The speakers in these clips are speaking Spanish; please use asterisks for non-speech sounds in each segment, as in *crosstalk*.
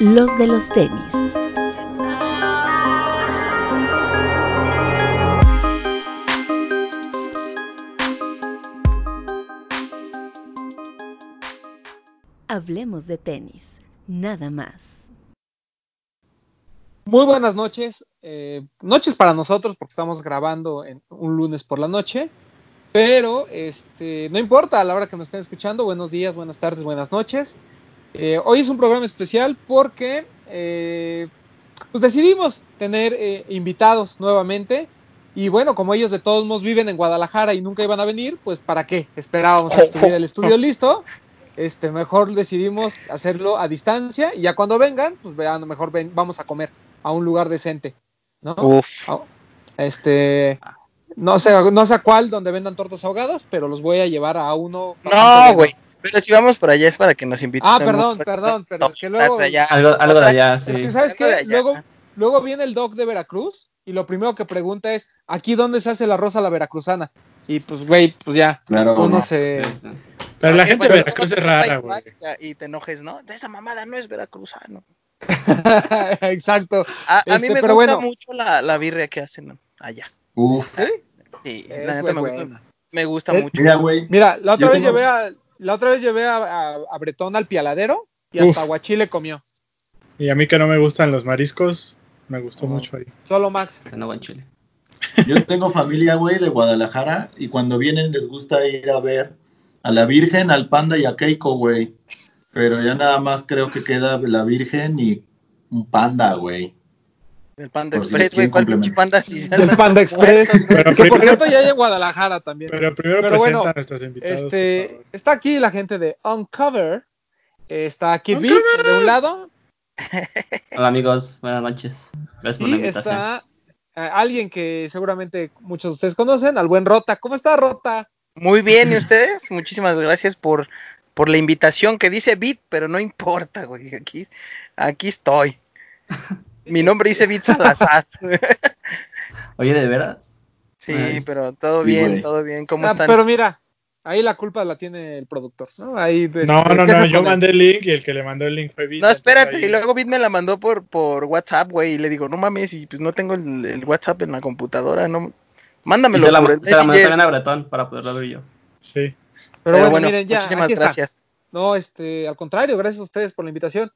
los de los tenis. Hablemos de tenis, nada más. Muy buenas noches, eh, noches para nosotros porque estamos grabando en un lunes por la noche, pero este no importa a la hora que nos estén escuchando. Buenos días, buenas tardes, buenas noches. Eh, hoy es un programa especial porque eh, pues decidimos tener eh, invitados nuevamente. Y bueno, como ellos de todos modos viven en Guadalajara y nunca iban a venir, pues ¿para qué? Esperábamos a que estuviera el estudio *laughs* listo. Este, mejor decidimos hacerlo a distancia y ya cuando vengan, pues vean, mejor ven, vamos a comer a un lugar decente, ¿no? Uf. Este, no sé, no sé a cuál donde vendan tortas ahogadas, pero los voy a llevar a uno. No, güey. Pero si vamos por allá es para que nos inviten. Ah, perdón, perdón, pero es que luego. Allá. Algo, algo de allá, sí. Es que, ¿sabes qué? Luego, luego viene el doc de Veracruz y lo primero que pregunta es: ¿aquí dónde se hace la rosa a la veracruzana? Y pues, güey, pues ya. Claro. Uno se. Sí, sí. Pero la gente de bueno, Veracruz es rara, güey. Y te enojes, ¿no? De esa mamada no es veracruzano. *laughs* Exacto. A, a Este, mí me pero gusta bueno. mucho la, la birria que hacen allá. Uf. ¿Sí? Sí, Es la neta muy me gusta, buena. me gusta Eh, mucho. Mira, güey. Mira, la otra Yo vez tengo- llevé a. La otra vez llevé a, a, a Bretón al pialadero y hasta Uf. aguachile comió. Y a mí que no me gustan los mariscos, me gustó Oh. mucho ahí. Solo Max. Está en Chile. Yo tengo familia, güey, de Guadalajara y cuando vienen les gusta ir a ver a la Virgen, al Panda y a Keiko, güey. Pero ya nada más creo que queda la Virgen y un Panda, güey. El Panda por Express, güey. ¿Cuál pinche panda? *laughs* Si andan Panda Express. muertos, *laughs* güey. Pero Que por cierto ya hay en Guadalajara también. pero primero Pero presenta bueno, a nuestros invitados. Este, está aquí la gente de Uncover. Eh, Está Kid B Uncover. de un lado Hola amigos, buenas noches. Gracias por la invitación. está eh, alguien que seguramente muchos de ustedes conocen, al buen Rota. ¿Cómo está Rota? Muy bien, ¿y ustedes? Muchísimas gracias por, por la invitación que dice Bit, pero no importa, güey. Aquí, aquí estoy. Mi nombre dice Bit Salazar. *laughs* Oye, ¿de veras? Sí, Nice. pero todo bien, güey. todo bien. ¿Cómo Ah, están? pero mira, ahí la culpa la tiene el productor, ¿no? Ahí, No, este, no, no, quejas yo mandé el link y el que le mandó el link fue Vita. No, espérate, y luego Bit me la mandó por, por WhatsApp, güey, y le digo, no mames, y pues no tengo el, el WhatsApp en la computadora, no... Y Mándamelo se la, por el se la mandé Messenger. también a Bretón para poderlo abrir yo. Sí. Pero, bueno, miren, ya, muchísimas aquí está. gracias. No, este, al contrario, gracias a ustedes por la invitación.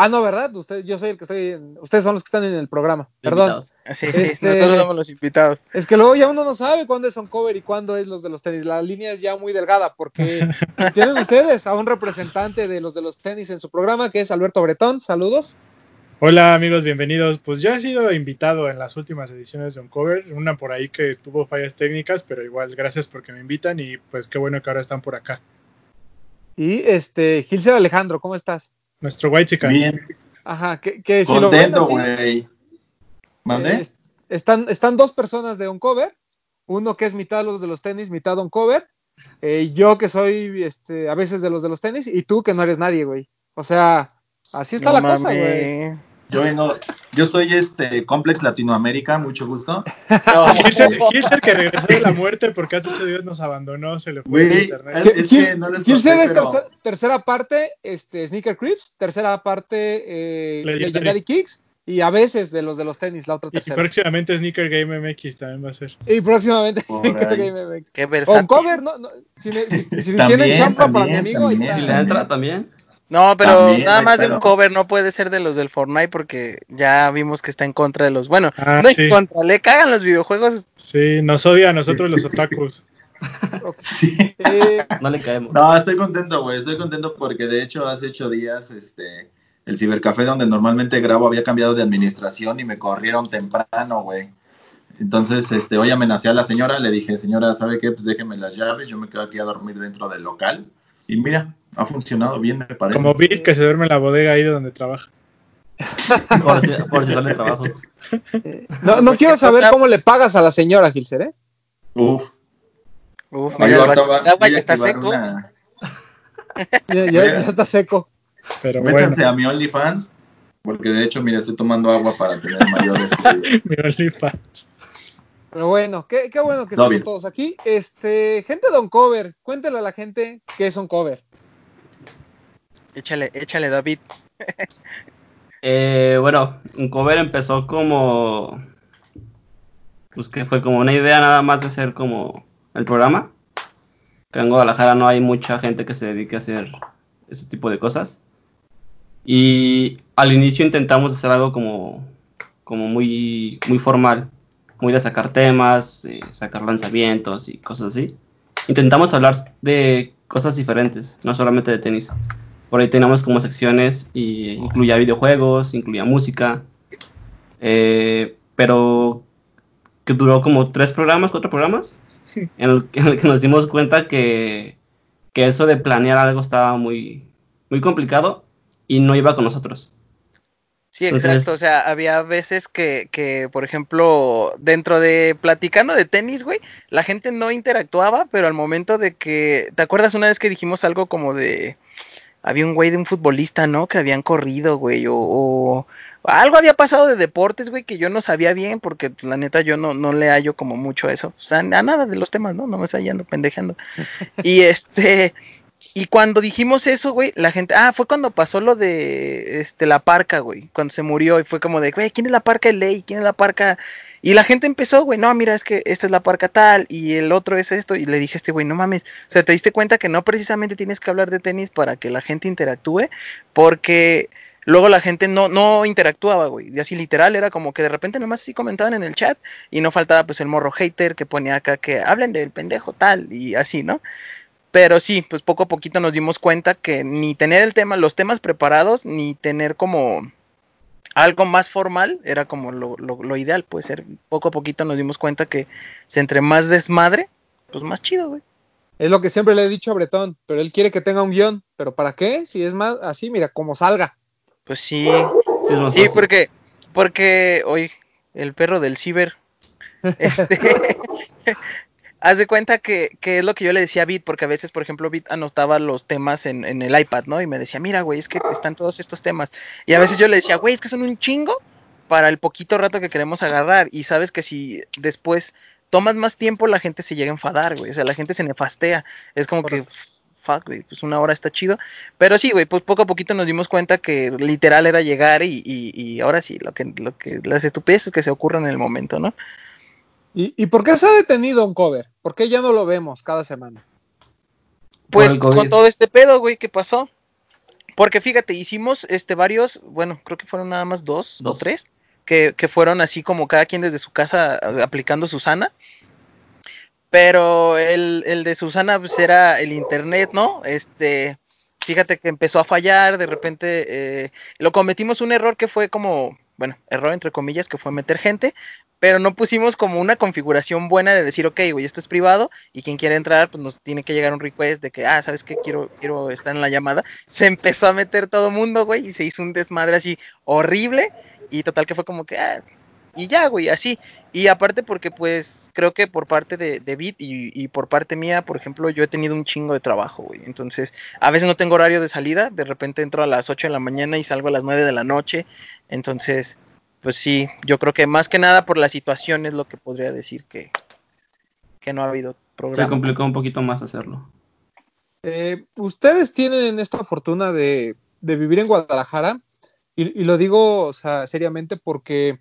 Ah, no, ¿verdad? Usted, yo soy el que estoy, en- ustedes son los que están en el programa. Perdón. Invitados. Sí, sí, Este- nosotros somos los invitados. Es que luego ya uno no sabe cuándo es on cover y cuándo es los de los tenis. La línea es ya muy delgada porque *laughs* tienen ustedes a un representante de los de los tenis en su programa que es Alberto Bretón. Saludos. Hola amigos, bienvenidos. Pues yo he sido invitado en las últimas ediciones de Uncover, una por ahí que tuvo fallas técnicas, pero igual gracias porque me invitan y pues qué bueno que ahora están por acá. Y este, Gilser Alejandro, ¿cómo estás? Nuestro White Chicken. Bien, Ajá, que, que si lo ven contento, así, güey. ¿Mandé? eh, están, están dos personas de on cover, uno que es mitad los de los tenis, mitad on cover, eh, yo que soy este, a veces de los de los tenis, y tú que no eres nadie, güey. O sea, así está No la cosa, güey. Yo vengo, yo soy este Complex Latinoamérica, mucho gusto. No. Gilser, Gilser que regresó de la muerte porque hace ocho días nos abandonó, se le fue Güey, internet. es, es que no les Gilser conté, es pero- tercer- tercera parte este, Sneaker Crips, tercera parte eh, Legendary. Legendary. Kicks y a veces de los de los tenis, la otra Y tercera. próximamente Sneaker Game MX también va a ser. Y próximamente Por Sneaker ahí. Game MX. Qué versátil. cover, no, no, si, me- si- si También, tienen chamba para mi también, amigo, ahí también. está. Si le entra también. No, pero También, nada más de un ¿no? cover no puede ser de los del Fortnite porque ya vimos que está en contra de los. Bueno, Ah, no sí. en contra, le cagan los videojuegos. Sí, nos odia a nosotros los otakus. *laughs* Sí. Eh, No le caemos. No, estoy contento, güey. Estoy contento porque de hecho hace ocho días, este, el cibercafé donde normalmente grabo había cambiado de administración y me corrieron temprano, güey. Entonces, este, hoy amenacé a la señora, le dije, señora, ¿sabe qué? Pues déjeme las llaves, yo me quedo aquí a dormir dentro del local. Y mira, ha funcionado bien, me parece. Como Bill que se duerme en la bodega ahí de donde trabaja. *laughs* Por si, por si sale trabajo. no, no quiero saber cómo le pagas a la señora, Gilser, ¿eh? Uf. Uf, Oye, el agua ya está seco. una- Ya, ya- ya está seco. Pero bueno, Métanse a mi OnlyFans, porque de hecho, mira, estoy tomando agua para tener mayores. *laughs* mi OnlyFans. Pero bueno, qué, qué bueno que estamos bien. todos aquí. Este, gente de Uncover, cuéntele a la gente qué es Uncover. Échale, échale, David. Eh, bueno, un cover empezó como. Pues que fue como una idea nada más de hacer como el programa. Que en Guadalajara no hay mucha gente que se dedique a hacer ese tipo de cosas. Y al inicio intentamos hacer algo como, como muy, muy formal, muy de sacar temas, eh, sacar lanzamientos y cosas así. Intentamos hablar de cosas diferentes, no solamente de tenis. Por ahí teníamos como secciones y incluía videojuegos, incluía música, eh, pero que duró como tres programas, cuatro programas, en el, en el que nos dimos cuenta que, que eso de planear algo estaba muy, muy complicado y no iba con nosotros. Sí, Entonces- exacto. O sea, había veces que, que, por ejemplo, dentro de platicando de tenis, güey, la gente no interactuaba, pero al momento de que, ¿te acuerdas una vez que dijimos algo como de, había un güey de un futbolista, ¿no? Que habían corrido, güey, o, o algo había pasado de deportes, güey, que yo no sabía bien, porque pues, la neta yo no, no le hallo como mucho a eso, o sea, a nada de los temas, ¿no? No me está yendo pendejando. *laughs* y este, y cuando dijimos eso, güey, la gente, ah, fue cuando pasó lo de este la parca, güey, cuando se murió y fue como de, güey, ¿quién es la parca de ley? ¿Quién es la parca? Y la gente empezó, güey, no, mira, es que esta es la parca tal y el otro es esto y le dije a este güey, no mames, o sea, te diste cuenta que no precisamente tienes que hablar de tenis para que la gente interactúe, porque luego la gente no no interactuaba, güey, y así literal era como que de repente nomás así comentaban en el chat y no faltaba pues el morro hater que ponía acá que hablen del pendejo tal y así, ¿no? Pero sí, pues poco a poquito nos dimos cuenta que ni tener el tema, los temas preparados, ni tener como algo más formal era como lo, lo, lo ideal, puede ser. Poco a poquito nos dimos cuenta que se entre más desmadre, pues más chido, güey. Es lo que siempre le he dicho a Bretón, pero él quiere que tenga un guion. ¿Pero para qué? Si es más así, mira, como salga. Pues sí, Sí, es más sí, porque, porque, hoy el perro del ciber, *laughs* este, haz de cuenta que, que es lo que yo le decía a Bit, porque a veces, por ejemplo, Bit anotaba los temas en, en el iPad, ¿no? Y me decía, mira, güey, es que están todos estos temas. Y a veces yo le decía, güey, es que son un chingo para el poquito rato que queremos agarrar. Y sabes que si después tomas más tiempo, la gente se llega a enfadar, güey. O sea, la gente se nefastea. Es como que, fuck, güey, pues una hora está chido. Pero sí, güey, pues poco a poquito nos dimos cuenta que literal era llegar y, y, y ahora sí, lo que, lo que, las estupideces que se ocurran en el momento, ¿no? ¿Y, ¿Y por qué se ha detenido un cover? ¿Por qué ya no lo vemos cada semana? Pues con todo este pedo, güey, ¿qué pasó? Porque fíjate, hicimos este varios, bueno, creo que fueron nada más dos, Dos. o tres, que, que fueron así como cada quien desde su casa aplicando Susana. Pero el, el de Susana pues era el internet, ¿no? Este, fíjate que empezó a fallar, de repente eh, lo cometimos un error que fue como, bueno, error entre comillas, que fue meter gente, pero no pusimos como una configuración buena de decir, ok, güey, esto es privado y quien quiera entrar, pues nos tiene que llegar un request de que, ah, ¿sabes qué? Quiero, quiero estar en la llamada. Se empezó a meter todo mundo, güey, y se hizo un desmadre así horrible y total que fue como que, ah, y ya, güey, así. Y aparte porque pues creo que por parte de, de Bit y, y por parte mía, por ejemplo, yo he tenido un chingo de trabajo, güey. Entonces, a veces no tengo horario de salida, de repente entro a las 8 de la mañana y salgo a las 9 de la noche. Entonces, pues sí, yo creo que más que nada por la situación es lo que podría decir que, que no ha habido Se programa. complicó un poquito más hacerlo. Eh, Ustedes tienen esta fortuna de, de vivir en Guadalajara y, y lo digo o sea, seriamente porque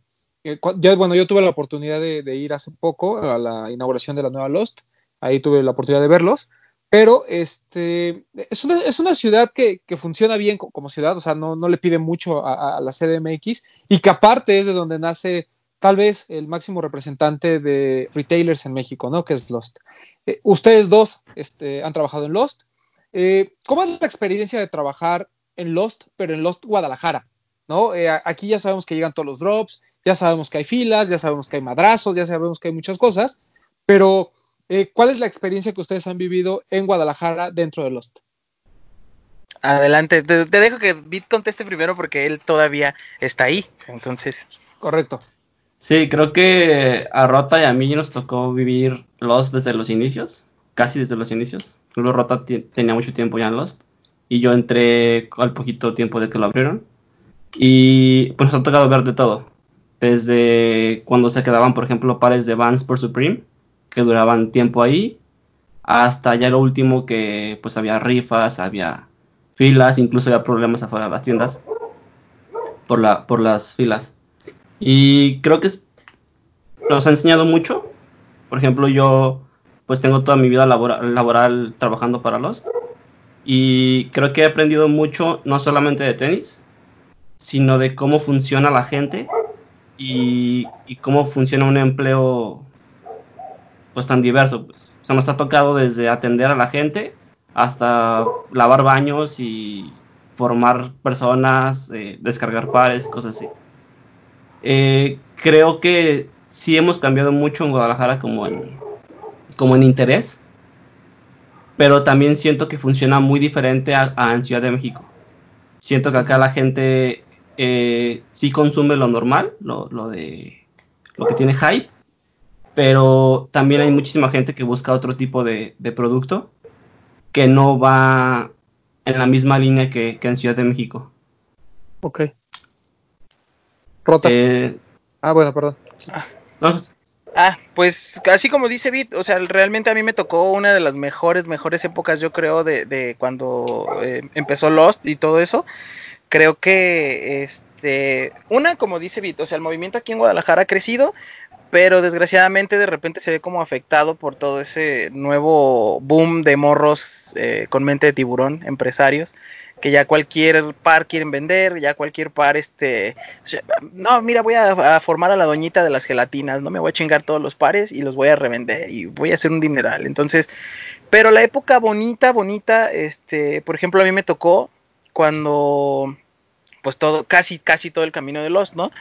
eh, ya, bueno, yo tuve la oportunidad de, ir hace poco a la inauguración de la nueva Lost, ahí tuve la oportunidad de verlos, pero este, es, una, es una ciudad que, que funciona bien co- como ciudad, o sea, no, no le pide mucho a, la CDMX y que aparte es de donde nace tal vez el máximo representante de retailers en México, ¿no? Que es Lost. Eh, ustedes dos este, han trabajado en Lost. Eh, ¿Cómo es la experiencia de trabajar en Lost, pero en Lost Guadalajara? ¿no? Aquí ya sabemos que llegan todos los drops, ya sabemos que hay filas, ya sabemos que hay madrazos, ya sabemos que hay muchas cosas, pero eh, ¿cuál es la experiencia que ustedes han vivido en Guadalajara dentro de Lost? Adelante, te, te dejo que Bit conteste primero porque él todavía está ahí. Entonces, Correcto. Sí, creo que a Rota y a mí nos tocó vivir Lost desde los inicios, casi desde los inicios. Luego Rota tenía mucho tiempo ya en Lost y yo entré al poquito tiempo de que lo abrieron. Y pues nos ha tocado ver de todo. Desde cuando se quedaban, por ejemplo, pares de Vans por Supreme, que duraban tiempo ahí, hasta ya lo último que pues había rifas, había filas, incluso había problemas afuera de las tiendas. por, la, por las filas. Y creo que nos ha enseñado mucho. Por ejemplo, yo pues tengo toda mi vida labora- laboral trabajando para Lost. Y creo que he aprendido mucho, no solamente de tenis, sino de cómo funciona la gente y, y cómo funciona un empleo pues tan diverso. Pues. O sea, nos ha tocado desde atender a la gente hasta lavar baños y formar personas, eh, descargar pares, cosas así. Eh, creo que sí hemos cambiado mucho en Guadalajara como en, como en interés, pero también siento que funciona muy diferente a, a en Ciudad de México. Siento que acá la gente eh, sí consume lo normal, lo, lo de lo que tiene hype, pero también hay muchísima gente que busca otro tipo de, de producto que no va en la misma línea que, que en Ciudad de México. Ok. Rota. Eh, ah, bueno, perdón. no, Ah, pues así como dice Bit, o sea, realmente a mí me tocó una de las mejores, mejores épocas, yo creo, de, de cuando eh, empezó Lost y todo eso. Creo que, este, una, como dice Bit, o sea, el movimiento aquí en Guadalajara ha crecido, pero desgraciadamente de repente se ve como afectado por todo ese nuevo boom de morros eh, con mente de tiburón, empresarios, que ya cualquier par quieren vender, ya cualquier par, este, no, mira, voy a, a, formar a la doñita de las gelatinas, no me voy a chingar todos los pares y los voy a revender y voy a hacer un dineral. Entonces, pero la época bonita, bonita, este, por ejemplo, a mí me tocó cuando, pues todo, casi, casi todo el camino de Lost, ¿no?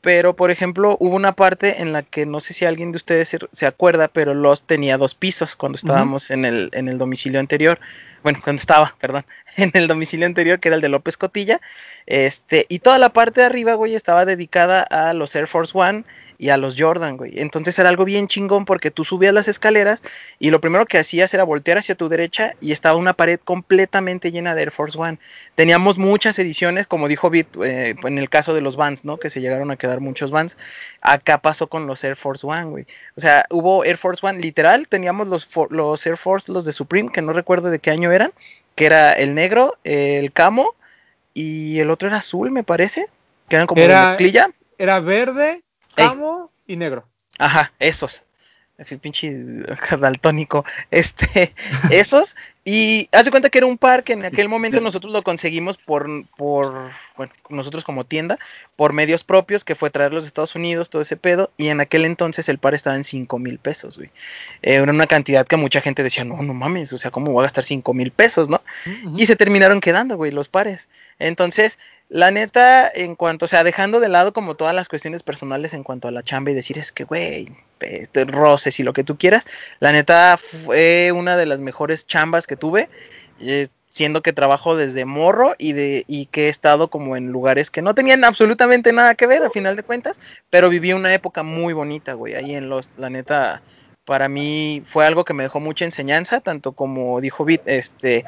Pero, por ejemplo, hubo una parte en la que no sé si alguien de ustedes se, se acuerda, pero Lost tenía dos pisos cuando estábamos uh -huh. en, el, en el domicilio anterior. Bueno, cuando estaba, *laughs* perdón, en el domicilio anterior, que era el de López Cotilla. Este, y toda la parte de arriba, güey, estaba dedicada a los Air Force One y a los Jordan, güey. Entonces era algo bien chingón porque tú subías las escaleras y lo primero que hacías era voltear hacia tu derecha y estaba una pared completamente llena de Air Force One. Teníamos muchas ediciones, como dijo Bit, eh, en el caso de los Vans, ¿no? Que se llegaron a quedar muchos Vans. Acá pasó con los Air Force One, güey. O sea, hubo Air Force One, literal, teníamos los, los Air Force, los de Supreme, que no recuerdo de qué año eran, que era el negro, el camo y el otro era azul, me parece, que eran como era, de mezclilla. Era verde, Ey. y negro. Ajá, esos. El pinche *laughs* daltónico. Este, *laughs* esos. Y haz de cuenta que era un par que en aquel momento nosotros lo conseguimos por, por, bueno, nosotros como tienda, por medios propios, que fue traerlos de Estados Unidos, todo ese pedo. Y en aquel entonces el par estaba en 5 mil pesos, güey. Eh, era una cantidad que mucha gente decía, no, no mames, o sea, ¿cómo voy a gastar 5 mil pesos, no? Uh -huh. Y se terminaron quedando, güey, los pares. Entonces, la neta, en cuanto, o sea, dejando de lado como todas las cuestiones personales en cuanto a la chamba y decir, es que, güey, te, te roces y lo que tú quieras, la neta fue una de las mejores chambas que tuve, eh, siendo que trabajo desde morro y, de, y que he estado como en lugares que no tenían absolutamente nada que ver, a final de cuentas, pero viví una época muy bonita, güey, ahí en los, la neta, para mí fue algo que me dejó mucha enseñanza, tanto como dijo Bit, este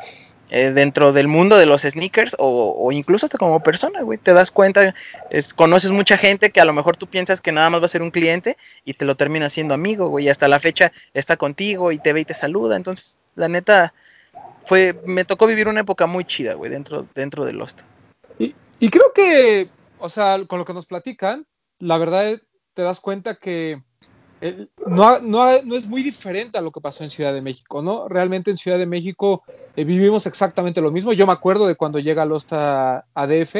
eh, dentro del mundo de los sneakers o, incluso hasta como persona, güey, te das cuenta, es, conoces mucha gente que a lo mejor tú piensas que nada más va a ser un cliente y te lo termina siendo amigo, güey, y hasta la fecha está contigo y te ve y te saluda, entonces, la neta, fue, me tocó vivir una época muy chida, güey, dentro, dentro de Lost. Y, creo que, o sea, con lo que nos platican, la verdad te das cuenta que no, no, no, es muy diferente a lo que pasó en Ciudad de México, ¿no? Realmente en Ciudad de México eh, vivimos exactamente lo mismo. Yo me acuerdo de cuando llega Lost a, a DF,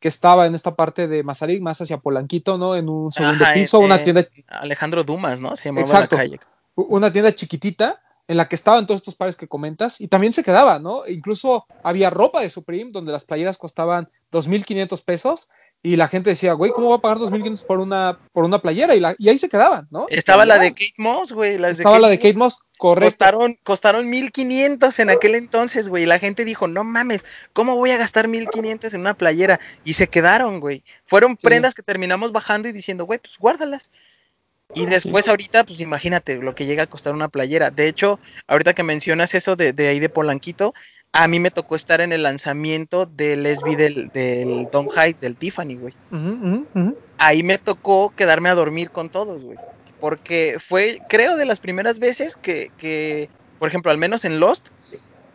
que estaba en esta parte de Mazarik, más hacia Polanquito, ¿no? En un segundo Ajá, piso, una tienda. Alejandro Dumas, ¿no? Se llamaba Exacto, la calle. Una tienda chiquitita en la que estaban todos estos pares que comentas y también se quedaba, ¿no? Incluso había ropa de Supreme donde las playeras costaban 2.500 pesos y la gente decía, güey, ¿cómo va a pagar 2.500 por una, por una playera? Y, la, y ahí se quedaban, ¿no? Estaba la de Kate Moss, güey. Estaba de la de Kate Moss, correcto. Costaron, costaron 1.500 en aquel entonces, güey. Y la gente dijo, no mames, ¿cómo voy a gastar 1.500 en una playera? Y se quedaron, güey. Fueron sí. prendas que terminamos bajando y diciendo, güey, pues guárdalas. Y después ahorita, pues imagínate lo que llega a costar una playera. De hecho, ahorita que mencionas eso de, de ahí de Polanquito, a mí me tocó estar en el lanzamiento del SB del, del Don Hyde, del Tiffany, güey. Uh -huh, uh -huh. Ahí me tocó quedarme a dormir con todos, güey. Porque fue, creo, de las primeras veces que, que, por ejemplo, al menos en Lost,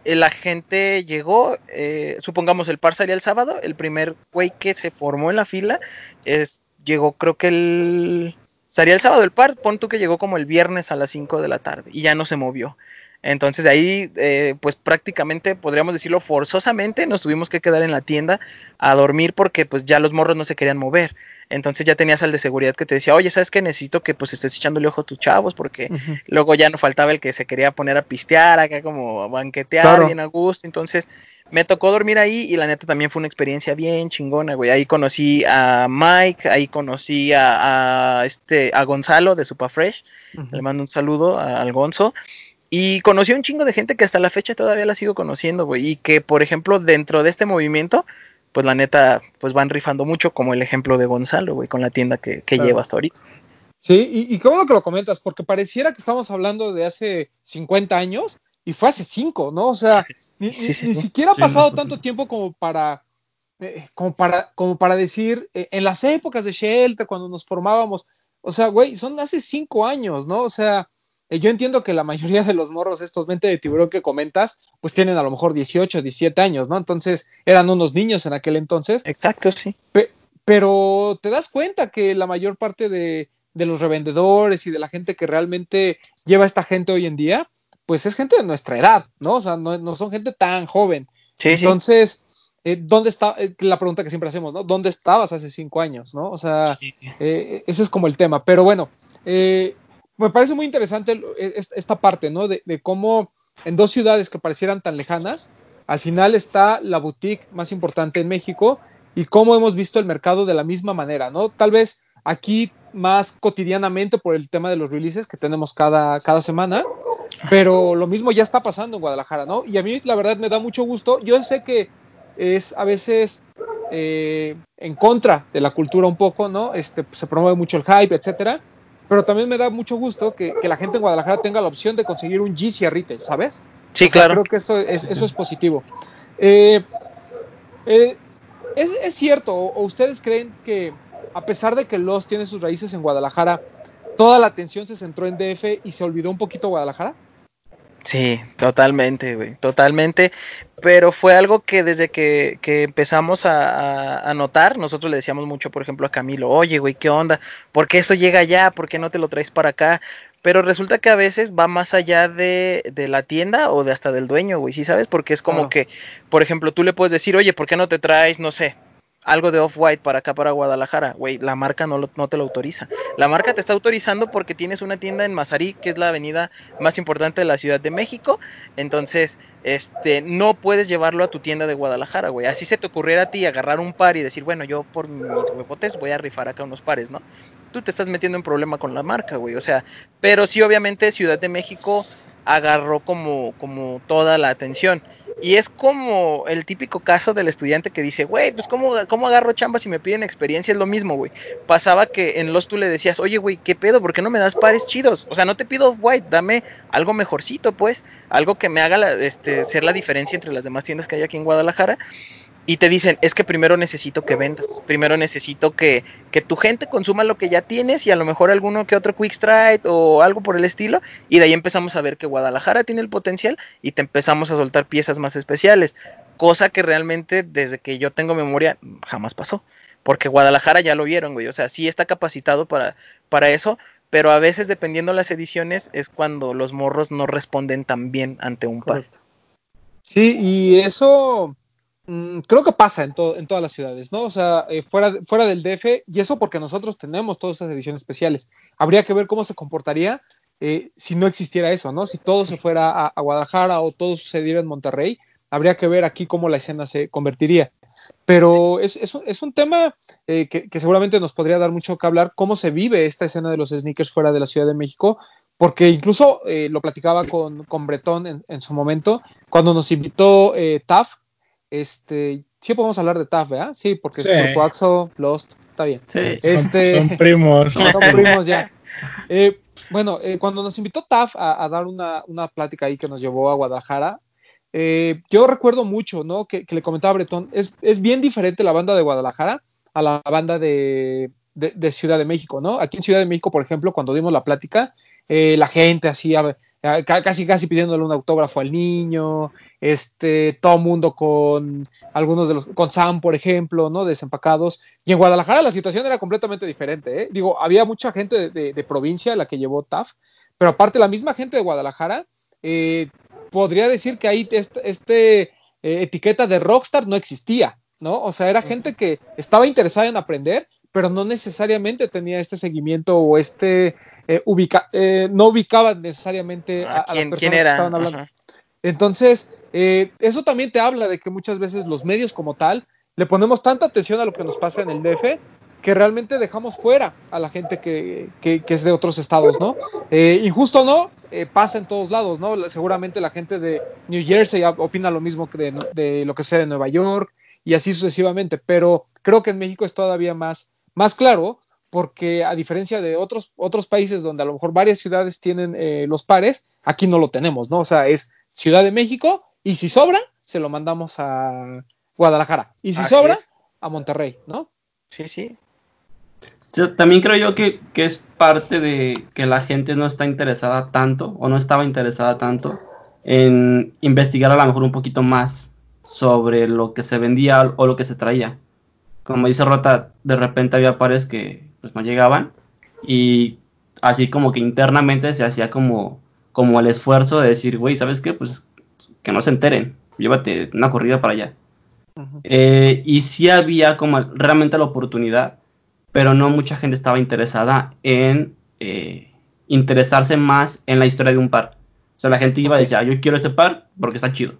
eh, la gente llegó, eh, supongamos el par salía el sábado, el primer güey que se formó en la fila es, llegó creo que el... Salía el sábado el par, pon tú que llegó como el viernes a las 5 de la tarde y ya no se movió. Entonces ahí, eh, pues prácticamente, podríamos decirlo forzosamente, nos tuvimos que quedar en la tienda a dormir porque pues ya los morros no se querían mover. Entonces ya tenías al de seguridad que te decía, oye, ¿sabes qué? Necesito que pues estés echándole ojo a tus chavos porque luego ya no faltaba el que se quería poner a pistear acá como a banquetear Claro. bien a gusto. Entonces me tocó dormir ahí y la neta también fue una experiencia bien chingona, güey. Ahí conocí a Mike, ahí conocí a, a este, a Gonzalo de Superfresh. Ujú. Le mando un saludo a- al Gonzo. Y conocí a un chingo de gente que hasta la fecha todavía la sigo conociendo, güey. Y que, por ejemplo, dentro de este movimiento, pues la neta, pues van rifando mucho, como el ejemplo de Gonzalo, güey, con la tienda que, que Claro. lleva hasta ahorita. Sí, y, y qué bueno que lo comentas, porque pareciera que estamos hablando de hace 50 años y fue hace 5, ¿no? O sea, *laughs* ni, Sí, ni- sí, ni sí. siquiera ha Sí, pasado no. tanto tiempo como para, eh, como para, como para decir, eh, en las épocas de Shelter, cuando nos formábamos, o sea, güey, son hace 5 años, ¿no? O sea, yo entiendo que la mayoría de los morros, estos 20 de tiburón que comentas, pues tienen a lo mejor 18, 17 años, ¿no? Entonces eran unos niños en aquel entonces. Exacto, sí. Pe- pero te das cuenta que la mayor parte de, de los revendedores y de la gente que realmente lleva a esta gente hoy en día, pues es gente de nuestra edad, ¿no? O sea, no, no son gente tan joven. Sí, sí. Entonces, eh, ¿dónde está? eh, la pregunta que siempre hacemos, ¿no? ¿Dónde estabas hace cinco años, ¿no? O sea, Sí. eh, ese es como el tema. Pero bueno, eh, me parece muy interesante es- esta parte, ¿no? De, de cómo en dos ciudades que parecieran tan lejanas, al final está la boutique más importante en México y cómo hemos visto el mercado de la misma manera, ¿no? Tal vez aquí más cotidianamente por el tema de los releases que tenemos cada, cada semana, pero lo mismo ya está pasando en Guadalajara, ¿no? Y a mí la verdad me da mucho gusto. Yo sé que es a veces eh, en contra de la cultura un poco, ¿no? Este, se promueve mucho el hype, etcétera. Pero también me da mucho gusto que, que la gente en Guadalajara tenga la opción de conseguir un GC a retail, ¿sabes? Sí, O sea, claro. Creo que eso es, eso es positivo. Eh, eh, ¿es, es cierto, o, o ustedes creen que a pesar de que Los tiene sus raíces en Guadalajara, toda la atención se centró en DF y se olvidó un poquito Guadalajara? Sí, totalmente, güey, totalmente. Pero fue algo que desde que, que empezamos a, a- a notar, nosotros le decíamos mucho, por ejemplo, a Camilo, oye, güey, ¿qué onda? ¿Por qué esto llega allá? ¿Por qué no te lo traes para acá? Pero resulta que a veces va más allá de, de la tienda o de hasta del dueño, güey, ¿sí sabes? Porque es como Claro. que, por ejemplo, tú le puedes decir, oye, ¿por qué no te traes, no sé, algo de Off-White para acá, para Guadalajara? Güey, la marca no, lo- te lo autoriza. La marca te está autorizando porque tienes una tienda en Mazarí, que es la avenida más importante de la Ciudad de México. Entonces, este, no puedes llevarlo a tu tienda de Guadalajara, güey. Así se te ocurriera a ti agarrar un par y decir, bueno, yo por mis huevotes voy a rifar acá unos pares, ¿no? Tú te estás metiendo en problema con la marca, güey. O sea, pero sí, obviamente, Ciudad de México agarró como, como toda la atención. Y es como el típico caso del estudiante que dice, güey, pues ¿cómo, ¿cómo agarro chamba si me piden experiencia? Es lo mismo, güey. Pasaba que en los tú le decías, oye, güey, ¿qué pedo? ¿Por qué no me das pares chidos? O sea, no te pido white, dame algo mejorcito, pues. Algo que me haga este, ser la diferencia entre las demás tiendas que hay aquí en Guadalajara. Y te dicen, es que primero necesito que vendas, primero necesito que, que tu gente consuma lo que ya tienes y a lo mejor alguno que otro Quick Strike o algo por el estilo. Y de ahí empezamos a ver que Guadalajara tiene el potencial y te empezamos a soltar piezas más especiales. Cosa que realmente desde que yo tengo memoria jamás pasó. Porque Guadalajara ya lo vieron, güey. O sea, sí está capacitado para, para eso, pero a veces dependiendo las ediciones es cuando los morros no responden tan bien ante un. Correcto. Sí, y eso creo que pasa en, to- en todas las ciudades, ¿no? O sea, eh, fuera, de- fuera del DF, y eso porque nosotros tenemos todas esas ediciones especiales. Habría que ver cómo se comportaría eh, si no existiera eso, ¿no? Si todo se fuera a, a Guadalajara o todo sucediera en Monterrey, habría que ver aquí cómo la escena se convertiría. Pero es, es un- es un tema eh, que, que seguramente nos podría dar mucho que hablar, cómo se vive esta escena de los sneakers fuera de la Ciudad de México, porque incluso eh, lo platicaba con, con Bretón en, en su momento, cuando nos invitó eh, TAF, este, sí podemos hablar de TAF, ¿verdad? Sí, porque Sí. es Grupo Axo, Lost, está bien. Sí. Son- Este- son primos. *laughs* Son primos ya. *laughs* Eh, bueno, eh, cuando nos invitó TAF a, a dar una, una plática ahí que nos llevó a Guadalajara, eh, yo recuerdo mucho, ¿no? Que, que le comentaba a Bretón, es, es bien diferente la banda de Guadalajara a la banda de, de- de Ciudad de México, ¿no? Aquí en Ciudad de México, por ejemplo, cuando dimos la plática, eh, la gente así, a ver, casi casi pidiéndole un autógrafo al niño, este, todo mundo con algunos de los, con Sam, por ejemplo, ¿no? Desempacados. Y en Guadalajara la situación era completamente diferente, ¿eh? Digo, había mucha gente de, de- de provincia la que llevó TAF, pero aparte la misma gente de Guadalajara, eh, podría decir que ahí este, este, eh, etiqueta de rockstar no existía, ¿no? O sea, era gente que estaba interesada en aprender, pero no necesariamente tenía este seguimiento o este eh, ubica, eh, no ubicaba necesariamente a, a las ¿Quién, personas quién que estaban hablando. Ajá. Entonces, eh, eso también te habla de que muchas veces los medios como tal le ponemos tanta atención a lo que nos pasa en el DF que realmente dejamos fuera a la gente que, que- que es de otros estados, ¿no? Eh, injusto o no, eh, pasa en todos lados, ¿no? Seguramente la gente de New Jersey op- opina lo mismo que de, de lo que sucede en Nueva York y así sucesivamente, pero creo que en México es todavía más, más claro porque a diferencia de otros, otros países donde a lo mejor varias ciudades tienen eh, los pares, aquí no lo tenemos, ¿no? O sea, es Ciudad de México y si sobra, se lo mandamos a Guadalajara y si Así sobra, es. a Monterrey, ¿no? Sí, sí. Sí, También creo yo que, que es parte de que la gente no está interesada tanto o no estaba interesada tanto en investigar a lo mejor un poquito más sobre lo que se vendía o lo que se traía. Como dice Rota, de repente había pares que pues no llegaban y así como que internamente se hacía como, como el esfuerzo de decir, güey, ¿sabes qué? Pues que no se enteren, llévate una corrida para allá. Eh, y sí había como realmente la oportunidad, pero no mucha gente estaba interesada en eh, interesarse más en la historia de un par. O sea, la gente iba decía, "Ah, yo quiero este par porque está chido.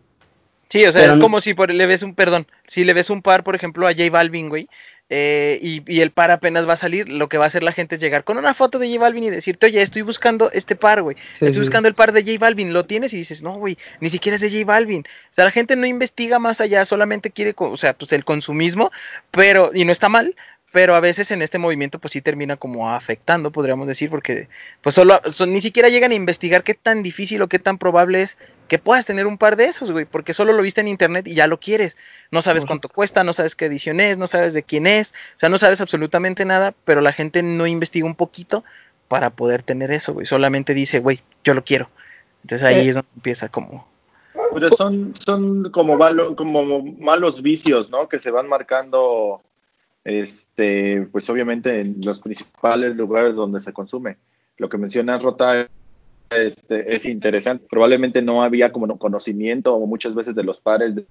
Sí, o sea, Pero es no- como si por, le ves un, perdón, si le ves un par, por ejemplo, a J Balvin, güey, eh, y, y el par apenas va a salir, lo que va a hacer la gente es llegar con una foto de J Balvin y decirte, oye, estoy buscando este par, güey, Sí, estoy sí. buscando el par de J Balvin, ¿lo tienes? Y dices, no, güey, ni siquiera es de J Balvin. O sea, la gente no investiga más allá, solamente quiere, o sea, pues el consumismo, pero, y no está mal, pero a veces en este movimiento pues sí termina como afectando, podríamos decir, porque pues solo, son- ni siquiera llegan a investigar qué tan difícil o qué tan probable es que puedas tener un par de esos, güey, porque solo lo viste en internet y ya lo quieres. No sabes cuánto cuesta, no sabes qué edición es, no sabes de quién es, o sea, no sabes absolutamente nada, pero la gente no investiga un poquito para poder tener eso, güey. Solamente dice, güey, yo lo quiero. Entonces ahí es donde empieza como... Pero son, son como, malo- como malos vicios, ¿no? Que se van marcando, este, pues obviamente en los principales lugares donde se consume. Lo que menciona Rota este, es interesante. Probablemente no había como no- conocimiento muchas veces de los pares de,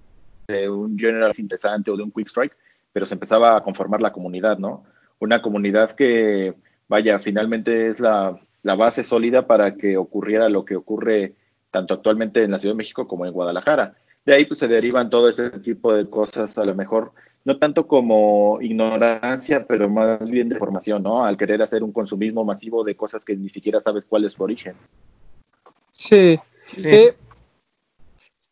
de un general interesante o de un quick strike, pero se empezaba a conformar la comunidad, ¿no? Una comunidad que, vaya, finalmente es la, la base sólida para que ocurriera lo que ocurre tanto actualmente en la Ciudad de México como en Guadalajara. De ahí pues se derivan todo ese tipo de cosas, a lo mejor no tanto como ignorancia, pero más bien de formación, ¿no? Al querer hacer un consumismo masivo de cosas que ni siquiera sabes cuál es su origen. Sí. Sí. Eh,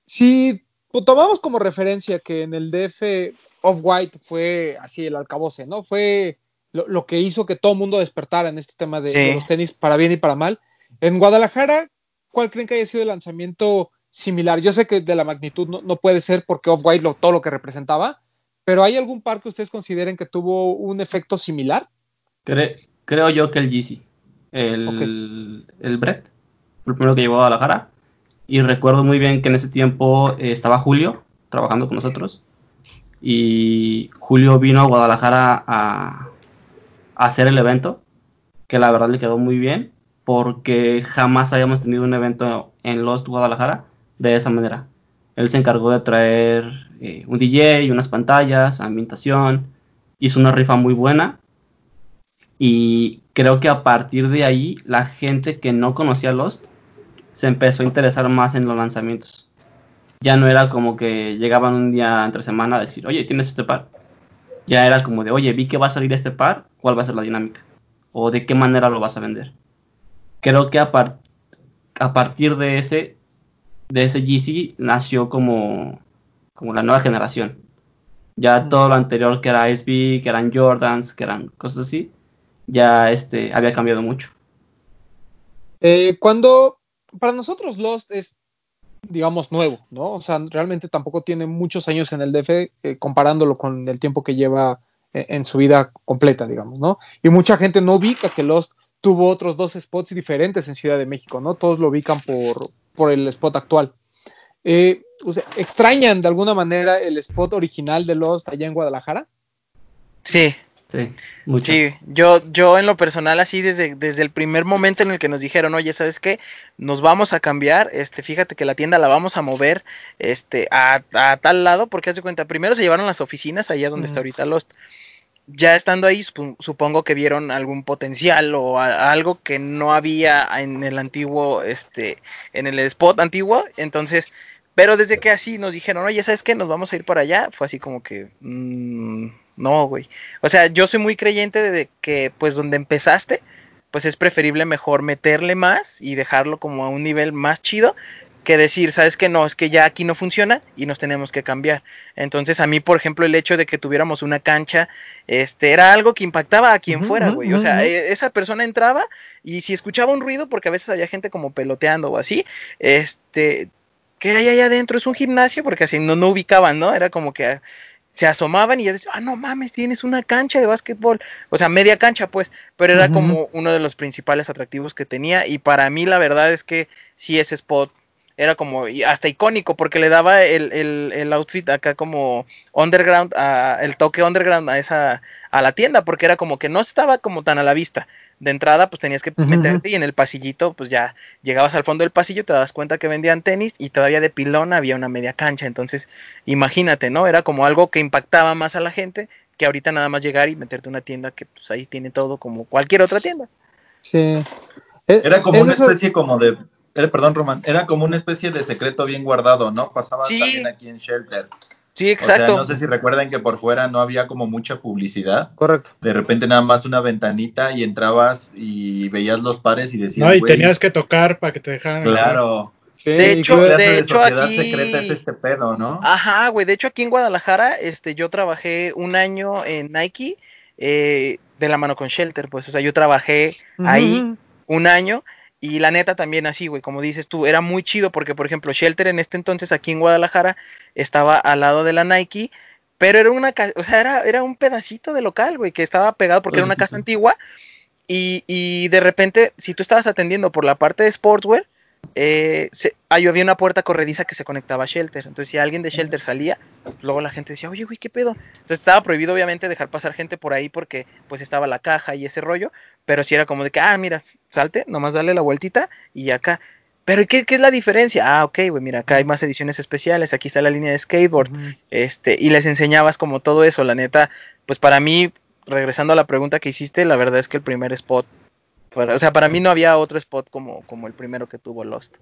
si tomamos como referencia que en el DF Off-White fue así el alcaboce, ¿no? Fue lo, lo que hizo que todo el mundo despertara en este tema de, Sí. de los tenis para bien y para mal. En Guadalajara, ¿cuál creen que haya sido el lanzamiento similar? Yo sé que de la magnitud no, no puede ser porque Off-White lo, todo lo que representaba, pero ¿hay algún par que ustedes consideren que tuvo un efecto similar? Cre- creo yo que el GC, el, el Brett, el primero que llegó a Guadalajara. Y recuerdo muy bien que en ese tiempo eh, estaba Julio trabajando con nosotros. Y Julio vino a Guadalajara a, a hacer el evento, que la verdad le quedó muy bien, porque jamás habíamos tenido un evento en Lost Guadalajara de esa manera. Él se encargó de traer eh, un DJ, unas pantallas, ambientación, hizo una rifa muy buena y creo que a partir de ahí la gente que no conocía Lost se empezó a interesar más en los lanzamientos. Ya no era como que llegaban un día entre semana a decir, oye, ¿tienes este par? Ya era como de, oye, vi que va a salir este par, ¿cuál va a ser la dinámica? O de qué manera lo vas a vender. Creo que a, par- a partir de ese, de ese GC nació como, como la nueva generación. Ya todo lo anterior que era SB, que eran Jordans, que eran cosas así, ya este había cambiado mucho. Eh, cuando para nosotros Lost es, digamos, nuevo, ¿no? O sea, realmente tampoco tiene muchos años en el DF eh, comparándolo con el tiempo que lleva eh, en su vida completa, digamos, ¿no? Y mucha gente no ubica que Lost tuvo otros dos spots diferentes en Ciudad de México, ¿no? Todos lo ubican por, por el spot actual. Eh, o sea, ¿Extrañan de alguna manera el spot original de Lost allá en Guadalajara? Sí, Sí, mucho. Sí, yo, yo en lo personal así desde, desde el primer momento en el que nos dijeron, oye, ¿sabes qué? Nos vamos a cambiar, este, fíjate que la tienda la vamos a mover, este, a, a tal lado, porque haz de cuenta, primero se llevaron las oficinas allá donde está Ujú. ahorita Lost. Ya estando ahí, sup- supongo que vieron algún potencial o algo que no había en el antiguo, este, en el spot antiguo, entonces, pero desde que así nos dijeron, oye, ¿sabes qué? Nos vamos a ir para allá, fue así como que, mm, no, güey. O sea, yo soy muy creyente de que, pues, donde empezaste, pues es preferible mejor meterle más y dejarlo como a un nivel más chido que decir, sabes que no, es que ya aquí no funciona y nos tenemos que cambiar. Entonces, a mí, por ejemplo, el hecho de que tuviéramos una cancha, este, era algo que impactaba a quien fuera, güey. O sea, eh, esa persona entraba y si escuchaba un ruido, porque a veces había gente como peloteando o así, este, ¿qué hay allá adentro? Es un gimnasio, porque así no, no ubicaban, ¿no? Era como que ah, se asomaban y ya decían, ah, no mames, tienes una cancha de básquetbol. O sea, media cancha, pues, pero era como uno de los principales atractivos que tenía. Y para mí, la verdad es que sí, ese spot era como y hasta icónico, porque le daba el, el, el outfit acá como underground, a, el toque underground a esa a la tienda, porque era como que no estaba como tan a la vista. De entrada, pues tenías que meterte y en el pasillito, pues ya llegabas al fondo del pasillo, te das cuenta que vendían tenis y todavía de pilón había una media cancha. Entonces, imagínate, ¿no? Era como algo que impactaba más a la gente que ahorita nada más llegar y meterte a una tienda que pues ahí tiene todo como cualquier otra tienda. Sí. Eh, Era como es una eso- especie como de, era, perdón, Román, era como una especie de secreto bien guardado, ¿no? Pasaba Sí. también aquí en Shelter. Sí, exacto. O sea, no sé si recuerdan que por fuera no había como mucha publicidad. Correcto. De repente nada más una ventanita y entrabas y veías los pares y decías, No, y "Güey, tenías que tocar para que te dejaran. Claro. Sí, De hecho, que- ¿Qué clase de de, hecho, sociedad aquí- secreta es este pedo, no? Ajá, güey. De hecho, aquí en Guadalajara, este, yo trabajé un año en Nike eh, de la mano con Shelter, pues. O sea, yo trabajé ahí un año y la neta también así, güey, como dices tú, era muy chido porque, por ejemplo, Shelter en este entonces aquí en Guadalajara estaba al lado de la Nike, pero era una, o sea, era, era un pedacito de local, güey, que estaba pegado porque era una casa antigua y, y de repente, si tú estabas atendiendo por la parte de Sportswear, eh, se- ahí había una puerta corrediza que se conectaba a Shelter. Entonces, si alguien de Shelter salía, luego la gente decía, oye, güey, ¿qué pedo? Entonces, estaba prohibido, obviamente, dejar pasar gente por ahí porque, pues, estaba la caja y ese rollo. Pero si era como de que, ah, mira, salte, nomás dale la vueltita y acá. Pero, ¿qué, qué es la diferencia? Ah, ok, güey, mira, acá hay más ediciones especiales. Aquí está la línea de skateboard. Este, y les enseñabas como todo eso. La neta, pues, para mí, regresando a la pregunta que hiciste, la verdad es que el primer spot. Para- o sea, para mí no había otro spot como, como el primero que tuvo Lost.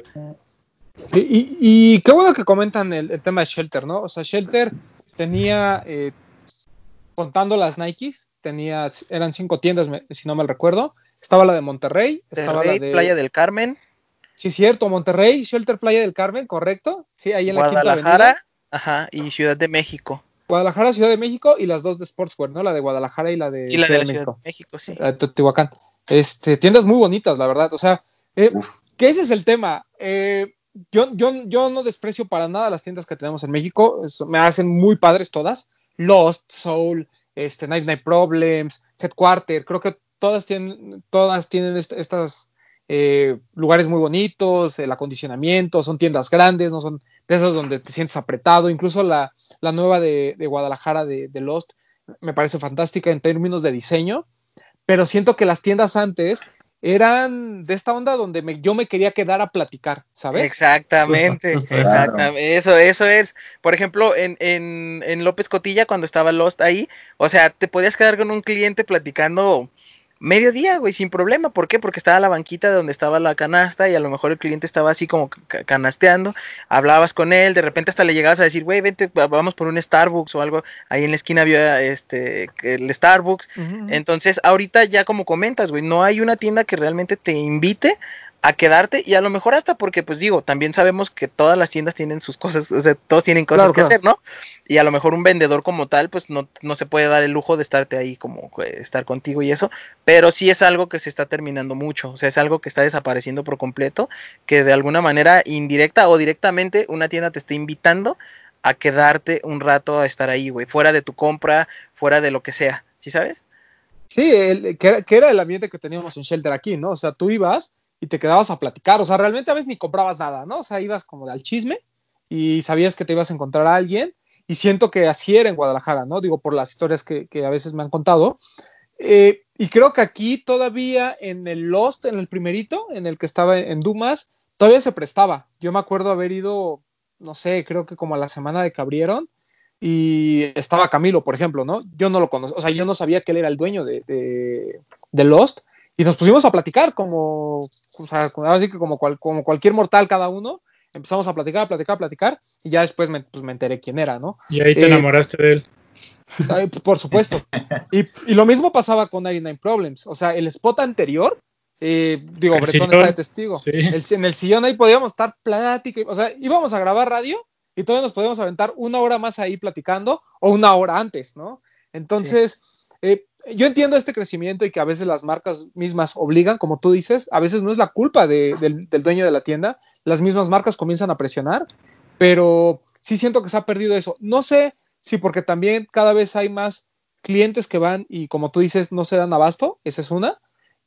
Sí, y, y qué bueno que comentan el, el tema de Shelter, ¿no? O sea, Shelter tenía, eh, contando las Nikes, tenía, eran cinco tiendas, si no mal recuerdo. Estaba la de Monterrey, estaba Monterrey, la de... Playa del Carmen, Sí, cierto, Monterrey, Shelter Playa del Carmen, correcto. Sí, ahí en la Quinta Avenida. Guadalajara, ajá, y Ciudad de México. Guadalajara, Ciudad de México y las dos de Sportswear, ¿no? La de Guadalajara y la de Y la de Ciudad la de Ciudad México. de México, sí. la de Teotihuacán. Este, tiendas muy bonitas, la verdad. O sea, eh, que ese es el tema. Eh, yo, yo, yo no desprecio para nada las tiendas que tenemos en México. Es- me hacen muy padres todas. Lost, Soul, este, Night Night Problems, Headquarter. Creo que todas tienen, todas tienen est- estas eh, lugares muy bonitos, el acondicionamiento, son tiendas grandes, no son de esas donde te sientes apretado. Incluso la, la nueva de, de Guadalajara de, de Lost me parece fantástica en términos de diseño pero siento que las tiendas antes eran de esta onda donde me- yo me quería quedar a platicar, ¿sabes? Exactamente, Justo, justo eso. exactamente. Eso, eso es. Por ejemplo, en, en, en López Cotilla, cuando estaba Lost ahí, o sea, te podías quedar con un cliente platicando medio día, güey, sin problema. ¿Por qué? Porque estaba la banquita donde estaba la canasta y a lo mejor el cliente estaba así como ca- canasteando. Hablabas con él, de repente hasta le llegabas a decir, güey, vente, va- vamos por un Starbucks o algo. Ahí en la esquina había este el Starbucks. Entonces, ahorita ya como comentas, güey, no hay una tienda que realmente te invite a quedarte y a lo mejor hasta porque, pues digo, también sabemos que todas las tiendas tienen sus cosas, o sea, todos tienen cosas Claro, que claro. hacer, ¿no? Y a lo mejor un vendedor como tal, pues no, no se puede dar el lujo de estarte ahí como eh, estar contigo y eso, pero sí es algo que se está terminando mucho, o sea, es algo que está desapareciendo por completo, que de alguna manera indirecta o directamente una tienda te está invitando a quedarte un rato a estar ahí, güey, fuera de tu compra, fuera de lo que sea, ¿sí sabes? Sí, el- que, era, que era el ambiente que teníamos en Shelter aquí, ¿no? O sea, tú ibas y te quedabas a platicar, o sea, realmente a veces ni comprabas nada, ¿no? O sea, ibas como al chisme y sabías que te ibas a encontrar a alguien y siento que así era en Guadalajara, ¿no? Digo, por las historias que, que a veces me han contado. Eh, y creo que aquí todavía en el Lost, en el primerito, en el que estaba en Dumas, todavía se prestaba. Yo me acuerdo haber ido, no sé, creo que como a la semana de que abrieron y estaba Camilo, por ejemplo, ¿no? Yo no lo conocía, o sea, yo no sabía que él era el dueño de, de, de Lost y nos pusimos a platicar como, o sea, como- ahora sí que como, cual- como cualquier mortal cada uno, empezamos a platicar, a platicar, a platicar y ya después me, pues, me enteré quién era, ¿no? Y ahí te Eh, enamoraste de él. Por supuesto. Y, y lo mismo pasaba con 99 Problems. O sea, el spot anterior, eh, digo, El Bretón está de testigo. Sí. El- en el sillón ahí podíamos estar plática. O sea, íbamos a grabar radio y todavía nos podíamos aventar una hora más ahí platicando o una hora antes, ¿no? Entonces, eh, yo entiendo este crecimiento y que a veces las marcas mismas obligan, como tú dices, a veces no es la culpa de- del, del dueño de la tienda, las mismas marcas comienzan a presionar, pero sí siento que se ha perdido eso. No sé si porque también cada vez hay más clientes que van y como tú dices no se dan abasto, esa es una,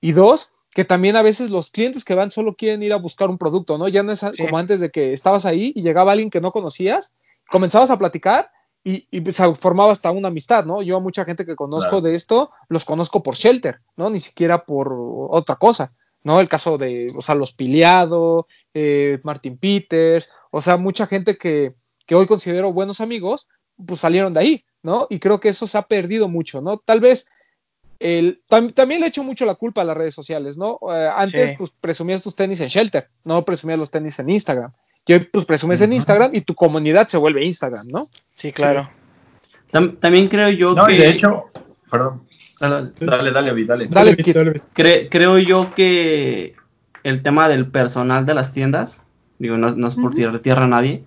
y dos, que también a veces los clientes que van solo quieren ir a buscar un producto, ¿no? Ya no es Sí. como antes de que estabas ahí y llegaba alguien que no conocías, comenzabas a platicar y, y se formaba hasta una amistad, ¿no? Yo a mucha gente que conozco Claro. de esto, los conozco por Shelter, ¿no? Ni siquiera por otra cosa, ¿no? El caso de, o sea, los Piliado, eh, Martin Peters, o sea, mucha gente que, que hoy considero buenos amigos, pues salieron de ahí, ¿no? Y creo que eso se ha perdido mucho, ¿no? Tal vez el, tam- también le echo mucho la culpa a las redes sociales, ¿no? Eh, antes, Sí. pues presumías tus tenis en Shelter, no presumías los tenis en Instagram. Y hoy, pues presumes en. Instagram y tu comunidad se vuelve Instagram, ¿no? Sí, claro. Tam- también creo yo No, que... y de hecho, perdón. Dale, Dale, dale, Avi, dale. Dale, Dale, Kit. dale. Cre- creo yo que el tema del personal de las tiendas, digo, no, no es por tirar tierra a nadie,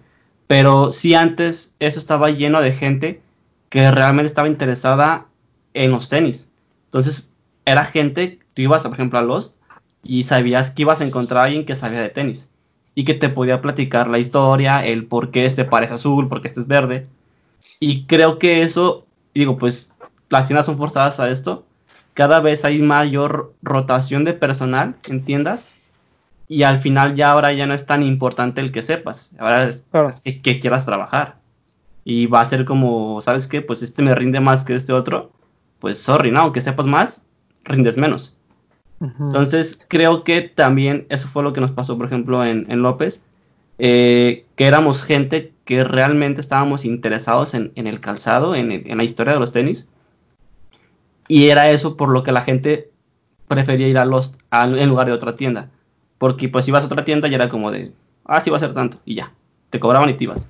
pero sí antes eso estaba lleno de gente que realmente estaba interesada en los tenis. Entonces, era gente, tú ibas, por ejemplo, a Lost y sabías que ibas a encontrar a alguien que sabía de tenis y que te podía platicar la historia, el por qué este parece azul, por qué este es verde. Y creo que eso, digo, pues las tiendas son forzadas a esto. Cada vez hay mayor rotación de personal en tiendas y al final ya ahora ya no es tan importante el que sepas, ahora es, Claro. que, que quieras trabajar. Y va a ser como, ¿sabes qué? Pues este me rinde más que este otro. Pues sorry, ¿no? Aunque sepas más, rindes menos. Entonces, creo que también eso fue lo que nos pasó, por ejemplo, en, en López, eh, que éramos gente que realmente estábamos interesados en, en el calzado, en, en la historia de los tenis, y era eso por lo que la gente prefería ir a Lost a- en lugar de otra tienda, porque pues ibas a otra tienda y era como de, ah, sí va a ser tanto, y ya, te cobraban y te ibas.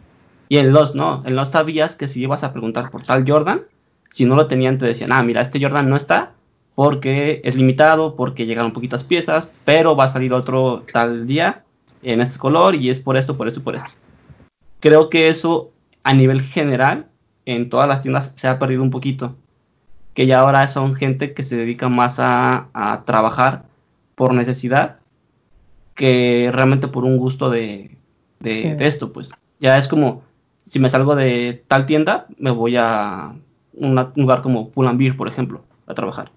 Y en Lost no, en Lost sabías que si ibas a preguntar por tal Jordan, si no lo tenían te decían, ah, mira, este Jordan no está, porque es limitado, porque llegaron poquitas piezas, pero va a salir otro tal día en este color y es por esto, por esto y por esto. Creo que eso a nivel general en todas las tiendas se ha perdido un poquito. Que ya ahora son gente que se dedica más a, a trabajar por necesidad que realmente por un gusto de, de, Sí. de esto, pues. Ya es como, si me salgo de tal tienda, me voy a una- un lugar como Pull and Beer, por ejemplo, a trabajar.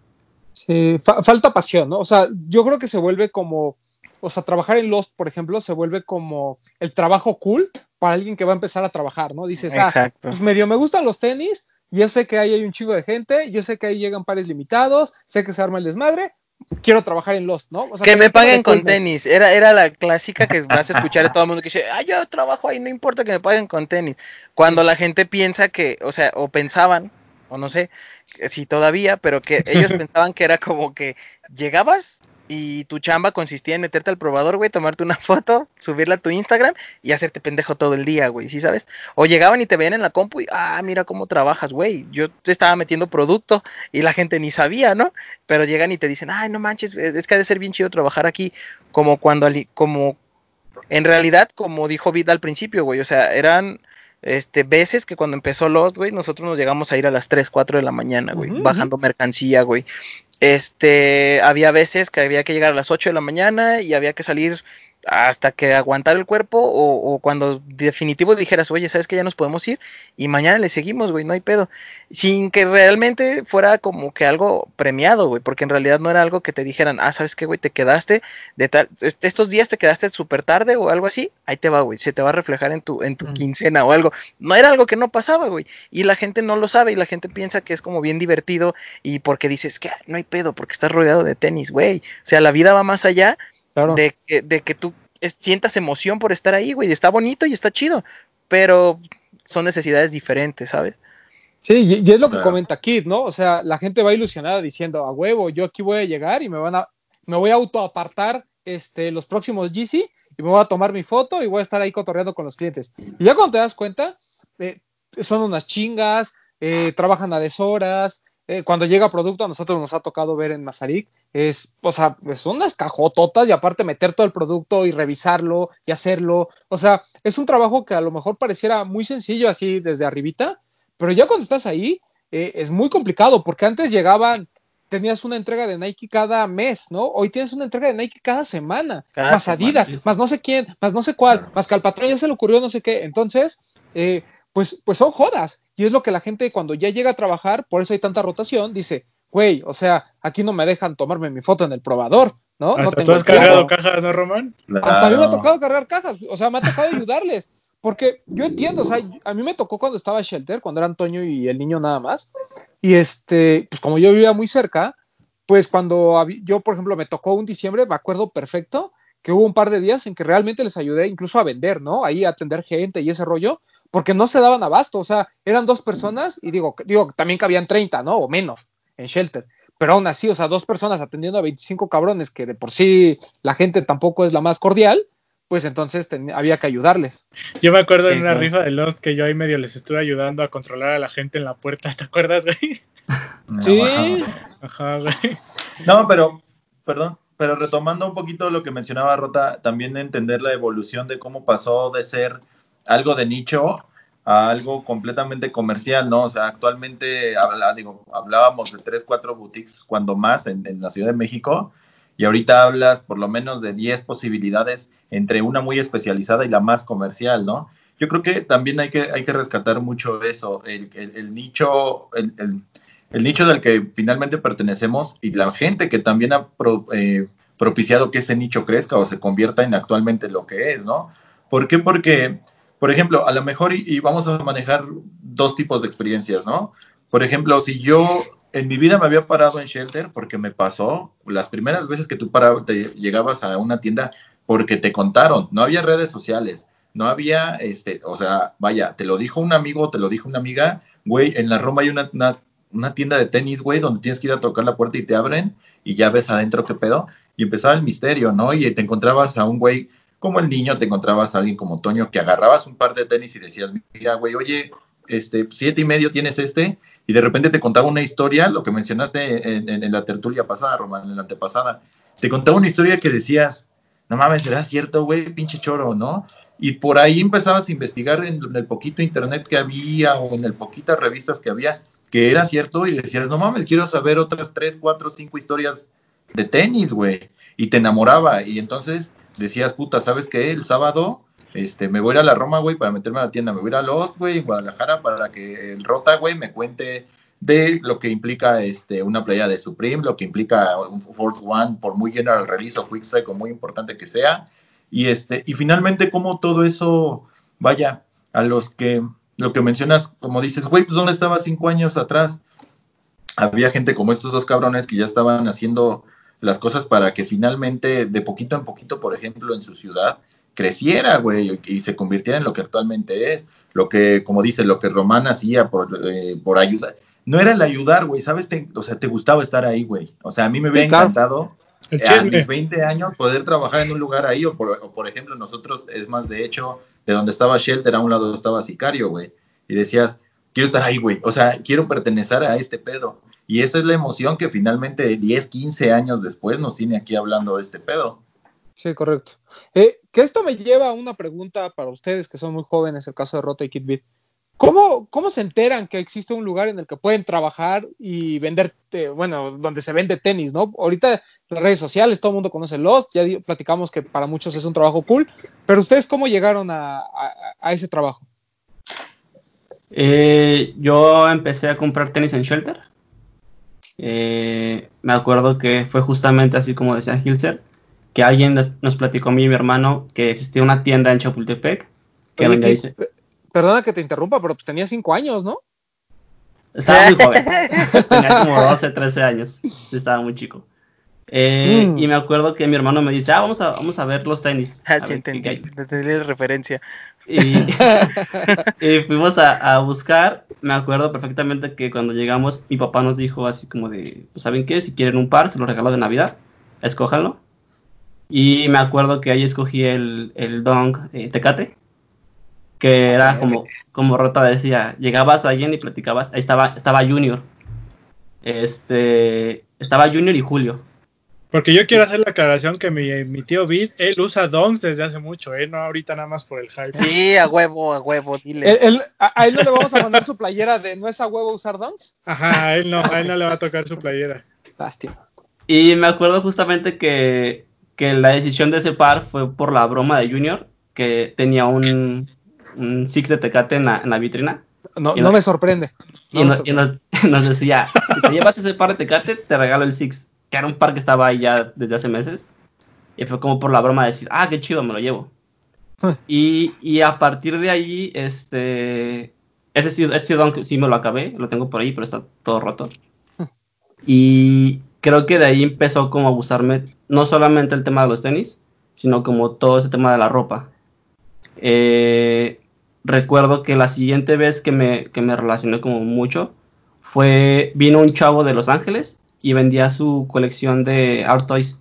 Sí, fa- falta pasión, ¿no? O sea, yo creo que se vuelve como, o sea, trabajar en Lost, por ejemplo, se vuelve como el trabajo cool para alguien que va a empezar a trabajar, ¿no? Dices, ah, pues medio me gustan los tenis, yo sé que ahí hay un chingo de gente, yo sé que ahí llegan pares limitados, sé que se arma el desmadre, quiero trabajar en Lost, ¿no? O sea, Que me paguen con tenis. Era, era la clásica que vas a escuchar de todo el mundo que dice, ah, yo trabajo ahí, no importa que me paguen con tenis. Cuando la gente piensa que, o sea, o pensaban, o no sé si todavía, pero que ellos *laughs* pensaban que era como que llegabas y tu chamba consistía en meterte al probador, güey, tomarte una *laughs* foto, subirla a tu Instagram y hacerte pendejo todo el día, güey, ¿sí sabes? O llegaban y te veían en la compu y, ah, mira cómo trabajas, güey, yo te estaba metiendo producto y la gente ni sabía, ¿no? Pero llegan y te dicen, ay, no manches, es que ha de ser bien chido trabajar aquí, como cuando, como, en realidad, como dijo Vid al principio, güey, o sea, eran, este, veces que cuando empezó Lost, güey, nosotros nos llegamos a ir a las 3, 4 de la mañana, güey, bajando mercancía, güey. Este, había veces que había que llegar a las 8 de la mañana y había que salir hasta que aguantar el cuerpo o, o, cuando definitivo dijeras, oye, ¿sabes que ya nos podemos ir? Y mañana le seguimos, güey, no hay pedo. Sin que realmente fuera como que algo premiado, güey, porque en realidad no era algo que te dijeran, ah, ¿sabes qué, güey? Te quedaste de tal, estos días te quedaste súper tarde o algo así, ahí te va, güey, se te va a reflejar en tu, en tu quincena o algo. No era algo que no pasaba, güey, y la gente no lo sabe y la gente piensa que es como bien divertido y porque dices que no hay pedo, porque estás rodeado de tenis, güey. O sea, la vida va más allá Claro. De, que, de que tú es, sientas emoción por estar ahí, güey. Está bonito y está chido, pero son necesidades diferentes, ¿sabes? Sí, y, y es lo que claro. comenta Kid, ¿no? O sea, la gente va ilusionada diciendo, a huevo, yo aquí voy a llegar y me van a, me voy a autoapartar este, los próximos GC y me voy a tomar mi foto y voy a estar ahí cotorreando con los clientes. Y ya cuando te das cuenta, eh, son unas chingas, eh, trabajan a deshoras, eh, cuando llega producto, a nosotros nos ha tocado ver en Mazarik, es, o sea, son unas cajototas y aparte meter todo el producto y revisarlo y hacerlo. O sea, es un trabajo que a lo mejor pareciera muy sencillo así desde arribita, pero ya cuando estás ahí eh, es muy complicado porque antes llegaban, tenías una entrega de Nike cada mes, ¿no? Hoy tienes una entrega de Nike cada semana, cada más Adidas, más no sé quién, más no sé cuál, más que al patrón ya se le ocurrió no sé qué. Entonces, eh, pues, pues son jodas. Y es lo que la gente cuando ya llega a trabajar, por eso hay tanta rotación, dice, güey, o sea, aquí no me dejan tomarme mi foto en el probador, ¿no? Hasta no tengo tú has cargado cajas, ¿no, Román? Hasta a mí me ha tocado cargar cajas, o sea, me ha tocado ayudarles. Porque yo entiendo, o sea, a mí me tocó cuando estaba Shelter, cuando era Antonio y el niño nada más. Y este, pues como yo vivía muy cerca, pues cuando yo, por ejemplo, me tocó un diciembre, me acuerdo perfecto, que hubo un par de días en que realmente les ayudé incluso a vender, ¿no? Ahí a atender gente y ese rollo, porque no se daban abasto, o sea, eran dos personas y digo, digo, también cabían 30, ¿no? O menos en Shelter. Pero aún así, o sea, dos personas atendiendo a 25 cabrones, que de por sí la gente tampoco es la más cordial, pues entonces había que ayudarles. Yo me acuerdo sí, en una claro. rifa de Lost que yo ahí medio les estuve ayudando a controlar a la gente en la puerta, ¿te acuerdas, güey? *laughs* No, sí. Ajá, güey. No, pero, perdón, pero retomando un poquito lo que mencionaba Rota, también entender la evolución de cómo pasó de ser algo de nicho a algo completamente comercial, ¿no? O sea, actualmente digo, hablábamos de tres, cuatro boutiques, cuando más, en, la Ciudad de México, y ahorita hablas por lo menos de 10 posibilidades entre una muy especializada y la más comercial, ¿no? Yo creo que también hay que, hay que rescatar mucho eso, el, nicho, el, nicho del que finalmente pertenecemos y la gente que también ha eh, propiciado que ese nicho crezca o se convierta en actualmente lo que es, ¿no? ¿Por qué? Porque por ejemplo, a lo mejor y, vamos a manejar dos tipos de experiencias, ¿no? Por ejemplo, si yo en mi vida me había parado en shelter porque me pasó las primeras veces que tú parabas, te llegabas a una tienda porque te contaron, no había redes sociales, no había, este, o sea, vaya, te lo dijo un amigo, te lo dijo una amiga, güey, en la Roma hay una, una tienda de tenis, güey, donde tienes que ir a tocar la puerta y te abren y ya ves adentro qué pedo, y empezaba el misterio, ¿no? Y te encontrabas a un güey como el niño, te encontrabas a alguien como Toño que agarrabas un par de tenis y decías, mira, güey, oye, este, siete y medio tienes este, y de repente te contaba una historia, lo que mencionaste en, la tertulia pasada, Román, en la antepasada, te contaba una historia que decías, no mames, será cierto, güey, pinche choro, ¿no? Y por ahí empezabas a investigar en, en el poquito internet que había o en el poquitas revistas que había, que era cierto, y decías, no mames, quiero saber otras tres, cuatro, cinco historias de tenis, güey, y te enamoraba, y entonces decías, puta, ¿sabes qué? El sábado este, me voy a ir a la Roma, güey, para meterme a la tienda, me voy a ir a Lost, güey, en Guadalajara, para que el Rota, güey, me cuente de lo que implica este, una playa de Supreme, lo que implica un Force One, por muy general release o quick strike o muy importante que sea, y este, y finalmente cómo todo eso, vaya, a los que, lo que mencionas, como dices, güey, pues ¿dónde estaba cinco años atrás? Había gente como estos dos cabrones que ya estaban haciendo las cosas para que finalmente, de poquito en poquito, por ejemplo, en su ciudad, creciera, güey, y se convirtiera en lo que actualmente es. Lo que, como dice, lo que Román hacía por, eh, por ayuda. No era el ayudar, güey, ¿sabes? Te, o sea, te gustaba estar ahí, güey. O sea, a mí me hubiera encantado a mis 20 años poder trabajar en un lugar ahí, o por, o por ejemplo, nosotros, es más, de hecho, de donde estaba Shelter, a un lado estaba Sicario, güey. Y decías, quiero estar ahí, güey. O sea, quiero pertenecer a este pedo. Y esa es la emoción que finalmente 10, 15 años después nos tiene aquí hablando de este pedo. Sí, correcto. Eh, que esto me lleva a una pregunta para ustedes que son muy jóvenes, el caso de Rota y Kid Beat. ¿Cómo, ¿Cómo se enteran que existe un lugar en el que pueden trabajar y vender, bueno, donde se vende tenis, ¿no? Ahorita las redes sociales, todo el mundo conoce Lost, ya platicamos que para muchos es un trabajo cool, pero ustedes cómo llegaron a, a- a ese trabajo? Eh, yo empecé a comprar tenis en Shelter. Eh, me acuerdo que fue justamente así como decía Hilser, que alguien nos, platicó a mí y mi hermano que existía una tienda en Chapultepec que Oye, vendía perdona que te interrumpa, pero pues tenía cinco años, ¿no? Estaba muy joven. *laughs* Tenía como 12, 13 años. Sí, estaba muy chico. Eh, Mm. Y me acuerdo que mi hermano me dice, ah, vamos a, vamos a ver los tenis. Ah, sí, entendí, hay". entendí la referencia. Y, *laughs* y fuimos a, a buscar. Me acuerdo perfectamente que cuando llegamos, mi papá nos dijo así como de, pues, ¿saben qué? Si quieren un par, se los regalo de Navidad. Escójanlo. Y me acuerdo que ahí escogí el, el Dong eh, Tecate. Que era como, como Rota decía, llegabas a alguien y platicabas. Ahí estaba, estaba Junior. Este, estaba Junior y Julio. Porque yo quiero hacer la aclaración que mi, mi tío Bill, él usa donks desde hace mucho, ¿eh? No ahorita nada más por el hype. Sí, a huevo, a huevo, dile. Él- él- a, a él no le vamos a mandar su playera de no es a huevo usar dunks. Ajá, a él no, a él no le va a tocar su playera. Lástima. Y me acuerdo justamente que, que la decisión de ese par fue por la broma de Junior, que tenía un, un Six de Tecate en la, en la vitrina. No, me sorprende. No Y, me nos, nos decía, si te llevas ese par de Tecate, te regalo el Six. Que era un par que estaba ahí ya desde hace meses. Y fue como por la broma de decir, ah, qué chido, me lo llevo. y, y a partir de ahí, este... Ese sí, ese sí me lo acabé, lo tengo por ahí, pero está todo roto. Y creo que de ahí empezó como a gustarme no solamente el tema de los tenis, sino como todo ese tema de la ropa. Eh, recuerdo que la siguiente vez que me, que me relacioné como mucho fue, vino un chavo de Los Ángeles y vendía su colección de Art Toys.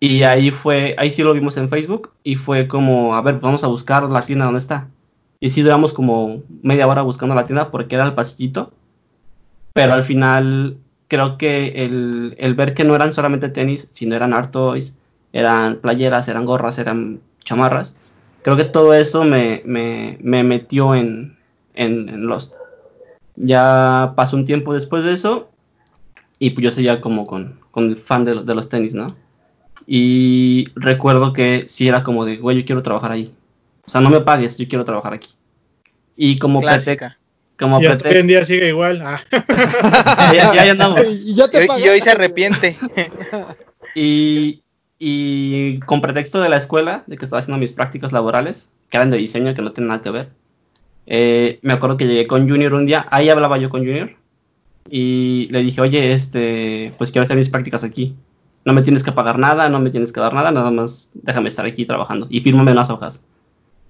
Y ahí fue, ahí sí lo vimos en Facebook y fue como, a ver, vamos a buscar la tienda donde está. Y sí duramos como media hora buscando la tienda porque era el pasillito. Pero al final creo que el, el ver que no eran solamente tenis, sino eran art toys, eran playeras, eran gorras, eran chamarras. Creo que todo eso me, me, me metió en, en, en Lost. Ya pasó un tiempo después de eso y pues yo seguía como con, con el fan de, de los tenis, ¿no? Y recuerdo que sí era como de, güey, yo quiero trabajar ahí. O sea, no me pagues, yo quiero trabajar aquí. Y como Clásica. como Y hasta hoy en día sigue igual. Ah. *laughs* ya, ya- ya andamos. *laughs* Y ya Y hoy, y hoy se arrepiente. Y, y con pretexto de la escuela, de que estaba haciendo mis prácticas laborales, que eran de diseño, que no tienen nada que ver, eh, me acuerdo que llegué con Junior un día, ahí hablaba yo con Junior, y le dije, oye, este, pues quiero hacer mis prácticas aquí. No me tienes que pagar nada, no me tienes que dar nada, nada más déjame estar aquí trabajando y fírmame unas hojas.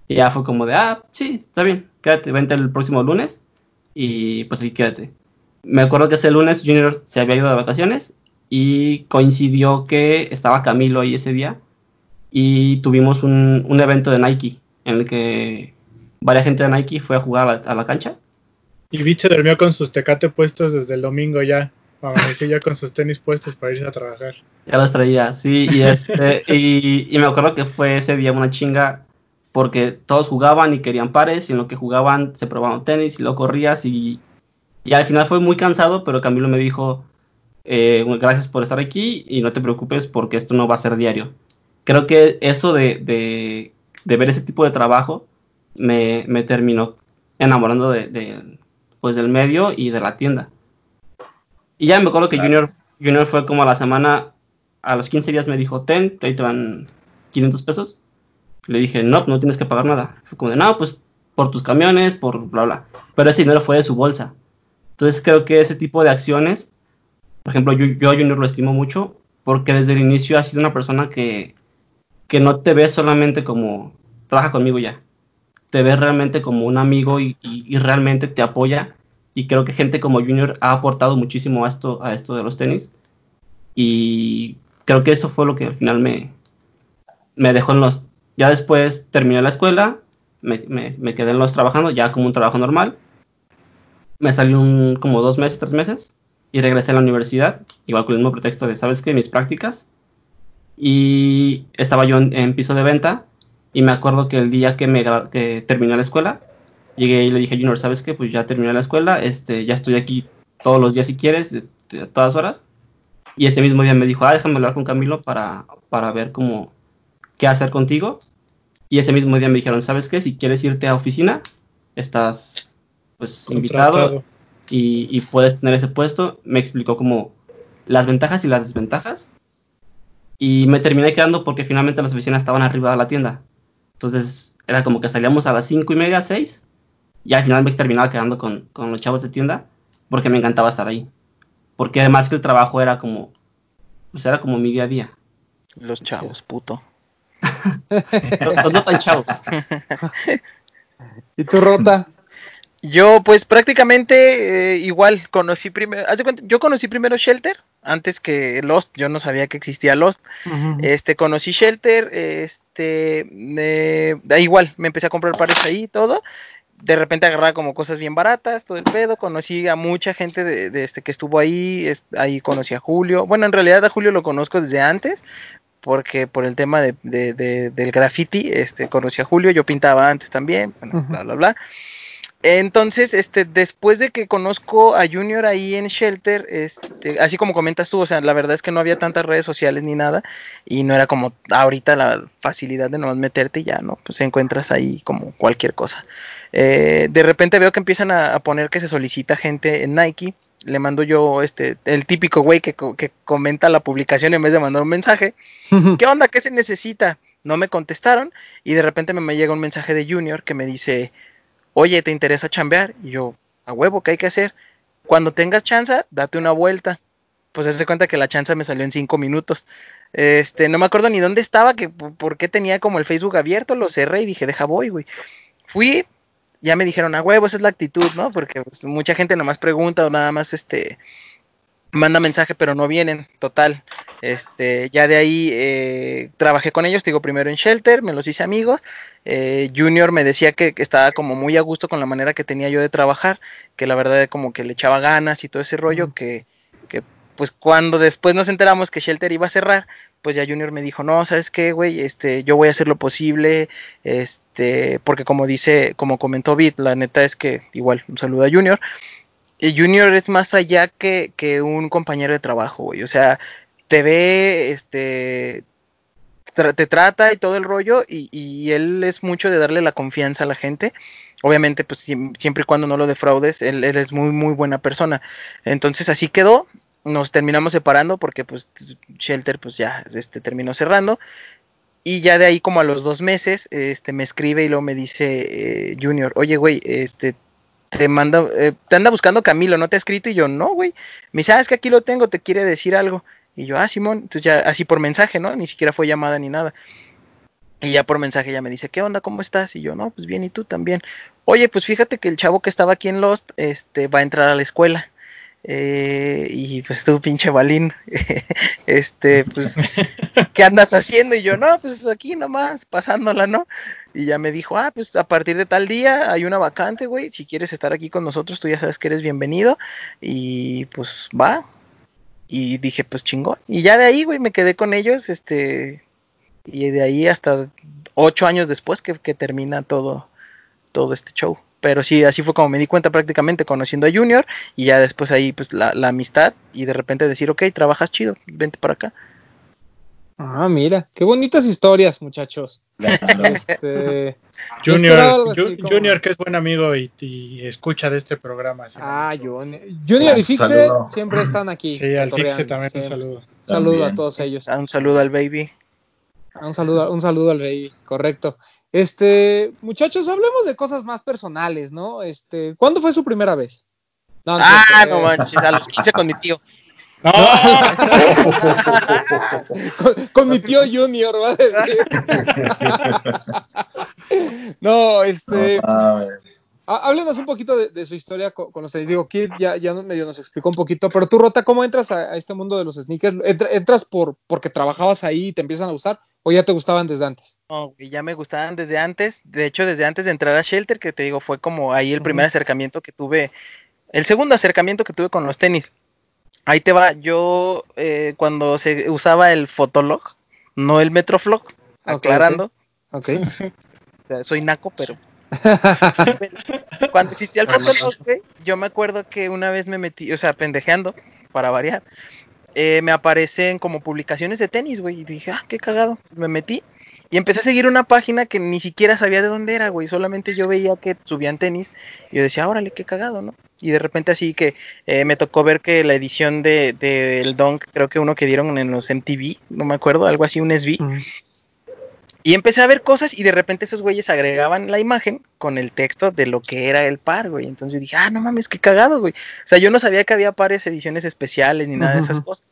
Y ya fue como de, ah, sí, está bien, quédate, vente el próximo lunes y pues sí, quédate. Me acuerdo que ese lunes Junior se había ido de vacaciones y coincidió que estaba Camilo ahí ese día y tuvimos un, un evento de Nike en el que varias gente de Nike fue a jugar a la, a la cancha. Y Biche durmió con sus tecate puestos desde el domingo ya. Amaneció ya con sus tenis puestos para irse a trabajar. Ya los traía, sí, y, este, *laughs* y, y me acuerdo que fue ese día una chinga porque todos jugaban y querían pares y en lo que jugaban se probaban tenis y lo corrías y, y al final fue muy cansado, pero Camilo me dijo, eh, gracias por estar aquí y no te preocupes porque esto no va a ser diario. Creo que eso de, de, de ver ese tipo de trabajo me, me terminó enamorando de, de, pues del medio y de la tienda. Y ya me acuerdo que. Junior, Junior fue como a la semana, a los 15 días me dijo, ten, ahí te van 500 pesos. Le dije, no, no tienes que pagar nada. Fue como de, no, pues por tus camiones, por bla, bla. Pero ese dinero fue de su bolsa. Entonces creo que ese tipo de acciones, por ejemplo, yo, a Junior lo estimo mucho porque desde el inicio ha sido una persona que, que no te ve solamente como, trabaja conmigo ya. Te ve realmente como un amigo y, y- realmente te apoya. Y creo que gente como Junior ha aportado muchísimo a esto, a esto de los tenis. Y creo que eso fue lo que al final me, me dejó en los... Ya después terminé la escuela, me, me, quedé en los trabajando, ya como un trabajo normal. Me salió como dos meses, tres meses, y regresé a la universidad, igual con el mismo pretexto de, ¿sabes qué? Mis prácticas. Y estaba yo en, piso de venta, y me acuerdo que el día que, me, que terminé la escuela, llegué y le dije, Junior, ¿sabes qué? Pues ya terminé la escuela, este, ya estoy aquí todos los días si quieres, a todas horas. Y ese mismo día me dijo, ah, déjame hablar con Camilo para, para ver cómo, qué hacer contigo. Y ese mismo día me dijeron, ¿sabes qué? Si quieres irte a oficina, estás pues invitado. Y, y puedes tener ese puesto. Me explicó como las ventajas y las desventajas. Y me terminé quedando porque finalmente las oficinas estaban arriba de la tienda. Entonces era como que salíamos a las cinco y media, seis. Y al final me terminaba quedando con, con los chavos de tienda porque me encantaba estar ahí. Porque además que el trabajo era como, pues era como mi día a día. Los chavos, puto. *laughs* No, no tan chavos. *laughs* ¿Y tu rota? Yo, pues prácticamente eh, igual conocí primero. Yo conocí primero Shelter antes que Lost. Yo no sabía que existía Lost. Este, conocí Shelter, este, eh, da igual, me empecé a comprar pares ahí y todo. De repente agarraba como cosas bien baratas, todo el pedo. Conocí a mucha gente de, de este que estuvo ahí. es- ahí conocí a Julio. Bueno, en realidad a Julio lo conozco desde antes, porque por el tema de, de- de- del graffiti, este, conocí a Julio. Yo pintaba antes también, bueno, Ujú. bla, bla, bla. Entonces, este, después de que conozco a Junior ahí en Shelter, este, así como comentas tú, o sea, la verdad es que no había tantas redes sociales ni nada, y no era como ahorita la facilidad de nomás meterte y ya, ¿no? Pues encuentras ahí como cualquier cosa. Eh, de repente veo que empiezan a, a poner que se solicita gente en Nike. Le mando yo este el típico güey que, que comenta la publicación en vez de mandar un mensaje. *laughs* ¿Qué onda? ¿Qué se necesita? No me contestaron y de repente me llega un mensaje de Junior que me dice, oye, ¿te interesa chambear? Y yo, a huevo, ¿qué hay que hacer? Cuando tengas chance, date una vuelta. Pues se cuenta que la chance me salió en cinco minutos. Este, no me acuerdo ni dónde estaba, que por qué tenía como el Facebook abierto, lo cerré y dije, deja voy, güey. Fui, ya me dijeron, a huevo, esa es la actitud, ¿no? Porque pues, mucha gente nomás pregunta o nada más, este, manda mensaje, pero no vienen, total. Este, ya de ahí eh, trabajé con ellos, te digo, primero en Shelter, me los hice amigos. Eh, Junior me decía que, que estaba como muy a gusto con la manera que tenía yo de trabajar, que la verdad como que le echaba ganas y todo ese rollo, que, que pues cuando después nos enteramos que Shelter iba a cerrar, pues ya Junior me dijo, no, ¿sabes qué, güey? Este, yo voy a hacer lo posible, este, porque como dice, como comentó Bit, la neta es que, igual, un saludo a Junior, Junior es más allá que, que un compañero de trabajo, güey, o sea, te ve, este, te trata y todo el rollo, y, y él es mucho de darle la confianza a la gente, obviamente, pues siem- siempre y cuando no lo defraudes, él, él es muy, muy buena persona, entonces así quedó, nos terminamos separando porque pues Shelter pues ya este terminó cerrando. Y ya de ahí como a los dos meses este me escribe y luego me dice eh, Junior oye güey este te manda eh, te anda buscando Camilo no te ha escrito y yo no güey me dice ah es que aquí lo tengo te quiere decir algo y yo ah Simón entonces ya así por mensaje no ni siquiera fue llamada ni nada y ya por mensaje ya me dice, ¿qué onda? ¿Cómo estás? Y yo, no, pues bien, ¿y tú también? Oye, pues fíjate que el chavo que estaba aquí en Lost, este, va a entrar a la escuela. Eh, y pues tú, pinche balín, *laughs* este, pues, *laughs* ¿qué andas haciendo? Y yo, no, pues aquí nomás, pasándola, ¿no? Y ya me dijo, ah, pues a partir de tal día hay una vacante, güey, si quieres estar aquí con nosotros, tú ya sabes que eres bienvenido. Y pues va. Y dije, pues chingón. Y ya de ahí, güey, me quedé con ellos, este, y de ahí hasta ocho años después que, que termina todo, todo este show. Pero sí, así fue como me di cuenta prácticamente conociendo a Junior y ya después ahí pues la, la amistad y de repente decir, ok, trabajas chido, vente para acá. Ah, mira, qué bonitas historias, muchachos. Claro. Este, *laughs* Junior, Ju- como- Junior, que es buen amigo y, y escucha de este programa. Ah, Junior, Junior y Fixe saludo. siempre están aquí. Sí, al Fixe también un saludo. Saludo a todos ellos. Ah, Un saludo al baby. Un saludo, un saludo al baby, correcto. Este, muchachos, hablemos de cosas más personales, ¿no? Este, ¿cuándo fue su primera vez? No, Ah, cierto, no eh, manches, a los 15 con mi tío. *laughs* ¡No! con, con mi tío Junior, ¿va a decir? *laughs* no, este, há- háblenos un poquito de, de su historia con, con los tenis. Digo, Kid ya, ya medio nos explicó un poquito, pero tú, Rota, ¿cómo entras a, a este mundo de los sneakers? ¿Entra- ¿Entras por porque trabajabas ahí y te empiezan a gustar o ya te gustaban desde antes? No, güey, ya me gustaban desde antes. De hecho, desde antes de entrar a Shelter, que te digo, fue como ahí el primer acercamiento que tuve, el segundo acercamiento que tuve con los tenis. Ahí te va, yo eh, cuando se usaba el Fotolog, no el Metroflog, aclarando, Ok. o sea, soy naco, pero *laughs* Cuando existía el Fotolog, yo me acuerdo que una vez me metí, o sea, pendejeando, para variar, eh, me aparecen como publicaciones de tenis, güey, y dije, ah, qué cagado, me metí. Y empecé a seguir una página que ni siquiera sabía de dónde era, güey. Solamente yo veía que subían tenis. Y yo decía, órale, qué cagado, ¿no? Y de repente así que eh, me tocó ver que la edición de, de el Dunk, creo que uno que dieron en los MTV, no me acuerdo, algo así, un SB. Y empecé a ver cosas y de repente esos güeyes agregaban la imagen con el texto de lo que era el par, güey. Entonces dije, ah, no mames, qué cagado, güey. O sea, yo no sabía que había pares, ediciones especiales ni nada de esas cosas.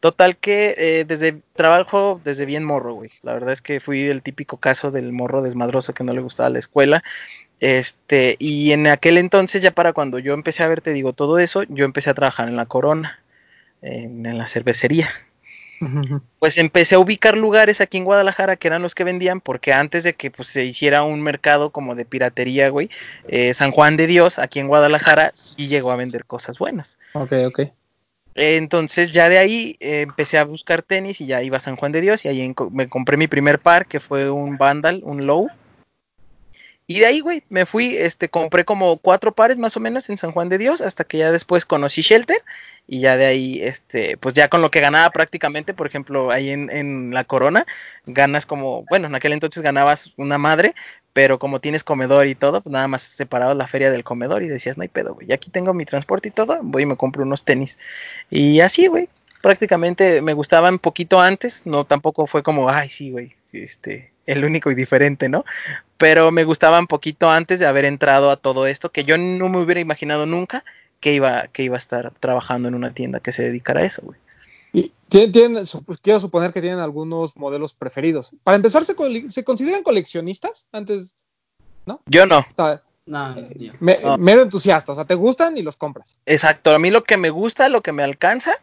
Total que eh, desde trabajo, desde bien morro, güey. La verdad es que fui el típico caso del morro desmadroso que no le gustaba la escuela. Este, y en aquel entonces, ya para cuando yo empecé a ver, te digo, todo eso, yo empecé a trabajar en la corona, en, en la cervecería pues empecé a ubicar lugares aquí en Guadalajara que eran los que vendían, porque antes de que pues, se hiciera un mercado como de piratería, güey, eh, San Juan de Dios, aquí en Guadalajara, sí llegó a vender cosas buenas. Ok, ok. Eh, Entonces ya de ahí eh, empecé a buscar tenis y ya iba a San Juan de Dios y ahí me compré mi primer par, que fue un Vandal, un Low. Y de ahí, güey, me fui, este, compré como cuatro pares más o menos en San Juan de Dios, hasta que ya después conocí Shelter, y ya de ahí, este, pues ya con lo que ganaba prácticamente, por ejemplo, ahí en, en la Corona, ganas como, bueno, en aquel entonces ganabas una madre, pero como tienes comedor y todo, pues nada más separado la feria del comedor y decías, no hay pedo, güey, aquí tengo mi transporte y todo, voy y me compro unos tenis. Y así, güey, prácticamente me gustaban poquito antes, no tampoco fue como, ay, sí, güey, este, el único y diferente, ¿no? Pero me gustaban poquito antes de haber entrado a todo esto, que yo no me hubiera imaginado nunca que iba, que iba a estar trabajando en una tienda que se dedicara a eso, güey. Y tienen, tienen- su- pues, quiero suponer que tienen algunos modelos preferidos. Para empezar, ¿se, consideran coleccionistas? Antes, Yo no, o sea, No, yo. me- No. mero entusiasta. O sea, te gustan y los compras. exacto, a mí lo que me gusta, lo que me alcanza,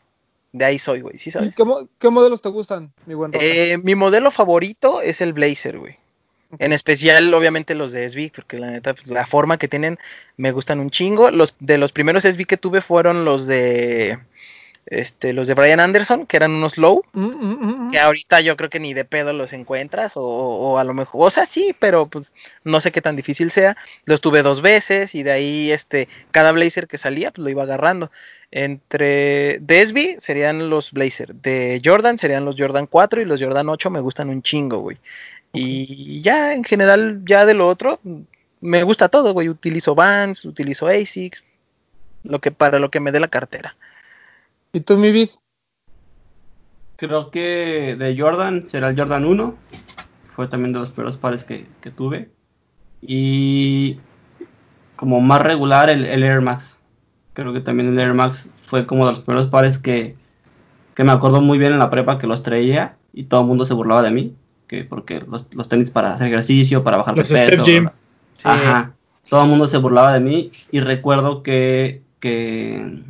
de ahí soy, güey, ¿sí ¿Y sabes? qué, mo- qué modelos te gustan, mi buen? Eh, mi modelo favorito es el Blazer, güey. En especial, obviamente, los de SB, porque la neta, pues, la forma que tienen me gustan un chingo. Los de los primeros SB que tuve fueron los de este, los de Brian Anderson, que eran unos low, Mm, mm, mm, que ahorita yo creo que ni de pedo los encuentras, o, o a lo mejor, o sea, sí, pero pues no sé qué tan difícil sea. Los tuve dos veces y de ahí, este, cada blazer que salía, pues lo iba agarrando. Entre de SB serían los blazer, de Jordan serían los Jordan 4 y los Jordan 8 me gustan un chingo, güey. Y ya en general, ya de lo otro, me gusta todo, güey. Utilizo Vans, utilizo ASICS, lo que para lo que me dé la cartera. ¿Y tú, mi vid? Creo que de Jordan será el Jordan 1. Fue también de los primeros pares que, que tuve. Y como más regular el, el Air Max. Creo que también el Air Max fue como de los primeros pares que, que me acuerdo muy bien en la prepa que los traía y todo el mundo se burlaba de mí. Que porque los, los tenis para hacer ejercicio, para bajar de Los Step peso. Gym. Sí. Ajá. Todo el mundo se burlaba de mí y recuerdo que, que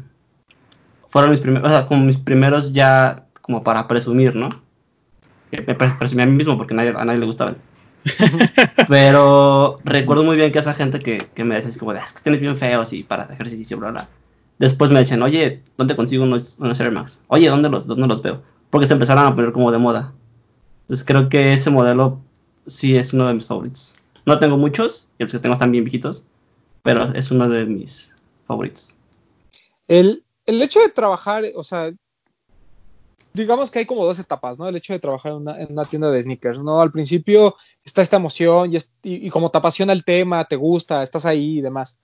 fueron mis primeros, o sea, como mis primeros ya como para presumir, ¿no? Me pre- presumía a mí mismo porque nadie, a nadie le gustaban. *laughs* Pero recuerdo muy bien que esa gente que, que me decía así como de, "Ah, es que tienes bien feos y para ejercicio, bla, bla. Después me decían, oye, ¿dónde consigo unos, unos Air Max? Oye, ¿dónde los, ¿dónde los veo? Porque se empezaron a poner como de moda. Entonces creo que ese modelo sí es uno de mis favoritos. No tengo muchos, y los que tengo están bien viejitos, pero es uno de mis favoritos. El, el hecho de trabajar, o sea, digamos que hay como dos etapas, ¿no? El hecho de trabajar en una, en una tienda de sneakers, ¿no? Al principio está esta emoción y, es- y- y como te apasiona el tema, te gusta, estás ahí y demás.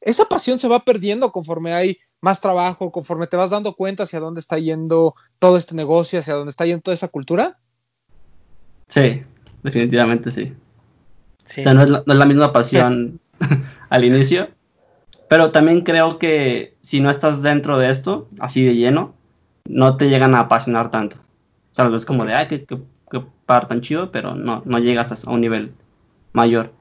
Esa pasión se va perdiendo conforme hay más trabajo, conforme te vas dando cuenta hacia dónde está yendo todo este negocio, hacia dónde está yendo toda esa cultura. Sí, definitivamente sí. Sí. O sea, no es la, no es la misma pasión *laughs* *laughs* al inicio, pero también creo que si no estás dentro de esto, así de lleno, no te llegan a apasionar tanto. O sea, es como de, ay, qué, qué, qué par tan chido, pero no, no llegas a un nivel mayor.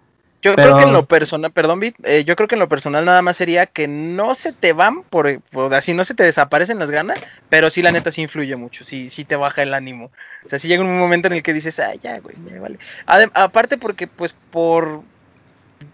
Yo Pero- creo que en lo personal, perdón, Vit, eh, yo creo que en lo personal nada más sería que no se te van por, por así, no se te desaparecen las ganas, pero sí la neta sí influye mucho, sí, sí te baja el ánimo. O sea, sí llega un momento en el que dices, ah, ya, güey, me vale. Adem- aparte porque, pues, por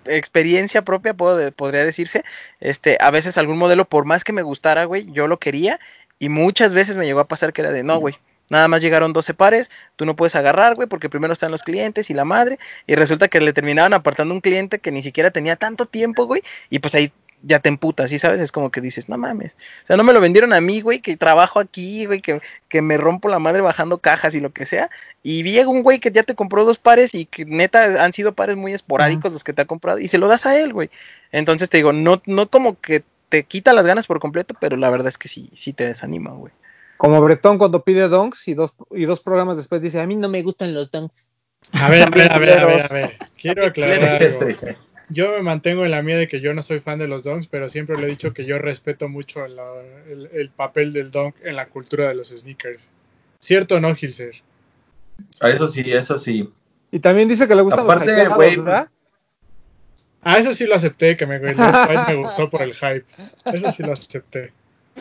experiencia propia, puedo podría decirse, este, a veces algún modelo, por más que me gustara, güey, yo lo quería, y muchas veces me llegó a pasar que era de, no, güey, Nada más llegaron 12 pares, tú no puedes agarrar, güey, porque primero están los clientes y la madre, y resulta que le terminaban apartando un cliente que ni siquiera tenía tanto tiempo, güey, y pues ahí ya te emputas, ¿sí sabes? Es como que dices, no mames. O sea, no me lo vendieron a mí, güey, que trabajo aquí, güey, que, que me rompo la madre bajando cajas y lo que sea. Y llega un güey que ya te compró dos pares y que neta han sido pares muy esporádicos los que te ha comprado y se lo das a él, güey. Entonces te digo, no, no como que te quita las ganas por completo, pero la verdad es que sí, sí te desanima, güey. Como Bretón cuando pide donks y dos, y dos programas después dice, a mí no me gustan los donks. A ver, a ver, a ver, a ver, a ver. *laughs* Quiero aclarar algo. Yo me mantengo en la mía de que yo no soy fan de los donks, pero siempre le he dicho que yo respeto mucho la- el, el papel del donk en la cultura de los sneakers. ¿Cierto o no, Gilser? Eso sí, eso sí. Y también dice que le gustan Aparte, los hypeados, güey, ¿verdad? Ah, eso sí lo acepté, que me gustó por el hype. Eso sí lo acepté.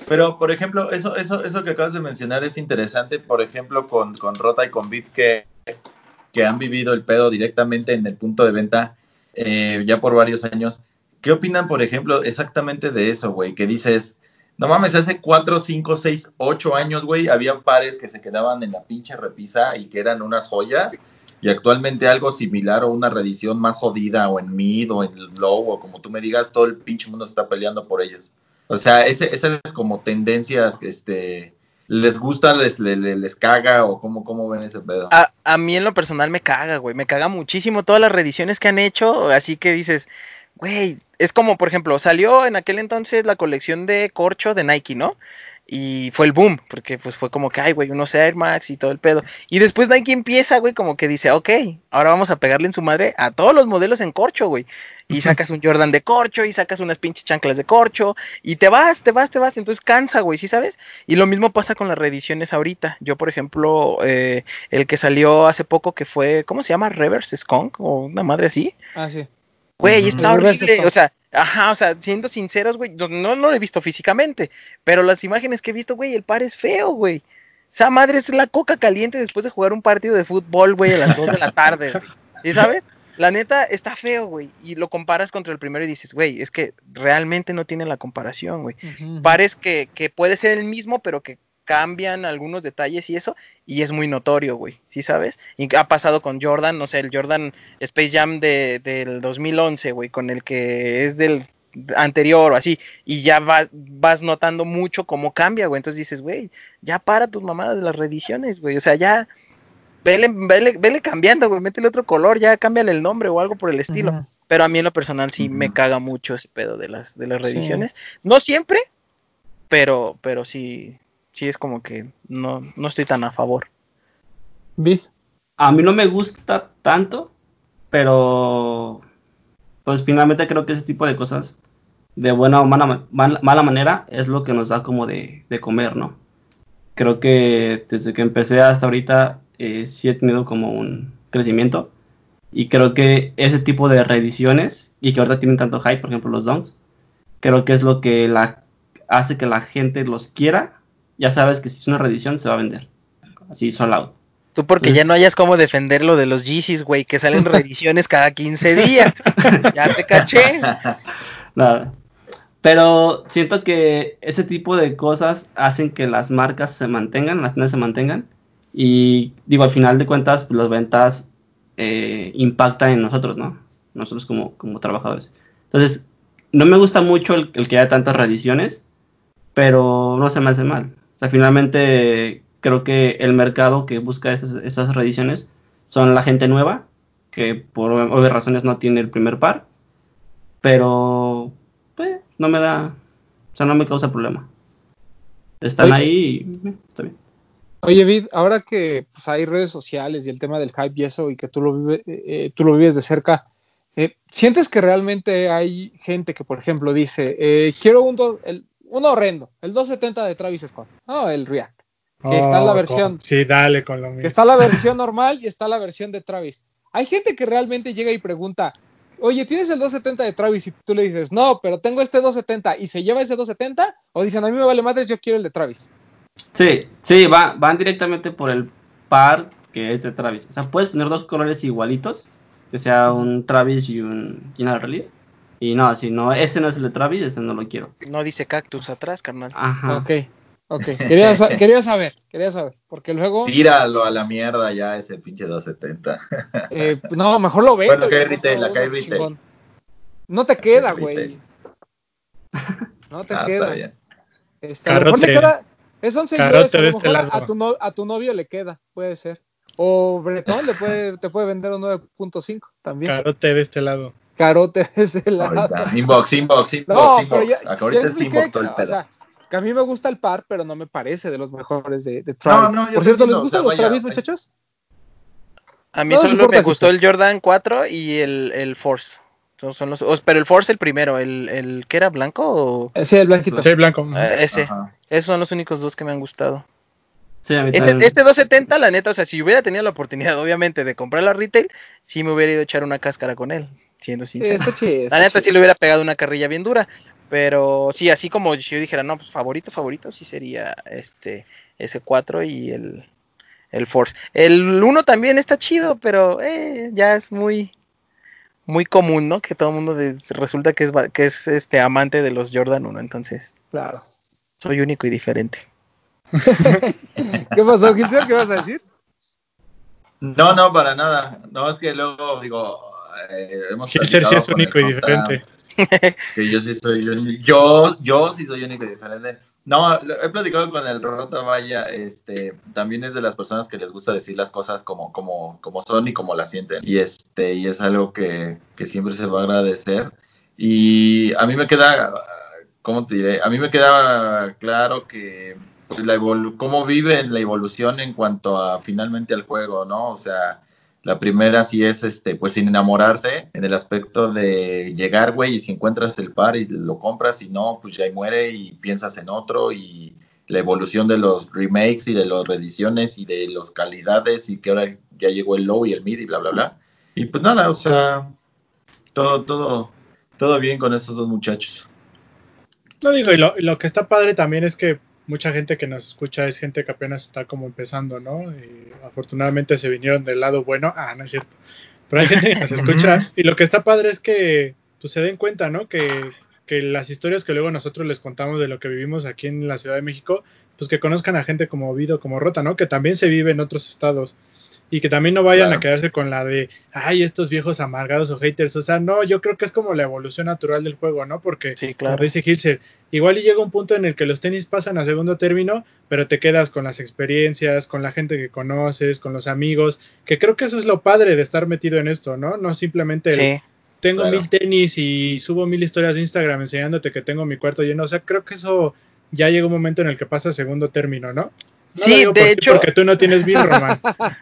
Pero, por ejemplo, eso, eso, eso que acabas de mencionar es interesante, por ejemplo, con, con Rota y con Bit que, que han vivido el pedo directamente en el punto de venta eh, ya por varios años. ¿Qué opinan, por ejemplo, exactamente de eso, güey? Que dices, no mames, hace 4, 5, 6, 8 años, güey, había pares que se quedaban en la pinche repisa y que eran unas joyas. Y actualmente algo similar o una reedición más jodida o en mid o en low o como tú me digas, todo el pinche mundo se está peleando por ellos. O sea, ese, esas como tendencias, este, les gusta, les, les, les caga o cómo, cómo ven ese pedo. A, a mí en lo personal me caga, güey. Me caga muchísimo todas las reediciones que han hecho. Así que dices, güey, es como, por ejemplo, salió en aquel entonces la colección de corcho de Nike, ¿no? Y fue el boom, porque pues fue como que, ay, güey, unos Air Max y todo el pedo. Y después Nike empieza, güey, como que dice, ok, ahora vamos a pegarle en su madre a todos los modelos en corcho, güey. Y sacas un Jordan de corcho, y sacas unas pinches chanclas de corcho, y te vas, te vas, te vas. Entonces cansa, güey, ¿sí sabes? Y lo mismo pasa con las reediciones ahorita. Yo, por ejemplo, eh, el que salió hace poco que fue, ¿cómo se llama? Reverse Skunk o una madre así. Ah, sí. Güey, está horrible. O sea, ajá, o sea, siendo sinceros, güey, no, no lo he visto físicamente, pero las imágenes que he visto, güey, el par es feo, güey. Esa madre es la coca caliente después de jugar un partido de fútbol, güey, a las 2 de la tarde, güey. ¿Y sabes? La neta está feo, güey. Y lo comparas contra el primero y dices, güey, es que realmente no tiene la comparación, güey. Ujú. Pares que, que puede ser el mismo, pero que cambian algunos detalles y eso, y es muy notorio, güey, ¿sí sabes? Y ha pasado con Jordan, no sé, el Jordan Space Jam de, del 2011, güey, con el que es del anterior o así, y ya vas, vas notando mucho cómo cambia, güey, entonces dices, güey, ya para tus mamadas de las reediciones, güey, o sea, ya vele, vele, vele cambiando, güey, métele otro color, ya cámbiale el nombre o algo por el estilo. Pero a mí en lo personal sí me caga mucho ese pedo de las, de las Sí. reediciones. No siempre, pero, pero sí, sí es como que no, no estoy tan a favor. A mí no me gusta tanto, pero pues finalmente creo que ese tipo de cosas, de buena o mala, mal- mala manera, es lo que nos da como de, de comer, ¿no? Creo que desde que empecé hasta ahorita eh, sí he tenido como un crecimiento y creo que ese tipo de reediciones y que ahorita tienen tanto hype, por ejemplo los donks, creo que es lo que la, hace que la gente los quiera. Ya sabes que si es una reedición se va a vender, así sold out. Tú porque ya no hayas cómo defender lo de los Yeezys, güey, que salen *laughs* reediciones cada 15 días. *laughs* ya te caché. Nada. Pero siento que ese tipo de cosas hacen que las marcas se mantengan, las tiendas se mantengan. Y digo, al final de cuentas, pues, las ventas eh, impactan en nosotros, ¿no? Nosotros como, como trabajadores. Entonces, no me gusta mucho el, el que haya tantas reediciones, pero no se me hace mal. O sea, finalmente creo que el mercado que busca esas, esas reediciones son la gente nueva, que por obvias razones no tiene el primer par pero pues, no me da, o sea, no me causa problema. Están Oye. ahí y eh, está bien. Oye, Vid, ahora que pues, hay redes sociales y el tema del hype y eso, y que tú lo, vive- eh, eh, tú lo vives de cerca, eh, ¿sientes que realmente hay gente que, por ejemplo, dice, quiero un, do- el, uno horrendo, el 270 de Travis Scott, no, el React, que está en la Oh, versión, con- Sí, dale con lo mismo. que está la *laughs* versión normal y está la versión de Travis. Hay gente que realmente llega y pregunta, oye, ¿tienes el 270 de Travis? Y tú le dices, no, pero tengo este 270 y se lleva ese 270, o dicen, a mí me vale madres, yo quiero el de Travis. Sí, sí, va, van directamente por el par que es de Travis. O sea, puedes poner dos colores igualitos, que sea un Travis y un y una release. Y no, si no, ese no es el de Travis, ese no lo quiero. No dice cactus atrás, carnal. Ajá. Ok. Ok, *laughs* quería, sa- quería saber, quería saber, porque luego, Tíralo a la mierda ya ese pinche 270. *laughs* eh, no, mejor lo vendo. Bueno, compro retail, acá hay uno retail. No te queda, güey. No te Ah, queda. está bien. Este, a lo mejor Carote. queda, es 11 Carote US, a de lo este mejor lado. a tu, no- a tu novio le queda, puede ser. O Bretón le puede, te puede vender un 9.5 también. Carote de este lado. Carote *laughs* de ese lado. Ahorita. Inbox, inbox, inbox, No, inbox. pero ya, Acá ya ahorita es expliqué inbox todo el pedo. o sea, que a mí me gusta el par, pero no me parece de los mejores de, de No, Travis. no, yo Por cierto, ¿les gustan o sea, los vaya, Travis, muchachos? A mí No, no solo importa me gustó el Jordan 4 y el, el Force. Son, son los, os- pero el Force el primero, el, el que era blanco o Sí, el blanquito. Sí, blanco. Eh, ese. Ajá. Esos son los únicos dos que me han gustado. Sí, a mí Este, también. este 270, la neta, o sea, si hubiera tenido la oportunidad, obviamente, de comprar la retail, sí me hubiera ido a echar una cáscara con él, siendo Sí, sincero. está chido. *laughs* está La neta chido. sí le hubiera pegado una carrilla bien dura. Pero sí, así como si yo dijera, no, pues favorito, favorito, sí sería este ese 4 y el, el Force. El 1 también está chido, pero eh, ya es muy muy común, ¿no? Que todo el mundo resulta que es va- que es este amante de los Jordan 1, entonces Claro. soy único y diferente. *laughs* ¿Qué pasó, Gilser? ¿Qué vas a decir? No, no, para nada. No, es que luego digo, eh, hemos Gilser sí es único y diferente. *laughs* Que yo sí soy. Yo, yo sí soy único y diferente. No, he platicado con el Rota Vaya, este, también es de las personas que les gusta decir las cosas como, como, como son y como las sienten. Y este, y es algo que, que siempre se va a agradecer. Y a mí me queda, ¿cómo te diré? A mí me queda claro que pues, la cómo viven la evolución en cuanto a finalmente al juego, ¿no? O sea, la primera sí es, este, pues sin enamorarse, en el aspecto de llegar, güey, y si encuentras el par y lo compras, y no, pues ya muere y piensas en otro, y la evolución de los remakes y de las reediciones y de las calidades, y que ahora ya llegó el low y el mid y bla, bla, bla. Y pues nada, o sea, todo, todo, todo bien con estos dos muchachos. No digo, y lo, lo que está padre también es que mucha gente que nos escucha es gente que apenas está como empezando, ¿no? Y afortunadamente se vinieron del lado bueno. Ah, no es cierto. Pero hay gente que nos escucha y lo que está padre es que pues, se den cuenta, ¿no? Que, que las historias que luego nosotros les contamos de lo que vivimos aquí en la Ciudad de México, pues que conozcan a gente como Vido, como Rota, ¿no? Que también se vive en otros estados. Y que también no vayan Claro. a quedarse con la de, ay, estos viejos amargados o haters. O sea, no, yo creo que es como la evolución natural del juego, ¿no? Porque Sí, como claro. dice Hilser, igual y llega un punto en el que los tenis pasan a segundo término, pero te quedas con las experiencias, con la gente que conoces, con los amigos, que creo que eso es lo padre de estar metido en esto, ¿no? No simplemente el, tengo claro. mil tenis y subo mil historias de Instagram enseñándote que tengo mi cuarto lleno. O sea, creo que eso ya llega un momento en el que pasa a segundo término, ¿no? No Sí, de por hecho- Porque tú no tienes mil, Román. *laughs*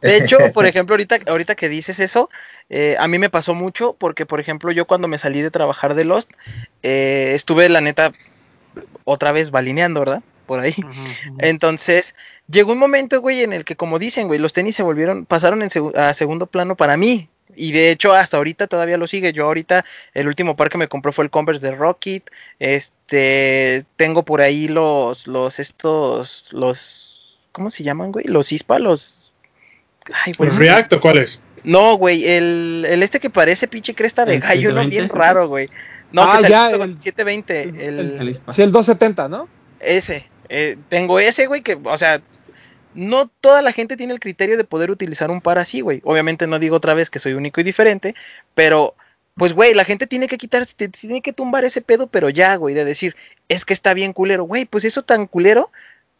De hecho, por ejemplo, ahorita, ahorita que dices eso, eh, a mí me pasó mucho porque, por ejemplo, yo cuando me salí de trabajar de Lost, eh, estuve, la neta, otra vez balineando, ¿verdad? Por ahí. Entonces, llegó un momento, güey, en el que, como dicen, güey, los tenis se volvieron, pasaron en a segundo plano para mí. Y de hecho, hasta ahorita todavía lo sigue. Yo ahorita, el último par que me compró fue el Converse de Rocket. Este, tengo por ahí los, los, estos, los, ¿cómo se llaman, güey? Los ISPA, los... Ay, güey. ¿Los React o cuáles? No, güey, el, el este que parece pinche cresta de ¿El gallo, ¿no? 720? Bien raro, güey. No, Ah, que ya, con el- el 720, el, el- El. Sí, el 270, ¿no? ese. eh, tengo ese, güey, que, o sea, no toda la gente tiene el criterio de poder utilizar un par así, güey. Obviamente no digo otra vez que soy único y diferente, pero, pues, güey, la gente tiene que quitarse, tiene que tumbar ese pedo, pero ya, güey, de decir, es que está bien culero, güey, pues eso tan culero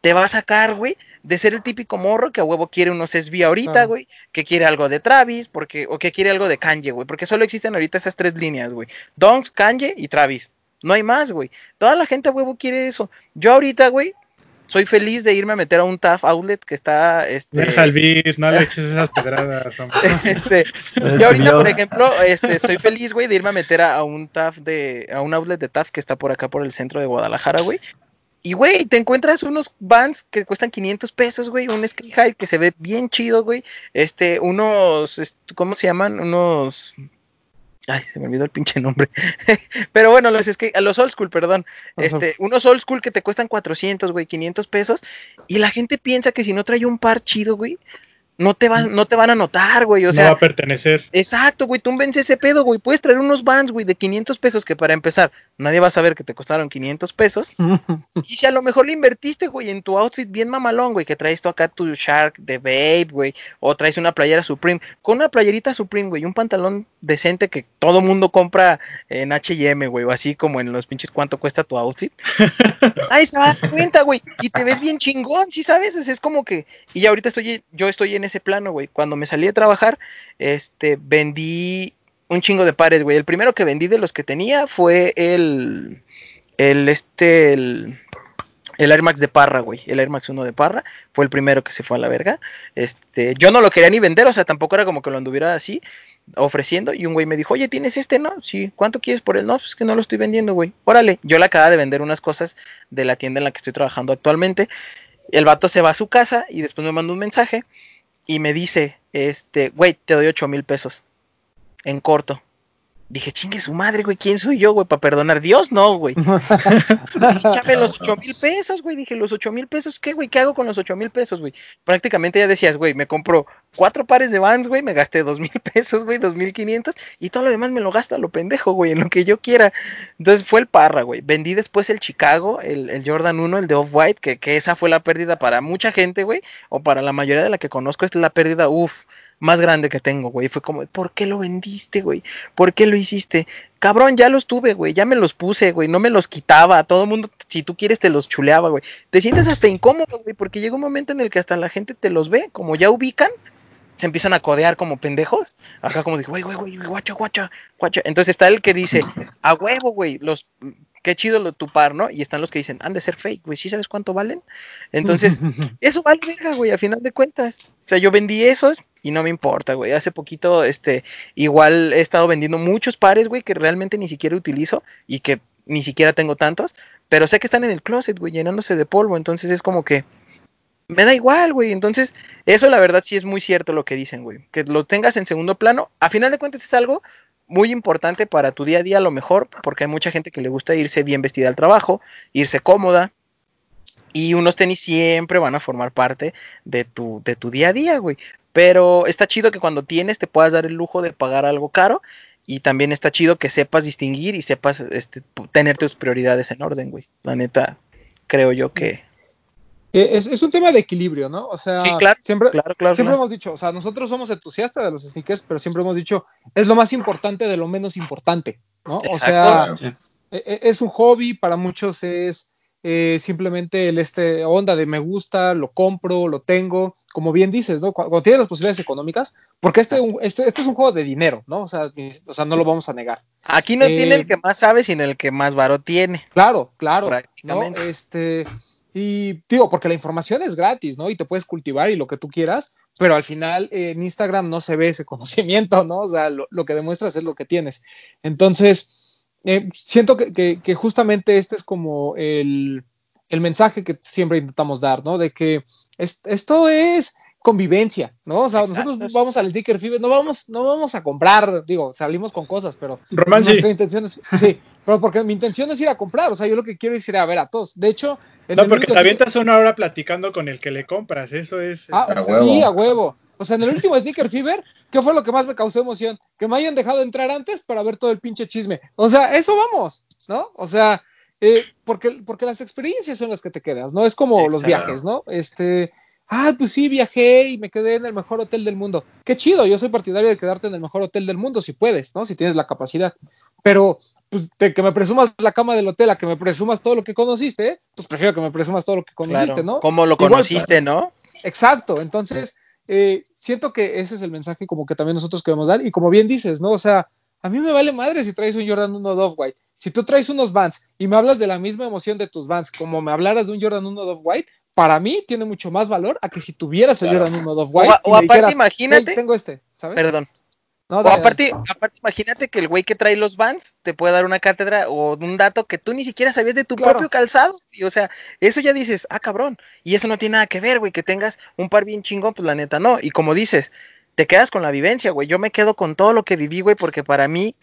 te va a sacar, güey, de ser el típico morro que a huevo quiere unos SB ahorita, güey, que quiere algo de Travis, porque, o que quiere algo de Kanye, güey, porque solo existen ahorita esas tres líneas, güey. Donks, Kanye y Travis. No hay más, güey. Toda la gente a huevo quiere eso. Yo ahorita, güey, soy feliz de irme a meter a un TAF outlet que está, este... Deja el beat, no le *laughs* eches esas pedradas, hombre. este, Es yo ahorita, por ejemplo, este, soy feliz, güey, de irme a meter a, a un TAF de, a un outlet de TAF que está por acá por el centro de Guadalajara, güey. Y, güey, te encuentras unos Vans que cuestan 500 pesos, güey, un Sky High que se ve bien chido, güey. Este, unos, ¿cómo se llaman? Unos... Ay, se me olvidó el pinche nombre. *laughs* Pero bueno, los, es que, los old school, perdón. Este, unos old school que te cuestan 400, güey, 500 pesos. Y la gente piensa que si no trae un par chido, güey, no te van, no te van a notar, güey, o no sea, va a pertenecer. Exacto, güey, tú vence ese pedo, güey. Puedes traer unos Vans, güey, de 500 pesos que para empezar, nadie va a saber que te costaron 500 pesos. *laughs* y si a lo mejor le invertiste, güey, en tu outfit bien mamalón, güey, que traes tú acá tu Shark de Babe, güey, o traes una playera Supreme, con una playerita Supreme, güey, y un pantalón decente que todo mundo compra en H&M, güey, o así como en los pinches cuánto cuesta tu outfit. *laughs* Ahí se va a dar cuenta, güey, y te ves bien chingón, ¿sí sabes? Es como que, y ya ahorita estoy, yo estoy en ese plano, güey. Cuando me salí de trabajar, este, vendí un chingo de pares, güey. El primero que vendí de los que tenía fue el, el, este, el, el Air Max de Parra, güey. El Air Max 1 de Parra. Fue el primero que se fue a la verga. Este, yo no lo quería ni vender, o sea, tampoco era como que lo anduviera así ofreciendo. Y un güey me dijo, oye, ¿tienes este? No, sí, ¿cuánto quieres por él? No, pues es que no lo estoy vendiendo, güey. Órale, yo le acababa de vender unas cosas de la tienda en la que estoy trabajando actualmente. El vato se va a su casa y después me manda un mensaje y me dice, este, güey, te doy ocho mil pesos en corto. Dije, chingue su madre, güey, ¿quién soy yo, güey, para perdonar? Dios, no, güey. *laughs* Échame los ocho mil pesos, güey. Dije, los ocho mil pesos, ¿qué, güey? ¿Qué hago con los ocho mil pesos, güey? Prácticamente ya decías, güey, me compro cuatro pares de Vans, güey, me gasté dos mil *laughs* pesos, güey, dos mil quinientos, y todo lo demás me lo gasto a lo pendejo, güey, en lo que yo quiera. Entonces fue el Parra, güey. Vendí después el Chicago, el, el Jordan 1, el de Off-White, que, que esa fue la pérdida para mucha gente, güey, o para la mayoría de la que conozco, es la pérdida, uff, más grande que tengo, güey. Fue como, ¿por qué lo vendiste, güey? ¿Por qué lo hiciste? Cabrón, ya los tuve, güey. Ya me los puse, güey. No me los quitaba. Todo el mundo, si tú quieres, te los chuleaba, güey. Te sientes hasta incómodo, güey, porque llega un momento en el que hasta la gente te los ve, como ya ubican, se empiezan a codear como pendejos. Acá como dije, güey, güey, güey, guacha, guacha, guacha. Entonces está el que dice, a huevo, güey, los qué chido lo, tu par, ¿no? Y están los que dicen, han de ser fake, güey, ¿sí sabes cuánto valen? Entonces, *laughs* eso vale verga, güey, a final de cuentas. O sea, yo vendí esos y no me importa, güey. Hace poquito, este, igual he estado vendiendo muchos pares, güey, que realmente ni siquiera utilizo y que ni siquiera tengo tantos, pero sé que están en el closet, güey, llenándose de polvo, entonces es como que me da igual, güey. Entonces, eso la verdad sí es muy cierto lo que dicen, güey. Que lo tengas en segundo plano, a final de cuentas es algo muy importante para tu día a día a lo mejor, porque hay mucha gente que le gusta irse bien vestida al trabajo, irse cómoda, y unos tenis siempre van a formar parte de tu, de tu día a día, güey. Pero está chido que cuando tienes te puedas dar el lujo de pagar algo caro, y también está chido que sepas distinguir y sepas este, tener tus prioridades en orden, güey. La neta, creo yo que... Es, es, un tema de equilibrio, ¿no? O sea, sí, claro, siempre, claro, claro, siempre hemos dicho, o sea, nosotros somos entusiastas de los sneakers, pero siempre hemos dicho, es lo más importante de lo menos importante, ¿no? Exacto. O sea, sí. es un hobby, para muchos es eh, simplemente el este onda de me gusta, lo compro, lo tengo, como bien dices, ¿no? Cuando, tienes las posibilidades económicas, porque este, este, este, es un juego de dinero, ¿no? O sea, o sea no lo vamos a negar. Aquí no eh, tiene el que más sabe, sino el que más varo tiene. Claro, claro. ¿no? Este, y digo, porque la información es gratis, ¿no? Y te puedes cultivar y lo que tú quieras, pero al final eh, en Instagram no se ve ese *laughs* conocimiento, ¿no? O sea, lo, que demuestras es lo que tienes. Entonces, eh, siento que, justamente este es como el, mensaje que siempre intentamos dar, ¿no? De que es, esto es convivencia, ¿no? O sea, Exacto. nosotros vamos al Sticker Fever, no vamos, no vamos a comprar, digo, salimos con cosas, pero Román, nuestra intención es, sí, pero porque mi intención es ir a comprar, o sea, yo lo que quiero es ir a ver a todos. De hecho, no, porque te avientas una hora platicando con el que le compras, eso es. Ah, a huevo. sí, a huevo. O sea, en el último Sneaker Fever, ¿qué fue lo que más me causó emoción? Que me hayan dejado entrar antes para ver todo el pinche chisme. O sea, eso vamos, ¿no? O sea, eh, porque, porque las experiencias son las que te quedas, ¿no? Es como Exacto. los viajes, ¿no? Este, ah, pues sí, viajé y me quedé en el mejor hotel del mundo. Qué chido, yo soy partidario de quedarte en el mejor hotel del mundo si puedes, ¿no? Si tienes la capacidad. Pero, pues, de que me presumas la cama del hotel a que me presumas todo lo que conociste, ¿eh? pues prefiero que me presumas todo lo que conociste, claro. ¿no? Como lo conociste, ¿no? Exacto, entonces, eh, siento que ese es el mensaje como que también nosotros queremos dar, y como bien dices, ¿no? O sea, a mí me vale madre si traes un Jordan 1 Dove White. Si tú traes unos Vans y me hablas de la misma emoción de tus Vans como me hablaras de un Jordan 1 Dove White, para mí tiene mucho más valor a que si tuvieras el claro. Jordan 1 Dove White. O, o aparte, dijeras, imagínate. Tengo este, ¿sabes? Perdón. No, dale, o aparte, dale. aparte, imagínate que el güey que trae los Vans te puede dar una cátedra o un dato que tú ni siquiera sabías de tu claro. propio calzado. Y, o sea, eso ya dices, ah, cabrón. Y eso no tiene nada que ver, güey, que tengas un par bien chingón, pues la neta no. Y como dices, te quedas con la vivencia, güey. Yo me quedo con todo lo que viví, güey, porque para mí,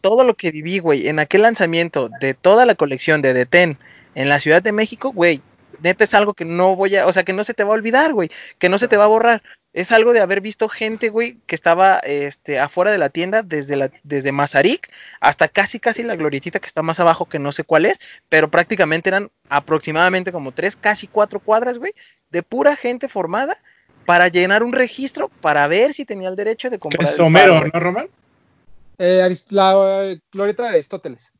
todo lo que viví, güey, en aquel lanzamiento de toda la colección de Deten en la Ciudad de México, güey, neta es algo que no voy a, o sea, que no se te va a olvidar, güey, que no se te va a borrar. es algo de haber visto gente, güey, que estaba este, afuera de la tienda desde, la, desde Mazarik hasta casi, casi la glorietita que está más abajo, que no sé cuál es, pero prácticamente eran aproximadamente como tres, casi cuatro cuadras, güey, de pura gente formada para llenar un registro para ver si tenía el derecho de comprar. es el Homero. ¿no, Román? Eh, Arist- la eh, glorieta de Aristóteles.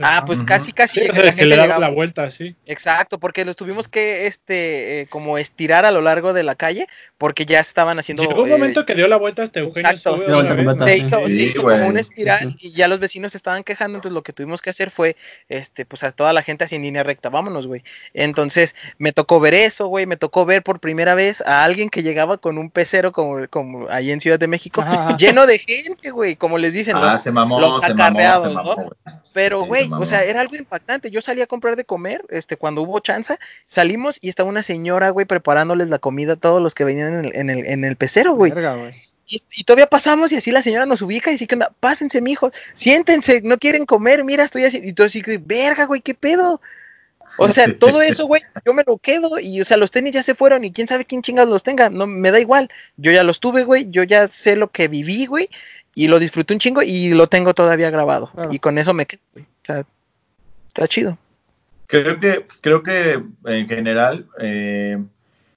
Ah, pues casi, casi Sí, o la que gente le daba llegaba. la vuelta, sí. Exacto, porque los tuvimos que, este, eh, como estirar a lo largo de la calle, porque ya estaban haciendo. Llegó un eh, momento que dio la vuelta hasta Eugenio exacto. Vuelta vez, completa. ¿no? se hizo, Sí, se hizo como una espiral y ya los vecinos se estaban quejando, entonces lo que tuvimos que hacer fue, este, pues a toda la gente así en línea recta, vámonos, güey. Entonces me tocó ver eso, güey, me tocó ver por primera vez a alguien que llegaba con un pecero como, como ahí en Ciudad de México, lleno de gente, güey, como les dicen Ah, los, se mamó, los se mamó, acarreados, se mamó, ¿no? güey. Pero, Se güey, o sea, era algo impactante. Yo salí a comprar de comer, este, cuando hubo chance, salimos y estaba una señora, güey, preparándoles la comida a todos los que venían en el, en el, en el pecero, güey. Verga, güey. Y, y todavía pasamos y así la señora nos ubica y dice que onda, pásense, mijos, siéntense, no quieren comer, mira, estoy así. Y todo así, que, verga, güey, qué pedo. O sea, todo eso, güey, yo me lo quedo y, o sea, los tenis ya se fueron y quién sabe quién chingados los tenga, no me da igual. Yo ya los tuve, güey, yo ya sé lo que viví, güey, y lo disfruté un chingo y lo tengo todavía grabado. Claro. Y con eso me quedo, güey. O sea, está chido. Creo que, creo que en general, eh,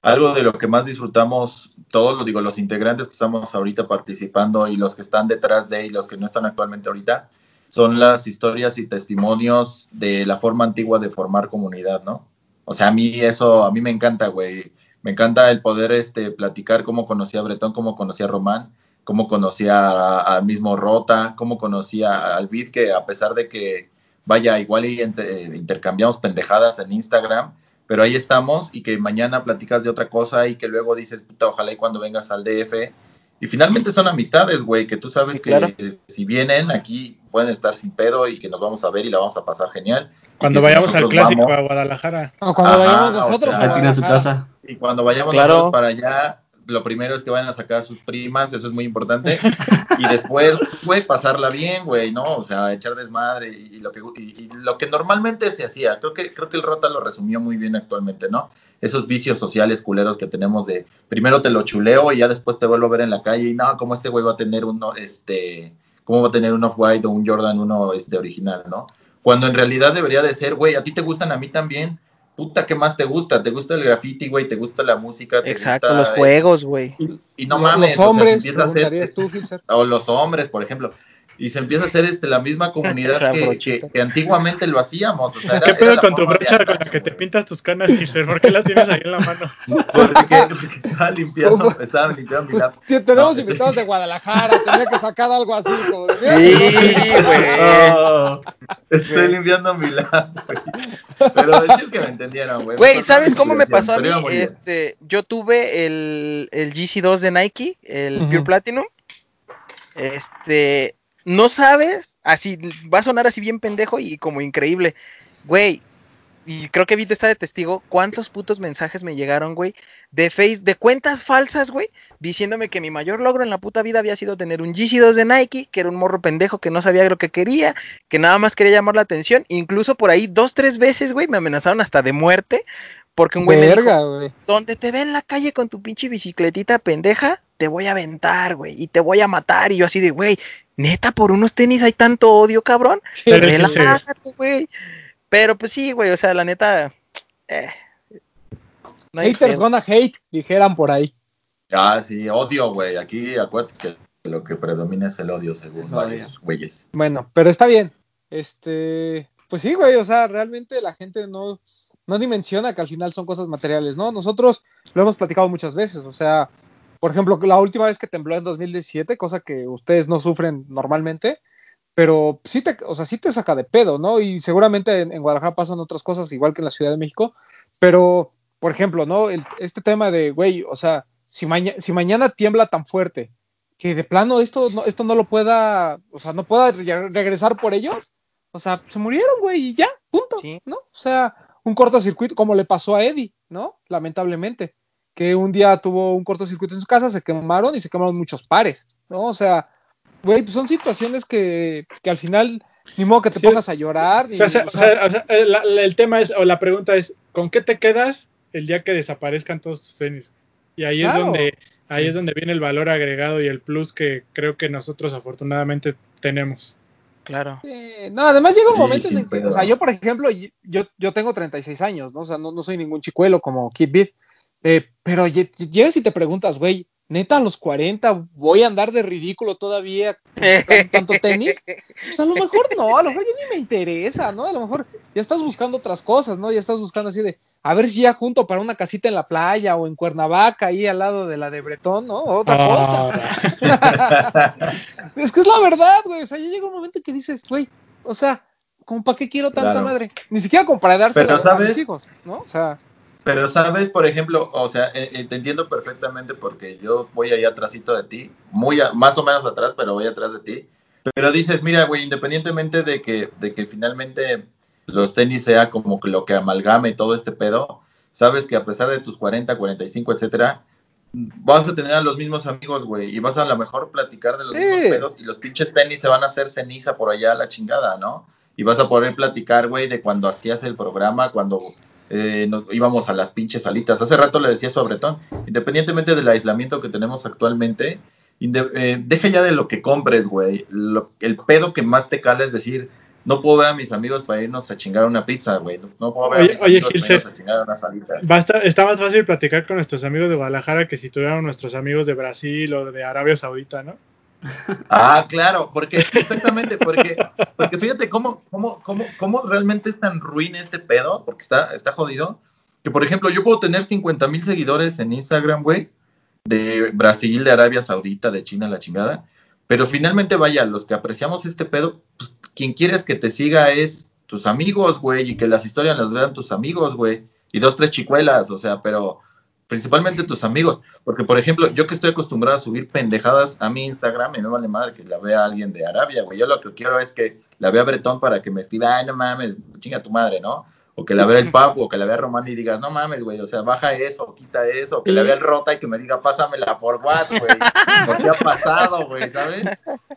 algo de lo que más disfrutamos todos, lo digo, los integrantes que estamos ahorita participando y los que están detrás de y los que no están actualmente ahorita, son las historias y testimonios de la forma antigua de formar comunidad, ¿no? O sea, a mí eso, a mí me encanta, güey. Me encanta el poder este, platicar cómo conocí a Bretón, cómo conocí a Román, cómo conocía al mismo Rota, cómo conocía al Vid, que a pesar de que, vaya, igual y ente- intercambiamos pendejadas en Instagram, pero ahí estamos y que mañana platicas de otra cosa y que luego dices, puta, ojalá y cuando vengas al DF. Y finalmente son amistades, güey, que tú sabes Sí, que claro. eh, si vienen aquí pueden estar sin pedo y que nos vamos a ver y la vamos a pasar genial. Cuando si vayamos al clásico vamos- a Guadalajara. O cuando Ajá, vayamos o nosotros sea, a en su casa. Y cuando vayamos Claro. nosotros para allá, lo primero es que vayan a sacar a sus primas, eso es muy importante. y después, güey, pasarla bien, güey, ¿no? O sea, echar desmadre y, lo que y, y lo que normalmente se hacía. Creo que creo que el Rota lo resumió muy bien actualmente, ¿no? Esos vicios sociales culeros que tenemos de primero te lo chuleo y ya después te vuelvo a ver en la calle y no, como este güey va a tener uno este cómo va a tener un Off-White o un Jordan uno este original, ¿no? Cuando en realidad debería de ser, güey, a ti te gustan, a mí también. Puta, ¿qué más te gusta? ¿Te gusta el graffiti, güey? ¿Te gusta la música? ¿Te Exacto, gusta, los juegos, güey. Y, y no mames, Los o sea, se hombres, empieza a hacer, preguntarías tú, Gilser. o los hombres, por ejemplo, y se empieza a hacer este, la misma comunidad La que, brochita. que- que antiguamente lo hacíamos. O sea, era- ¿Qué pedo con tu brocha con la que te pintas tus canas, Giselle? ¿Por qué la tienes ahí en la mano? *laughs* Porque, porque estaba limpiando, estaba limpiando mi Pues, lap. t- tenemos No, invitados este- de Guadalajara, tenía que sacar algo así como de, Sí, güey. Oh, *laughs* estoy limpiando mi lap, güey. Pero es que me entendieron, güey. Güey, ¿sabes cómo me pasó a mí? Este, yo tuve el, el GC2 de Nike, el. Pure Platinum. Este, no sabes, así va a sonar así bien pendejo y como increíble. Güey, y creo que Vito está de testigo, cuántos putos mensajes me llegaron, güey, de face, de cuentas falsas, güey, diciéndome que mi mayor logro en la puta vida había sido tener un GC2 de Nike, que era un morro pendejo que no sabía lo que quería, que nada más quería llamar la atención, incluso por ahí dos, tres veces, güey, me amenazaron hasta de muerte, porque un güey me dijo, verga, güey. donde te ve en la calle con tu pinche bicicletita pendeja, te voy a aventar, güey, y te voy a matar, y yo así de, güey, neta, por unos tenis hay tanto odio, cabrón, relájate, güey, pero pues sí, güey, o sea, la neta, eh, no hay Haters gonna hate, dijeran por ahí. Ah, sí, odio, güey. Aquí acuérdate que lo que predomina es el odio, según varios güeyes. Bueno, pero está bien. Este, pues sí, güey, o sea, realmente la gente no, no dimensiona que al final son cosas materiales, ¿no? Nosotros lo hemos platicado muchas veces, o sea, por ejemplo, la última vez que tembló en 2017, cosa que ustedes no sufren normalmente, pero sí te, o sea, sí te saca de pedo, ¿no? Y seguramente en, en Guadalajara pasan otras cosas, igual que en la Ciudad de México, pero, por ejemplo, ¿no? El- este tema de, güey, o sea, si, maña- si mañana tiembla tan fuerte que de plano esto no, esto no lo pueda, o sea, no pueda re- regresar por ellos, o sea, se murieron, güey, y ya, punto, Sí. ¿no? O sea, un cortocircuito, como le pasó a Eddie, ¿no? Lamentablemente, que un día tuvo un cortocircuito en su casa, se quemaron y se quemaron muchos pares, ¿no? O sea, güey, pues son situaciones que, que al final, ni modo que te Sí. pongas a llorar. O y, sea, o sea, o o sea, sea, o sea, el, tema es, o la pregunta es, ¿con qué te quedas el día que desaparezcan todos tus tenis? Y ahí es donde Ahí es donde viene el valor agregado y el plus que creo que nosotros afortunadamente tenemos. Claro. No, además llega un momento en el que, pedo. o sea, yo por ejemplo, yo, yo tengo 36 años, ¿no? O sea, no, no soy ningún chicuelo como Kid Beat, eh, pero lle- llegas y te preguntas, güey, neta a los 40 voy a andar de ridículo todavía con tanto tenis. Pues a lo mejor no, a lo mejor ya ni me interesa, ¿no? A lo mejor ya estás buscando otras cosas, ¿no? Ya estás buscando así de, a ver si ya junto para una casita en la playa o en Cuernavaca, ahí al lado de la de Bretón, ¿no? O otra cosa. Ah, *laughs* Es que es la verdad, güey. O sea, ya llega un momento que dices, güey, o sea, ¿como para qué quiero tanta Claro. madre? Ni siquiera como para Pero, a mis hijos, ¿no? O sea, Pero sabes, por ejemplo, o sea, eh, eh, te entiendo perfectamente porque yo voy ahí atrásito de ti, muy a- más o menos atrás, pero voy atrás de ti. Pero dices, mira, güey, independientemente de que, de que finalmente los tenis sea como que lo que amalgame todo este pedo, sabes que a pesar de tus 40, 45, etcétera, vas a tener a los mismos amigos, güey, y vas a lo mejor platicar de los Sí. mismos pedos y los pinches tenis se van a hacer ceniza por allá a la chingada, ¿no? Y vas a poder platicar, güey, de cuando hacías el programa, cuando eh, nos íbamos a las pinches salitas. Hace rato le decía eso a Bretón, independientemente del aislamiento que tenemos actualmente, inde- eh, deja ya de lo que compres, güey. Lo- El pedo que más te cala es decir, no puedo ver a mis amigos para irnos a chingar una pizza, güey. No, no puedo ver Oye- a mis oye, amigos para Gilse. irnos a chingar una salita. Basta, está más fácil platicar con nuestros amigos de Guadalajara que si tuviéramos nuestros amigos de Brasil o de Arabia Saudita, ¿no? Ah, claro, porque exactamente, porque, porque fíjate cómo, cómo, cómo, cómo realmente es tan ruin este pedo, porque está, está jodido, que por ejemplo yo puedo tener 50 mil seguidores en Instagram, güey, de Brasil, de Arabia Saudita, de China, la chingada, pero finalmente vaya, los que apreciamos este pedo, pues quien quieres que te siga es tus amigos, güey, y que las historias las vean tus amigos, güey, y dos, tres chicuelas, o sea, pero principalmente tus amigos, porque por ejemplo, yo que estoy acostumbrado a subir pendejadas a mi Instagram, y no vale madre que la vea alguien de Arabia, güey, yo lo que quiero es que la vea Bretón para que me escriba, ay, no mames, chinga tu madre, ¿no? O que la vea el *laughs* Papu, o que la vea Román y digas, no mames, güey, o sea, baja eso, quita eso, o que la vea el Rota y que me diga, pásamela por WhatsApp, güey, *laughs* ¿por qué ha pasado, güey, sabes?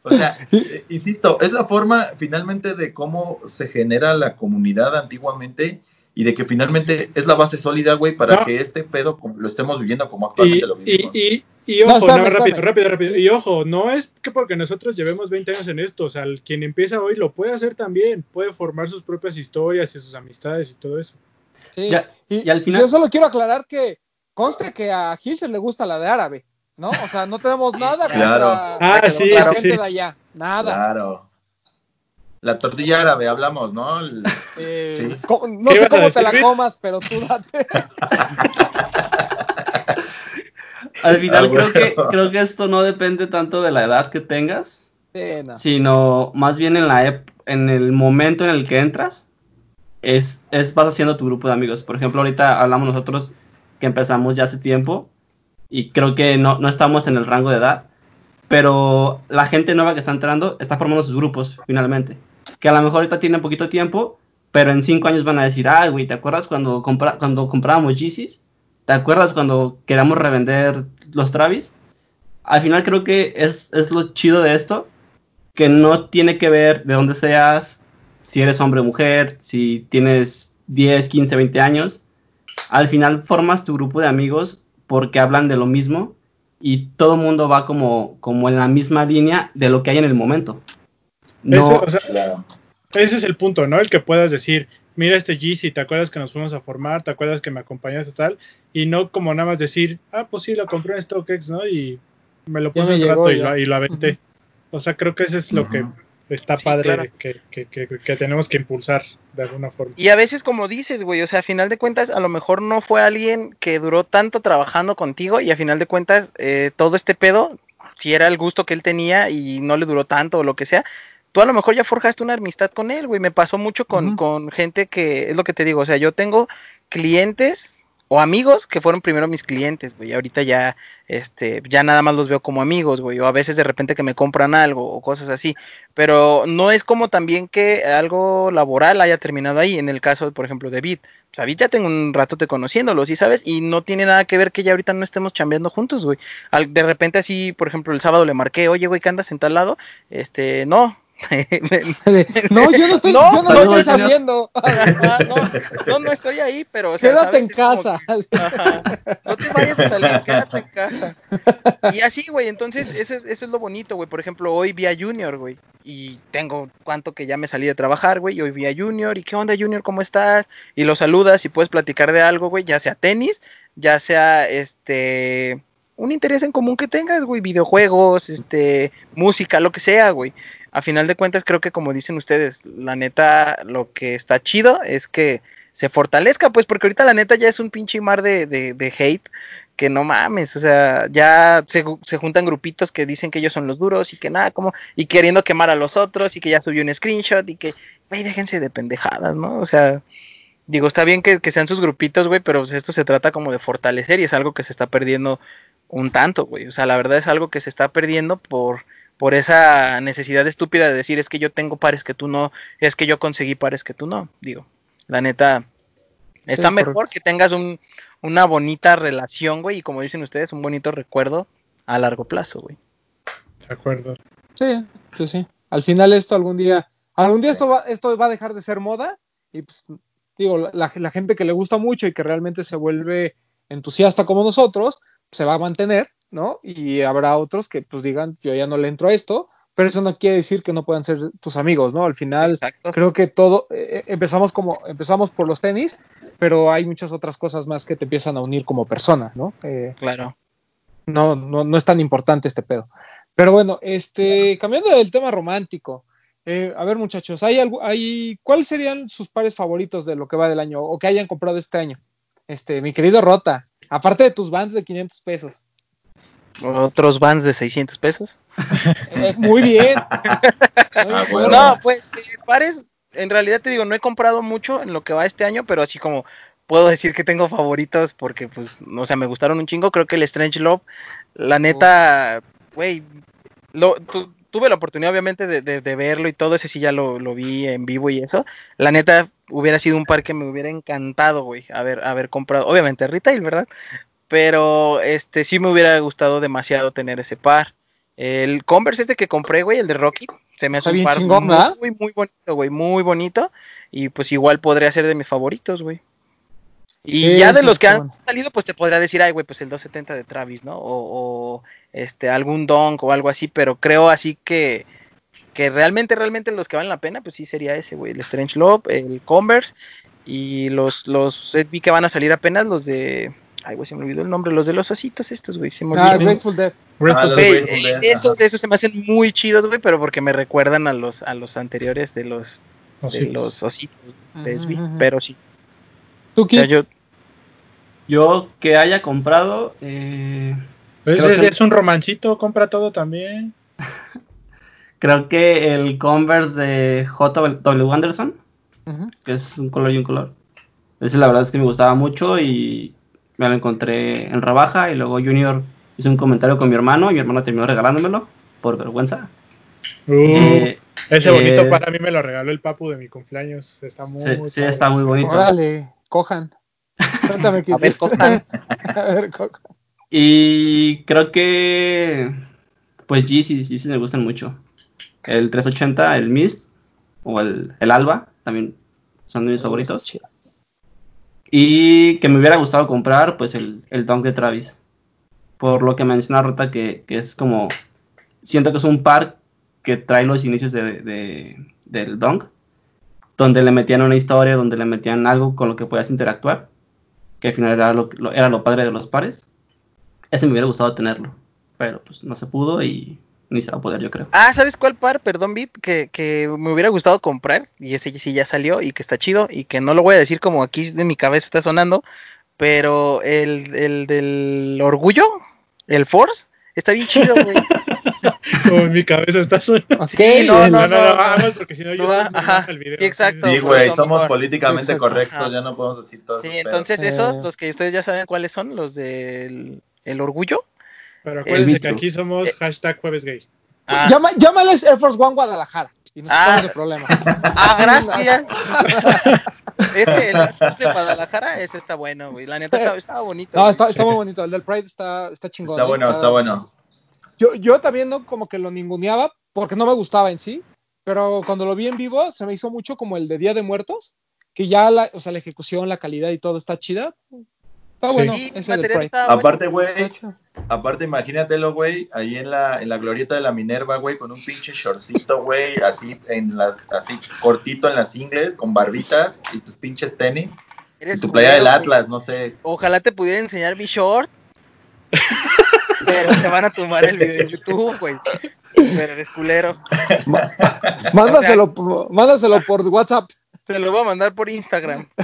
O sea, eh, insisto, es la forma finalmente de cómo se genera la comunidad antiguamente y de que finalmente es la base sólida, güey, para No. que este pedo lo estemos viviendo como actualmente Y, lo y, vivimos. y, y No, ojo, espérame, no, rápido, rápido, rápido. Y ojo, no es que porque nosotros llevemos 20 años en esto, o sea, el- quien empieza hoy lo puede hacer también, puede formar sus propias historias y sus amistades y todo eso. sí. Ya, y, y al final- yo solo quiero aclarar que conste que a Hilser le gusta la de árabe, ¿no? O sea, no tenemos *laughs* nada Claro. contra Ah, la sí, gente sí, sí. de allá, nada. Claro. La tortilla árabe, hablamos, ¿no? El- *laughs* Eh, Sí. no ¿Qué sé cómo te la comas, pero tú date. *laughs* Al final Ah, creo, que, creo que esto no depende tanto de la edad que tengas, Sí, no. sino más bien en la ep- en el momento en el que entras, es, es vas haciendo tu grupo de amigos. Por ejemplo, ahorita hablamos nosotros que empezamos ya hace tiempo y creo que no, no estamos en el rango de edad, pero la gente nueva que está entrando está formando sus grupos finalmente. Que a lo mejor ahorita tienen poquito tiempo, pero en cinco años van a decir, ah, güey, ¿te acuerdas cuando, compra cuando comprábamos Yeezys? ¿Te acuerdas cuando queríamos revender los Travis? Al final creo que es, es lo chido de esto, que no tiene que ver de dónde seas, si eres hombre o mujer, si tienes 10, 15, 20 años. Al final formas tu grupo de amigos porque hablan de lo mismo y todo el mundo va como, como en la misma línea de lo que hay en el momento. No, Eso, o sea, Claro. ese es el punto, ¿no? El que puedas decir, mira este Yeezy, ¿te acuerdas que nos fuimos a formar? ¿Te acuerdas que me acompañaste tal? Y no como nada más decir, ah, pues sí, lo compré en StockX, ¿no? Y me lo puse un rato y lo, y lo aventé. O sea, creo que eso es lo que está Sí, padre claro. que, que, que, que tenemos que impulsar de alguna forma. Y a veces, como dices, güey, o sea, a final de cuentas, a lo mejor no fue alguien que duró tanto trabajando contigo y a final de cuentas, eh, todo este pedo, si era el gusto que él tenía y no le duró tanto o lo que sea, tú a lo mejor ya forjaste una amistad con él, güey. Me pasó mucho con, con gente que, es lo que te digo, o sea, yo tengo clientes o amigos que fueron primero mis clientes, güey. Ahorita ya, este, ya nada más los veo como amigos, güey. O a veces de repente que me compran algo o cosas así. Pero no es como también que algo laboral haya terminado ahí. En el caso, por ejemplo, de Vid. O sea, Vid ya tengo un rato de conociéndolo, ¿sí sabes? Y no tiene nada que ver que ya ahorita no estemos chambeando juntos, güey. Al- De repente así, por ejemplo, el sábado le marqué, oye, güey, ¿qué andas en tal lado? Este, no. *laughs* No, yo no estoy, No, yo no estoy *laughs* no, no, no estoy ahí, pero o sea, Quédate ¿sabes? en casa. que- ajá, no te vayas a salir, quédate en casa. y así, güey, entonces eso es, eso es lo bonito, güey. Por ejemplo, hoy vi a Junior, güey, y tengo cuánto que ya me salí de trabajar, güey, y hoy vi a Junior, y qué onda, Junior, ¿cómo estás? Y lo saludas y puedes platicar de algo, güey, ya sea tenis, ya sea, este, un interés en común que tengas, güey, videojuegos, este, música, lo que sea, güey. A final de cuentas, creo que como dicen ustedes, la neta, lo que está chido es que se fortalezca, pues, porque ahorita la neta ya es un pinche mar de, de, de hate que no mames, o sea, ya se, se, juntan grupitos que dicen que ellos son los duros y que nada, como, y queriendo quemar a los otros y que ya subió un screenshot y que, güey, déjense de pendejadas, ¿no? O sea, digo, está bien que, que sean sus grupitos, güey, pero pues esto se trata como de fortalecer y es algo que se está perdiendo un tanto, güey, o sea, la verdad es algo que se está perdiendo por, por esa necesidad estúpida de decir es que yo tengo pares que tú no, es que yo conseguí pares que tú no, digo, la neta, está mejor que tengas un, una bonita relación, güey, y como dicen ustedes, un bonito recuerdo a largo plazo, güey. De acuerdo. Sí, pues sí. Al final esto algún día, algún día esto va, esto va a dejar de ser moda y pues digo, la, la gente que le gusta mucho y que realmente se vuelve entusiasta como nosotros, se va a mantener, ¿no? Y habrá otros que pues digan, yo ya no le entro a esto, pero eso no quiere decir que no puedan ser tus amigos, ¿no? Al final Exacto. creo que todo eh, empezamos como empezamos por los tenis, pero hay muchas otras cosas más que te empiezan a unir como persona, ¿no? Eh, claro. No, no, no es tan importante este pedo. Pero bueno, este, cambiando del tema romántico, eh, a ver muchachos, ¿hay algo, hay, ¿cuáles serían sus pares favoritos de lo que va del año o que hayan comprado este año? Este, mi querido Rota, aparte de tus bands de 500 pesos. ¿Otros vans de 600 pesos? Eh, muy bien. *laughs* ah, bueno. No, pues eh, pares, en realidad te digo, no he comprado mucho en lo que va este año, pero así como puedo decir que tengo favoritos porque, pues, o sea, me gustaron un chingo. Creo que el Strange Love, la neta, güey, tu, tuve la oportunidad obviamente de, de, de, verlo y todo, ese sí ya lo, lo, vi en vivo y eso. La neta hubiera sido un par que me hubiera encantado, güey, haber, haber comprado, obviamente retail, ¿verdad? Pero este sí me hubiera gustado demasiado tener ese par. El Converse este que compré, güey, el de Rocky, se me hace un par chingón, muy, muy, muy, bonito, güey, muy bonito. Y pues igual podría ser de mis favoritos, güey. Y ya de los que han salido, pues te podría decir, ay, güey, pues el 270 de Travis, ¿no? O, o este, algún Donk o algo así, pero creo así que, que realmente, realmente los que valen la pena, pues sí sería ese, güey, el Strange Love, el Converse y los, los vi que van a salir apenas los de Ay, güey, se me olvidó el nombre, los de los ositos estos, güey. Se me ah, Grateful Death. Grateful ah, Death. Eh, esos, esos se me hacen muy chidos, güey, pero porque me recuerdan a los, a los anteriores de los, ositos. de los ositos de SB, uh -huh. pero sí. ¿Tú qué? O sea, yo, yo que haya comprado... Eh, pues es, que... es, un romancito, compra todo también. *laughs* creo que el Converse de J.W. Anderson, uh -huh. que es un color y un color. Ese la verdad es que me gustaba mucho y me lo encontré en rebaja y luego Junior hizo un comentario con mi hermano y mi hermano terminó regalándomelo por vergüenza. Uh, eh, ese bonito eh, para mí me lo regaló el papu de mi cumpleaños. Está muy, sí, sí está muy bonito. Órale, cojan. Cuéntame qué A ver, cojan. *laughs* A ver, cojan. Y creo que pues Yeezy, Yeezy me gustan mucho. El 380, el Mist o el, el Alba también son de mis favoritos. Y que me hubiera gustado comprar, pues el, el Dunk de Travis. Por lo que menciona Rota, que, que, es como. Siento que es un par que trae los inicios de, de, del Dunk. Donde le metían una historia, donde le metían algo con lo que podías interactuar. Que al final era lo, era lo padre de los pares. Ese me hubiera gustado tenerlo. Pero pues no se pudo y ni se va a poder, yo creo. Ah, ¿sabes cuál par? Perdón, Bit, que, que me hubiera gustado comprar, y ese sí ya salió, y que está chido, y que no lo voy a decir como aquí de mi cabeza está sonando, pero el, el del orgullo, el Force, está bien chido, güey. como en mi cabeza está sonando. Sí, no, no, no, no, porque si no yo no, ajá, el video. Sí, exacto. Sí, güey, somos mejor. políticamente exacto. correctos, ajá. ya no podemos decir todo. Sí, entonces esos, los que ustedes ya saben cuáles son, los del el orgullo, pero acuérdense que aquí somos eh, hashtag jueves gay. Ah. Llama, llámales Air Force One Guadalajara. Y nos ah. de problema. Ah, gracias. *laughs* este, el Air Force de Guadalajara, ese está bueno, güey. La neta estaba, estaba bonito. No, está, está, muy bonito. El del Pride está, está chingón. Está bueno, está, está bueno. Yo, yo también no como que lo ninguneaba porque no me gustaba en sí. Pero cuando lo vi en vivo se me hizo mucho como el de Día de Muertos. Que ya la, o sea, la ejecución, la calidad y todo está chida. Está bueno, Sí, ese material. Aparte, güey, aparte imagínatelo, güey, ahí en la, en la glorieta de la Minerva, güey, con un pinche shortcito, güey, así en las, así cortito en las ingles, con barbitas y tus pinches tenis. Y tu playa del. Atlas, no sé. Ojalá te pudiera enseñar mi short. *laughs* pero te van a tumbar el video en YouTube, güey. Pero eres culero. *laughs* Mándaselo, por- mándaselo por WhatsApp. Te lo voy a mandar por Instagram. *laughs*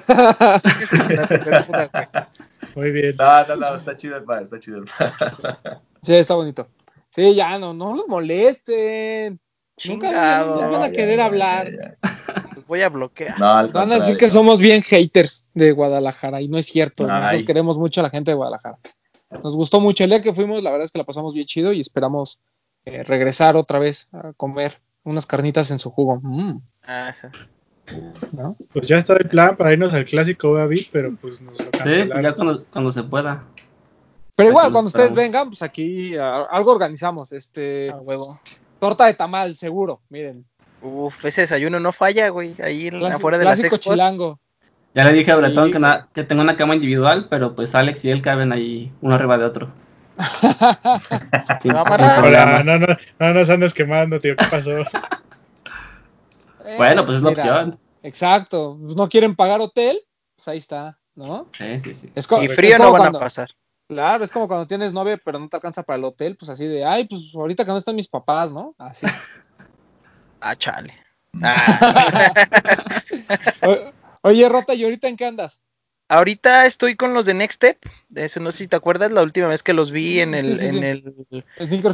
Muy bien. No, no, no, está chido el pa, está chido el pa. *laughs* Sí, está bonito. Sí, ya no, no los molesten. Nunca van a querer hablar. Ya, ya. Los voy a bloquear. No, al Van a decir que somos bien haters de Guadalajara y no es cierto. Ay. Nosotros queremos mucho a la gente de Guadalajara. Nos gustó mucho el día que fuimos, la verdad es que la pasamos bien chido y esperamos eh, regresar otra vez a comer unas carnitas en su jugo. Mm, Ah, sí. ¿No? Pues ya está el plan para irnos al clásico Babi, pero pues nos lo Sí, cancelaron. ya cuando, cuando se pueda. Pero igual, cuando ustedes esperamos. vengan, pues aquí a- algo organizamos. Este, A huevo. torta de tamal, seguro. Miren, Uf, ese desayuno no falla, güey. Ahí afuera de las expos. chilango. Ya le dije a Bretón Sí, que, na- que tengo una cama individual, pero pues Alex y él caben ahí uno arriba de otro. *laughs* No, no, no nos andes quemando, tío. ¿Qué pasó? *laughs* Eh, Bueno, pues es la mira, opción. Exacto. Pues no quieren pagar hotel, pues ahí está, ¿no? Sí, sí, sí. Es Y frío no van cuando- a pasar. Claro, es como cuando tienes novia pero no te alcanza para el hotel, pues así de, ay, pues ahorita que no están mis papás, ¿no? Así. *laughs* Ah, chale. Ah. *laughs* O- Oye, Rota, ¿y ahorita en qué andas? Ahorita estoy con los de Next Step. De eso no sé si te acuerdas, la última vez que los vi en el, Sí, sí, en sí. el,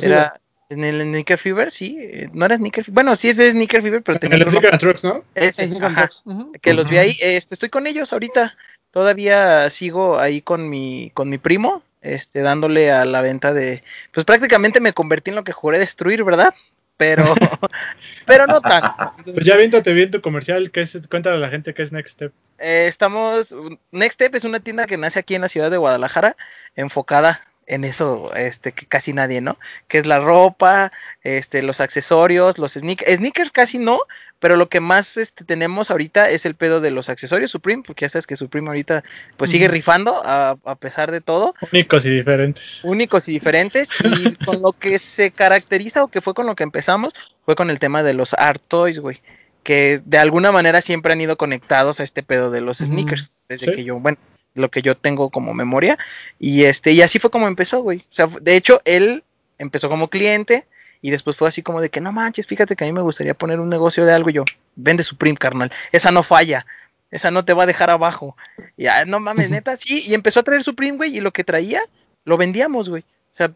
era en el Sneaker Fever, sí. eh, No era Sneaker Fever. Bueno, sí es de Sneaker Fever, pero tenía En el Sneaker Trucks, ¿no? Ese, Sneaker ajá. Ujú. que los vi ahí. Este, estoy con ellos ahorita. Todavía sigo ahí con mi, con mi primo, este, dándole a la venta de. Pues prácticamente me convertí en lo que juré destruir, ¿verdad? Pero, *laughs* *laughs* pero no tanto. Pues ya viéndote bien tu comercial, ¿qué es? Cuéntale a la gente qué es Next Step. Eh, estamos. Next Step es una tienda que nace aquí en la ciudad de Guadalajara, enfocada en eso, este, que casi nadie, ¿no? Que es la ropa, este, los accesorios, los sneakers. Sneakers casi no, pero lo que más este, tenemos ahorita es el pedo de los accesorios Supreme, porque ya sabes que Supreme ahorita pues sigue rifando a, a pesar de todo Únicos y diferentes. únicos y diferentes y *laughs* con lo que se caracteriza o que fue con lo que empezamos fue con el tema de los art toys, güey, que de alguna manera siempre han ido conectados a este pedo de los sneakers desde Sí. que yo, bueno, lo que yo tengo como memoria y este y así fue como empezó, güey. O sea, de hecho él empezó como cliente y después fue así como de que no manches, fíjate que a mí me gustaría poner un negocio de algo y yo, vende Supreme, carnal. Esa no falla. Esa no te va a dejar abajo. Y ah, no mames, *laughs* neta, sí. Y empezó a traer Supreme, güey. Y lo que traía, lo vendíamos, güey. O sea,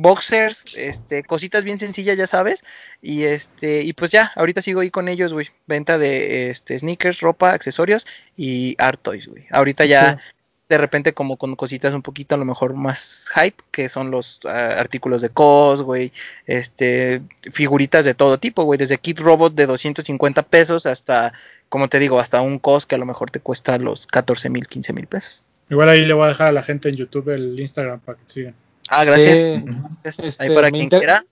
boxers, este, cositas bien sencillas, ya sabes. Y este, y pues ya, ahorita sigo ahí con ellos, güey. Venta de este sneakers, ropa, accesorios y art toys, güey. Ahorita ya Sí. de repente como con cositas un poquito a lo mejor más hype, que son los ah, artículos de cos, güey, este, figuritas de todo tipo, güey, desde kit robot de 250 pesos hasta, como te digo, hasta un cos que a lo mejor te cuesta los 14 mil, 15 mil pesos. Igual ahí le voy a dejar a la gente en YouTube el Instagram para que te sigan. Ah, gracias. Gracias. Este, Ahí para quien inter- quiera.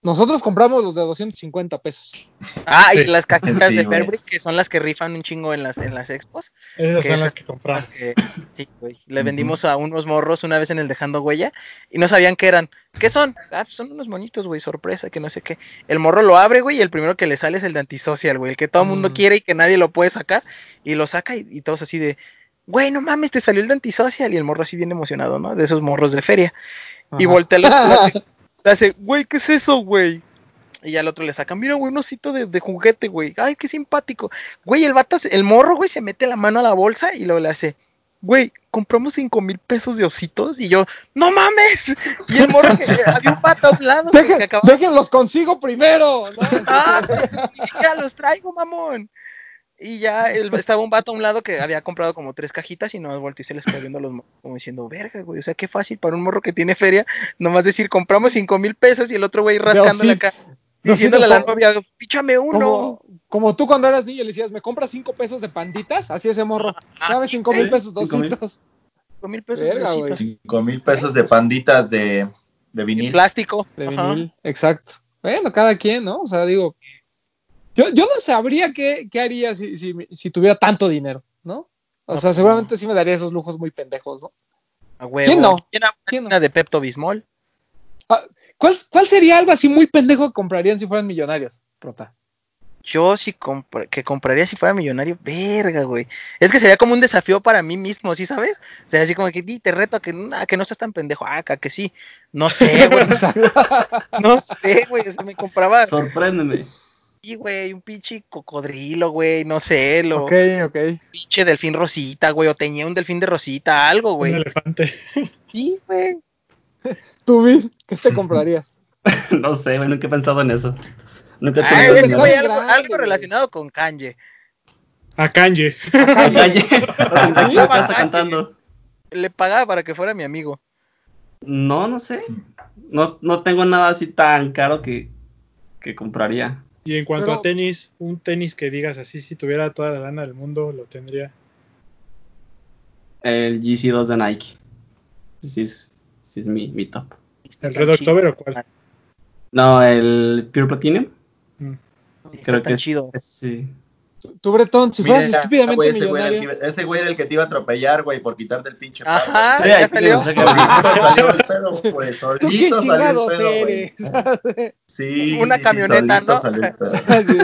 Nosotros compramos los de 250 pesos. Ah, y Sí. las cajitas Sí, de. Fabric, que son las que rifan un chingo en las, en las expos. Esas Que son esas- las que compramos. Las que- sí, güey. Le vendimos a unos morros una vez en el Dejando Huella y no sabían qué eran. ¿Qué son? Ah, pues son unos monitos, güey, sorpresa, que no sé qué. El morro lo abre, güey, y el primero que le sale es el de antisocial, güey, el que todo el mundo Mm. quiere y que nadie lo puede sacar. Y lo saca y, y todos así de, güey, no mames, te salió el de antisocial. Y el morro así bien emocionado, ¿no? De esos morros de feria. Y voltea otro, le hace- *laughs* le hace, güey, ¿qué es eso, güey? Y al otro le saca, mira, güey, un osito de, de juguete, güey. Ay, qué simpático. Güey, el vato, el morro, güey, se mete la mano a la bolsa y luego le hace, güey, compramos cinco mil pesos de ositos. Y yo, no mames. Y el morro, que, *laughs* había un vato a un lado que Dejen- acababa déjenlos consigo primero. ¿no? *laughs* Ah, ni siquiera los traigo, mamón. Y ya el- estaba un vato a un lado que había comprado como tres cajitas y nomás volteó y se les quedó viendo los morros como diciendo, verga, güey. O sea, qué fácil para un morro que tiene feria, nomás decir, compramos cinco mil pesos y el otro güey rascándole acá, De diciéndole a la novia, píchame uno. Como, como tú cuando eras niño le decías, ¿me compras cinco pesos de panditas? Así ese morro. Dame cinco mil pesos, dositos. Cinco mil pesos Verga, güey. Cinco mil pesos de panditas de, de vinil. plástico. De Ajá. vinil, exacto. Bueno, cada quien, ¿no? O sea, digo, yo, yo no sabría qué, qué haría si, si, si tuviera tanto dinero, ¿no? O sea, seguramente sí me daría esos lujos muy pendejos, ¿no? A huevo. ¿Quién no? ¿Quién habla ¿Quién no? una de Pepto Bismol? Ah, ¿Cuál, ¿Cuál sería algo así muy pendejo que comprarían si fueran millonarios? Prota. Yo sí compra- que compraría si fuera millonario, verga, güey. Es que sería como un desafío para mí mismo, ¿sí sabes? O sea, así como que "Di, te reto a que, a que no seas tan pendejo, ah, a que sí. No sé, güey. *laughs* no sé, güey. O sea, me compraba, Sorpréndeme. Sí, güey, un pinche cocodrilo, güey, no sé, lo ok, ok. pinche delfín rosita, güey, o tenía un delfín de rosita, algo, Un güey. elefante. Sí, güey. Tú, Vid, ¿qué te comprarías? *laughs* no sé, güey, nunca he pensado en eso. Nunca he Ah, tenido que, dinero. güey, algo, relacionado con Kanye. A Kanye. Aquí *laughs* *laughs* en la casa Calle. cantando. Le pagaba para que fuera mi amigo. No, no sé. No, no tengo nada así tan caro que, que compraría. Y en cuanto Pero- a tenis, un tenis que digas así, si tuviera toda la lana del mundo, lo tendría. El GC2 de Nike. Sí es, sí es mi, mi top. ¿El Red October o cuál? No, el Pure Platinum. Mm. Creo que es- sí. Tú, Bretón, si fueras estúpidamente güey, ese güey era el que millonario. iba- ese güey era el que te iba a atropellar, güey, por quitarte el pinche palo. Ajá, ya *laughs* sí, salió. Solito salió el pedo, güey. ¿Tú Solito salió el pedo, güey. Sí, Una sí, camioneta, ¿no? salió el pedo. *laughs* Así.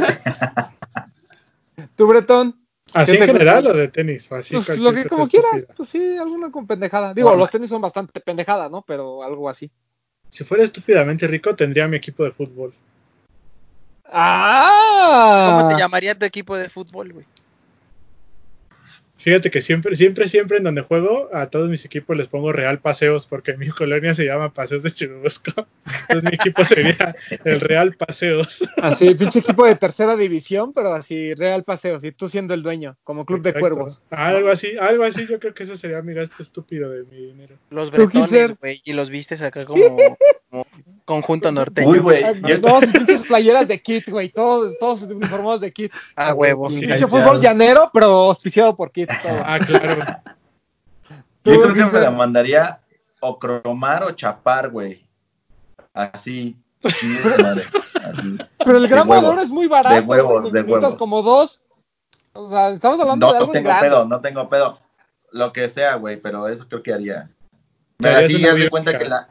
Tú, Bretón, ¿Así ¿Qué en general o de tenis? Así pues lo que como estúpida? quieras. Pues sí, alguna con pendejada. Digo, Bueno. los tenis son bastante pendejada, ¿no? Pero algo así. Si fuera estúpidamente rico, tendría mi equipo de fútbol. ¡Ah! ¿Cómo se llamaría tu equipo de fútbol, güey? Fíjate que siempre, siempre, siempre en donde juego, a todos mis equipos les pongo Real Paseos, porque mi *laughs* colonia se llama Paseos de Churubusco. Entonces mi equipo sería el Real Paseos. *laughs* Así, pinche equipo de tercera división, pero así, Real Paseo, y tú siendo el dueño, como club de cuervos. Algo así, algo así, yo creo que ese sería mi gasto estúpido de mi dinero. Los bretones, güey, y los vistes acá *laughs* como, como conjunto norteño. Uy, güey. Ah, Todos sus pinches playeras de kit, güey, todos, todos uniformados de kit. A huevo, sí. Pinche fútbol llanero, pero auspiciado por kit. Todo. Ah, claro. Yo creo que me Gilser. la mandaría o cromar o chapar, güey. Así. madre. Pero el De gramo de oro es muy barato. de huevos, de huevos. como dos. O sea, estamos hablando de No algo tengo grande. pedo, no tengo pedo. Lo que sea, güey, pero eso creo que haría. Harías Así haz de cuenta que la,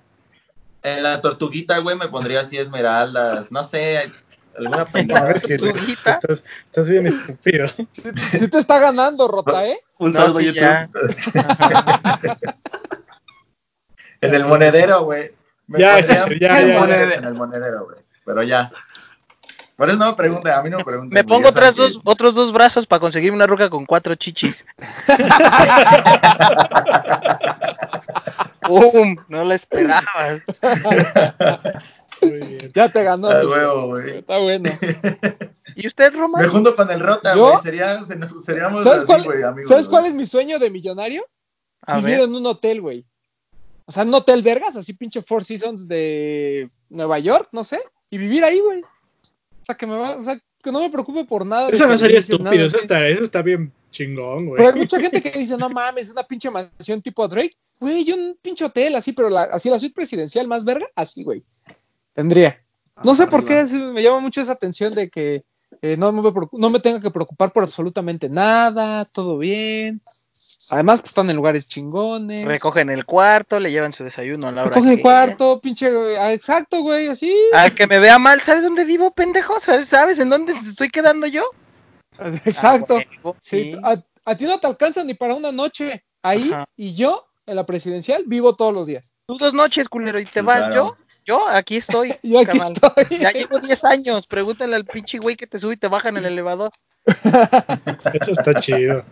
en la tortuguita, güey, me pondría así esmeraldas, no sé, alguna *laughs* pendejada. Es que Tortuguita. estás, estás bien estúpido. *laughs* Sí, sí te está ganando, Rota, ¿eh? Un No, saludo sí, YouTube. ya. *laughs* En el monedero, güey. Me Ya, ya, ya, en el monedero, güey. Pero ya. Por eso no me pregunten, a mí no me pregunten. Me pongo otras dos, otros dos brazos para conseguir una ruca con cuatro chichis. ¡Pum! No la esperabas. Muy bien. Ya te ganó. Huevo, güey. Está bueno. *laughs* ¿Y usted, Me Román? junto con el Rota, güey. Sería, seríamos ¿Sabes, así, cuál, güey, amigos. ¿sabes güey. cuál es mi sueño de millonario? A Vivir ver. en un hotel, güey. O sea, un hotel vergas, así pinche Four Seasons de Nueva York, no sé. Y vivir ahí, güey. O sea, que me va, o sea, que no me preocupe por nada. Eso no sería servicios, nada estúpido, eso está, eso está bien chingón, Pero hay güey. mucha gente que dice, no mames, una pinche mansión tipo Drake. Güey, yo un pinche hotel así, pero la, así la suite presidencial más verga, así, güey. Tendría. No sé por qué me llama mucho esa atención de que eh, no, me, no me tenga que preocupar por absolutamente nada, todo bien. Además, pues están en lugares chingones. Recogen el cuarto, le llevan su desayuno a la hora Recogen el que- cuarto, pinche. ah, Exacto, güey, así. Al que me vea mal, ¿sabes dónde vivo, pendejo? ¿Sabes, ¿Sabes en dónde estoy quedando yo? Exacto. Ah, Sí, sí. A, a ti no te alcanza ni para una noche. Ahí Ajá. y yo, en la presidencial, vivo todos los días. Tú dos noches, culero, y te Sí, vas. claro. Yo, yo aquí estoy. *laughs* Yo aquí carnal. estoy. Ya llevo 10 años. Pregúntale al pinche güey que te sube y te baja en el elevador. *laughs* Eso está chido.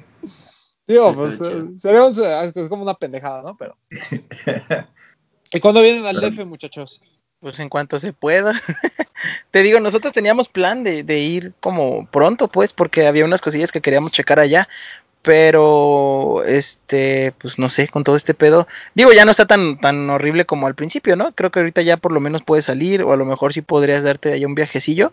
Digo, pues eh, sería un- es como una pendejada, ¿no? Pero. *laughs* ¿Y cuándo vienen al DF, muchachos? Pues en cuanto se pueda. Te digo, nosotros teníamos plan de, de ir como pronto, pues, porque había unas cosillas que queríamos checar allá. Pero, este, pues no sé, con todo este pedo. Digo, ya no está tan, tan horrible como al principio, ¿no? Creo que ahorita ya por lo menos puedes salir, o a lo mejor sí podrías darte ahí un viajecillo.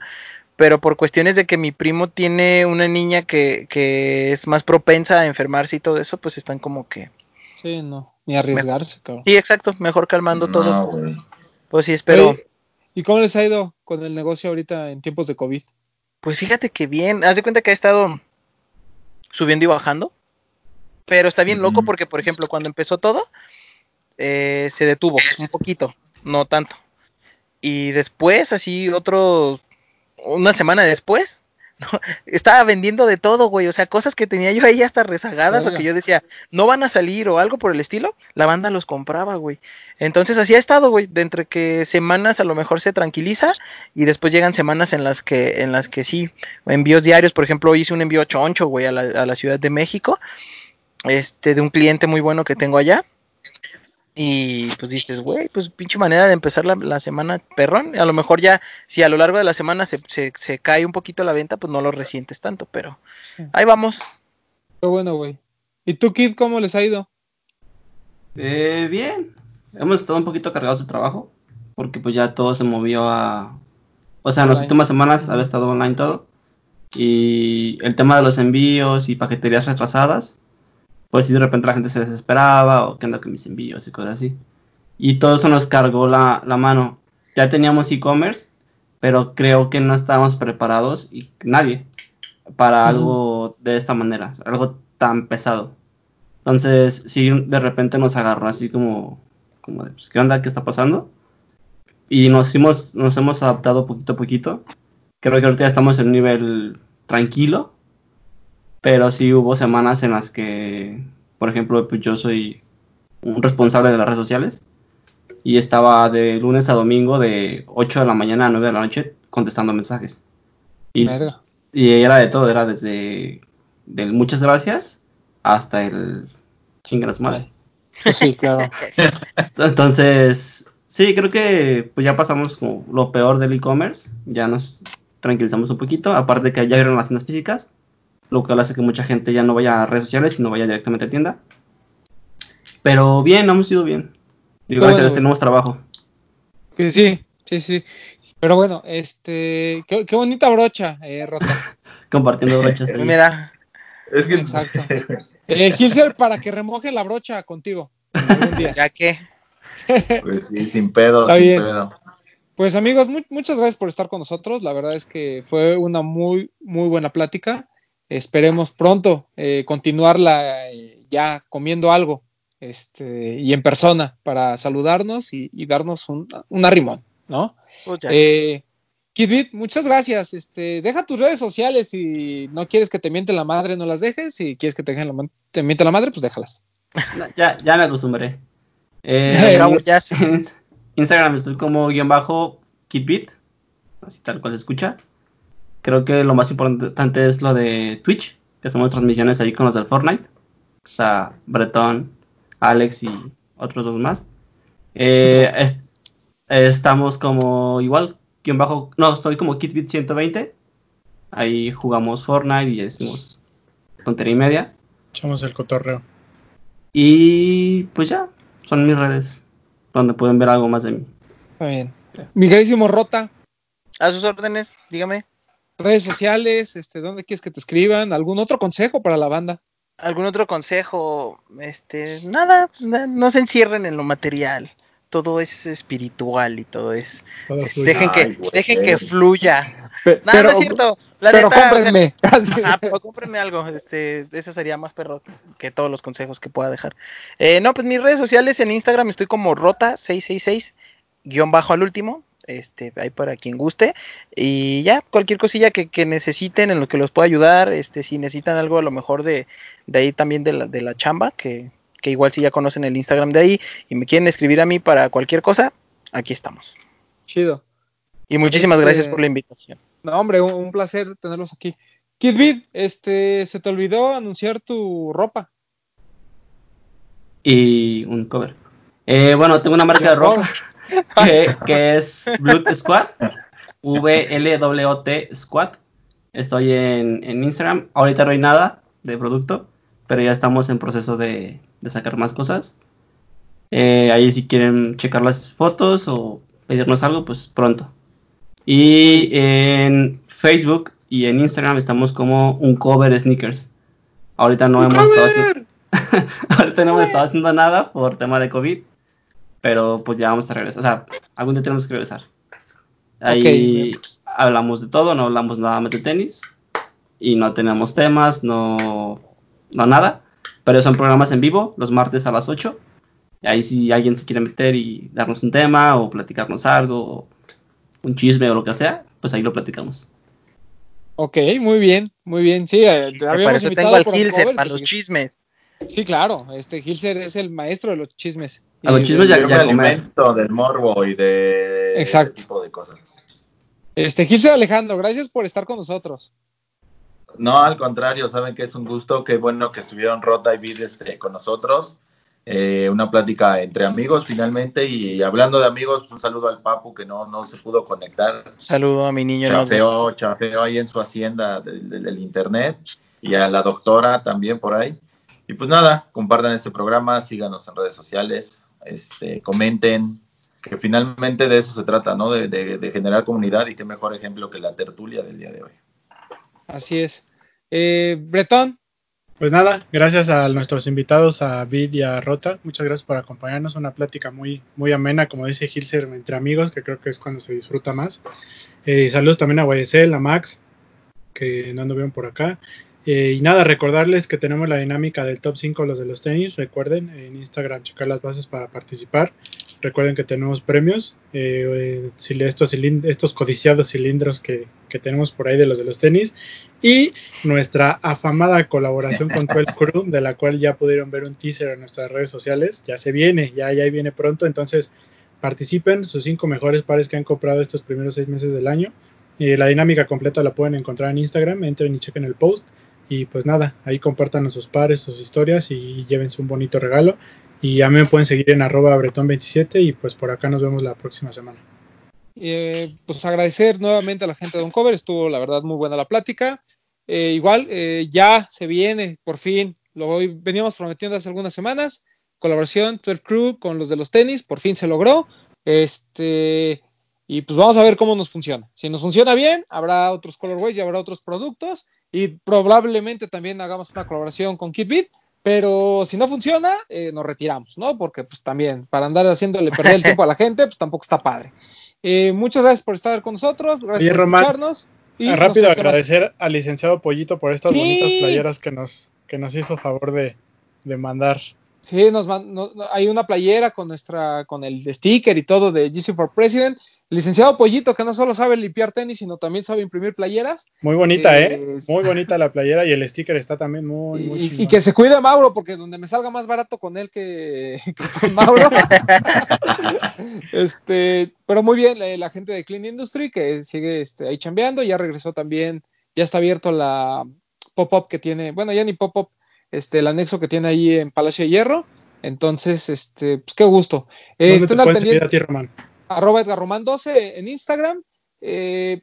Pero por cuestiones de que mi primo tiene una niña que, que es más propensa a enfermarse y todo eso, pues están como que. Sí, no. Ni arriesgarse, cabrón. Sí, exacto, mejor calmando No, todo. Pues sí, espero. Oye, ¿Y cómo les ha ido con el negocio ahorita en tiempos de COVID? Pues fíjate que bien, haz de cuenta que ha estado subiendo y bajando. Pero está bien loco porque, por ejemplo, cuando empezó todo, eh, se detuvo un poquito, no tanto. Y después, así otro, una semana después, *laughs* no, estaba vendiendo de todo, güey. O sea, cosas que tenía yo ahí hasta rezagadas o que yo decía, no van a salir o algo por el estilo, la banda los compraba, güey. Entonces así ha estado, güey, de entre que semanas a lo mejor se tranquiliza y después llegan semanas en las que, en las que sí, envíos diarios, por ejemplo, hice un envío choncho, güey, a la, a la Ciudad de México, este, de un cliente muy bueno que tengo allá. Y pues dices, güey, pues pinche manera de empezar la, la semana perrón. A lo mejor ya, si a lo largo de la semana se, se, se cae un poquito la venta, pues no lo resientes tanto, pero Sí. ahí vamos. Qué bueno, güey. ¿Y tú, Kid, cómo les ha ido? Eh, bien, hemos estado un poquito cargados de trabajo, porque pues ya todo se movió a... O sea, en las últimas semanas había estado online todo, y el tema de los envíos y paqueterías retrasadas, pues si de repente la gente se desesperaba, o qué onda con mis envíos y cosas así. Y todo eso nos cargó la, la mano. Ya teníamos e-commerce, pero creo que no estábamos preparados, y nadie, para algo de esta manera, algo tan pesado. Entonces, sí, de repente nos agarró así como, como de, pues, ¿qué onda? ¿Qué está pasando? Y nos hemos, nos hemos adaptado poquito a poquito. Creo que ahorita ya estamos en un nivel tranquilo, pero sí hubo semanas en las que, por ejemplo, pues yo soy un responsable de las redes sociales y estaba de lunes a domingo de 8 de la mañana a 9 de la noche contestando mensajes. Y, Verga. y era de todo, era desde del muchas gracias hasta el chingas madre. Pues sí, claro. *laughs* Entonces, sí, creo que pues ya pasamos como lo peor del e-commerce, ya nos tranquilizamos un poquito, aparte que ya vieron las tiendas físicas, lo cual hace que mucha gente ya no vaya a redes sociales, sino vaya directamente a tienda. Pero bien, hemos ido bien. Digo, gracias a Dios tenemos trabajo. Que sí, sí, sí. Pero bueno, este, qué, qué bonita brocha, eh, Rota. *laughs* Compartiendo brochas. ahí. Mira, Es que. Exacto. *laughs* Eh, Gilser, para que remoje la brocha contigo algún día. *laughs* ya que, Pues sí, sin pedo, Está sin bien. pedo. Pues amigos, mu- muchas gracias por estar con nosotros. La verdad es que fue una muy, muy buena plática. Esperemos pronto eh, continuarla eh, ya comiendo algo este, y en persona para saludarnos y, y darnos un, un arrimón, ¿no? pues ya. Eh, Kid Beat, muchas gracias. Este, deja tus redes sociales si no quieres que te mienten la madre, no las dejes. Si quieres que te, dejen la te mienten la madre, pues déjalas. Ya, ya me acostumbré. Eh, *laughs* *laughs* Instagram estoy como guion bajo kitbit, así tal cual se escucha. Creo que lo más importante es lo de Twitch, que hacemos transmisiones ahí con los del Fortnite. O sea, Bretón, Alex y otros dos más. Eh, es- estamos como igual, guion bajo, no, estoy como kitbit 120. Ahí jugamos Fortnite y decimos tontería y media. Echamos el cotorreo. Y pues ya, son mis redes donde pueden ver algo más de mí. Está bien. Mi queridísimo Rota, A sus órdenes, dígame. Redes sociales, este, ¿dónde quieres que te escriban? ¿Algún otro consejo para la banda? ¿Algún otro consejo? Este, nada, pues, na- no se encierren en lo material. Todo es espiritual y todo es. Todo es- dejen Ay, que, dejen que fluya. Pe- No, no es cierto. La pero neta, o sea, cómprenme. *laughs* *laughs* Ajá, pero cómprenme algo, este, eso sería más perro que todos los consejos que pueda dejar. Eh, no, pues mis redes sociales en Instagram estoy como rota666, guion bajo al último, este, ahí para quien guste, y ya, cualquier cosilla que, que necesiten en lo que los pueda ayudar, este, si necesitan algo a lo mejor de, de ahí también de la, de la chamba, que, que igual si ya conocen el Instagram de ahí, y me quieren escribir a mí para cualquier cosa, aquí estamos. Chido. Y muchísimas Este- gracias por la invitación. No, hombre, un, un placer tenerlos aquí. Kid Beat, este, se te olvidó anunciar tu ropa. Y un cover. Eh, bueno, tengo una marca de ropa *laughs* que, que es Blood Squad. V-L-W-T Squad. Estoy en, en Instagram. Ahorita no hay nada de producto, pero ya estamos en proceso de, de sacar más cosas. Eh, ahí si quieren checar las fotos o pedirnos algo, pues pronto. Y en Facebook y en Instagram estamos como un cover sneakers. Ahorita no hemos estado *laughs* Ahorita no hemos estado haciendo nada por tema de COVID, pero pues ya vamos a regresar. O sea, algún día tenemos que regresar. Ahí hablamos de todo, no hablamos nada más de tenis y no tenemos temas, no, no nada, pero son programas en vivo, los martes a las 8. Ahí si alguien se quiere meter y darnos un tema o platicarnos algo, o un chisme o lo que sea, pues ahí lo platicamos. Ok, muy bien, muy bien. Sí, eh, Para habíamos eso invitado tengo al Uncover, para que los sí- chismes. Sí, claro, este Gilser es el maestro de los chismes. A los Y chismes ya- me alimento del morbo y de Exacto. ese tipo de cosas. Este Gilser Alejandro, gracias por estar con nosotros. No, al contrario, saben que es un gusto, qué bueno que estuvieron Rota y Vid este, con nosotros. Eh, una plática entre amigos finalmente y hablando de amigos, un saludo al Papu que no, no se pudo conectar. Saludo a mi niño. Chafeó, chafeó ahí en su hacienda del, del- del internet y a la doctora también por ahí. Y pues nada, compartan este programa, síganos en redes sociales, este, comenten, que finalmente de eso se trata, ¿no? De, de- de generar comunidad y qué mejor ejemplo que la tertulia del día de hoy. Así es. Eh, Bretón, Pues nada, gracias a nuestros invitados, a Vid y a Rota. Muchas gracias por acompañarnos. Una plática muy, muy amena, como dice Gilser, entre amigos, que creo que es cuando se disfruta más. Eh, saludos también a Guayesel, a Max, que no anduvieron por acá. Eh, y nada, recordarles que tenemos la dinámica del top 5, los de los tenis. Recuerden en Instagram checar las bases para participar. Recuerden que tenemos premios. eh, eh, estos, estos codiciados cilindros que, que tenemos por ahí de los de los tenis. Y nuestra afamada colaboración con 12 *laughs* Crew, de la cual ya pudieron ver un teaser en nuestras redes sociales. Ya se viene, ya, ya viene pronto. Entonces, participen sus cinco mejores pares que han comprado estos primeros seis meses del año. Eh, la dinámica completa la pueden encontrar en Instagram. Entren y chequen el post. Y pues nada, ahí compartan sus pares, sus historias y llévense un bonito regalo. Y a mí me pueden seguir en arroba bretón27 y pues por acá nos vemos la próxima semana. eh, pues agradecer nuevamente a la gente de Uncover, estuvo la verdad muy buena la plática. Eh, igual, eh, ya se viene, por fin, lo veníamos prometiendo hace algunas semanas, colaboración 12 Crew con los de los tenis, por fin se logró. Este, y pues vamos a ver cómo nos funciona. Si nos funciona bien, habrá otros colorways y habrá otros productos. Y probablemente también hagamos una colaboración con Kitbit. Pero si no funciona, eh, nos retiramos, ¿no? Porque pues también, para andar haciéndole perder el tiempo a la *laughs* gente, pues tampoco está padre. Eh, muchas gracias por estar con nosotros, gracias Oye, por Román, escucharnos. Y no rápido agradecer al licenciado Pollito por estas Sí. bonitas playeras que nos, que nos hizo favor de, de mandar. Sí, nos man- no- hay una playera con nuestra, con el sticker y todo de GC for President. Licenciado Pollito, que no solo sabe limpiar tenis, sino también sabe imprimir playeras. Muy bonita, Eh, ¿eh? Muy bonita la playera y el sticker está también muy, muy Y, y que se cuide Mauro, porque donde me salga más barato con él que, *laughs* que con Mauro. *laughs* este, pero muy bien, la, la gente de Clean Industry que sigue este, ahí chambeando, ya regresó también, ya está abierto la pop-up que tiene, bueno, ya ni pop-up, este, el anexo que tiene ahí en Palacio de Hierro. Entonces, este, pues qué gusto. Eh, ¿Dónde te estén al pendiente a ti, Román? arroba Edgar Román 12 en Instagram. Eh,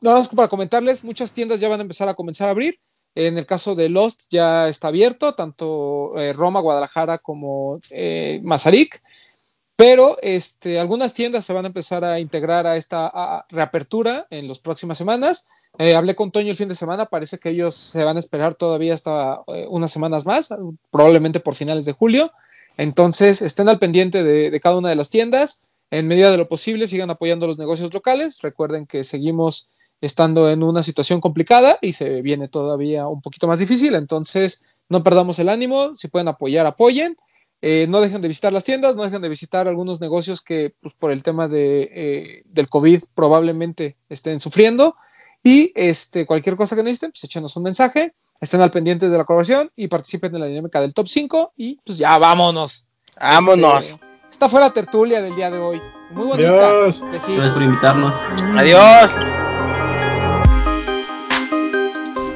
nada más para comentarles, muchas tiendas ya van a empezar a comenzar a abrir. En el caso de Lost ya está abierto, tanto eh, Roma, Guadalajara como eh, Mazarik. Pero este, algunas tiendas se van a empezar a integrar a esta reapertura en las próximas semanas. Eh, hablé con Toño el fin de semana, parece que ellos se van a esperar todavía hasta eh, unas semanas más, probablemente por finales de julio. Entonces, estén al pendiente de cada una de las tiendas. En medida de lo posible, sigan apoyando los negocios locales. Recuerden que seguimos estando en una situación complicada y se viene todavía un poquito más difícil. Entonces, no perdamos el ánimo. Si pueden apoyar, apoyen. Eh, no dejen de visitar las tiendas, no dejen de visitar algunos negocios que pues, por el tema de, eh, del COVID probablemente estén sufriendo. Y este, cualquier cosa que necesiten, pues échenos un mensaje, estén al pendiente de la colaboración y participen en la dinámica del top 5 y pues ya vámonos. Vámonos. Este, esta fue la tertulia del día de hoy. Muy bonita. Adiós. Gracias por invitarnos. Adiós.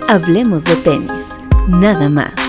Hablemos de tenis, nada más.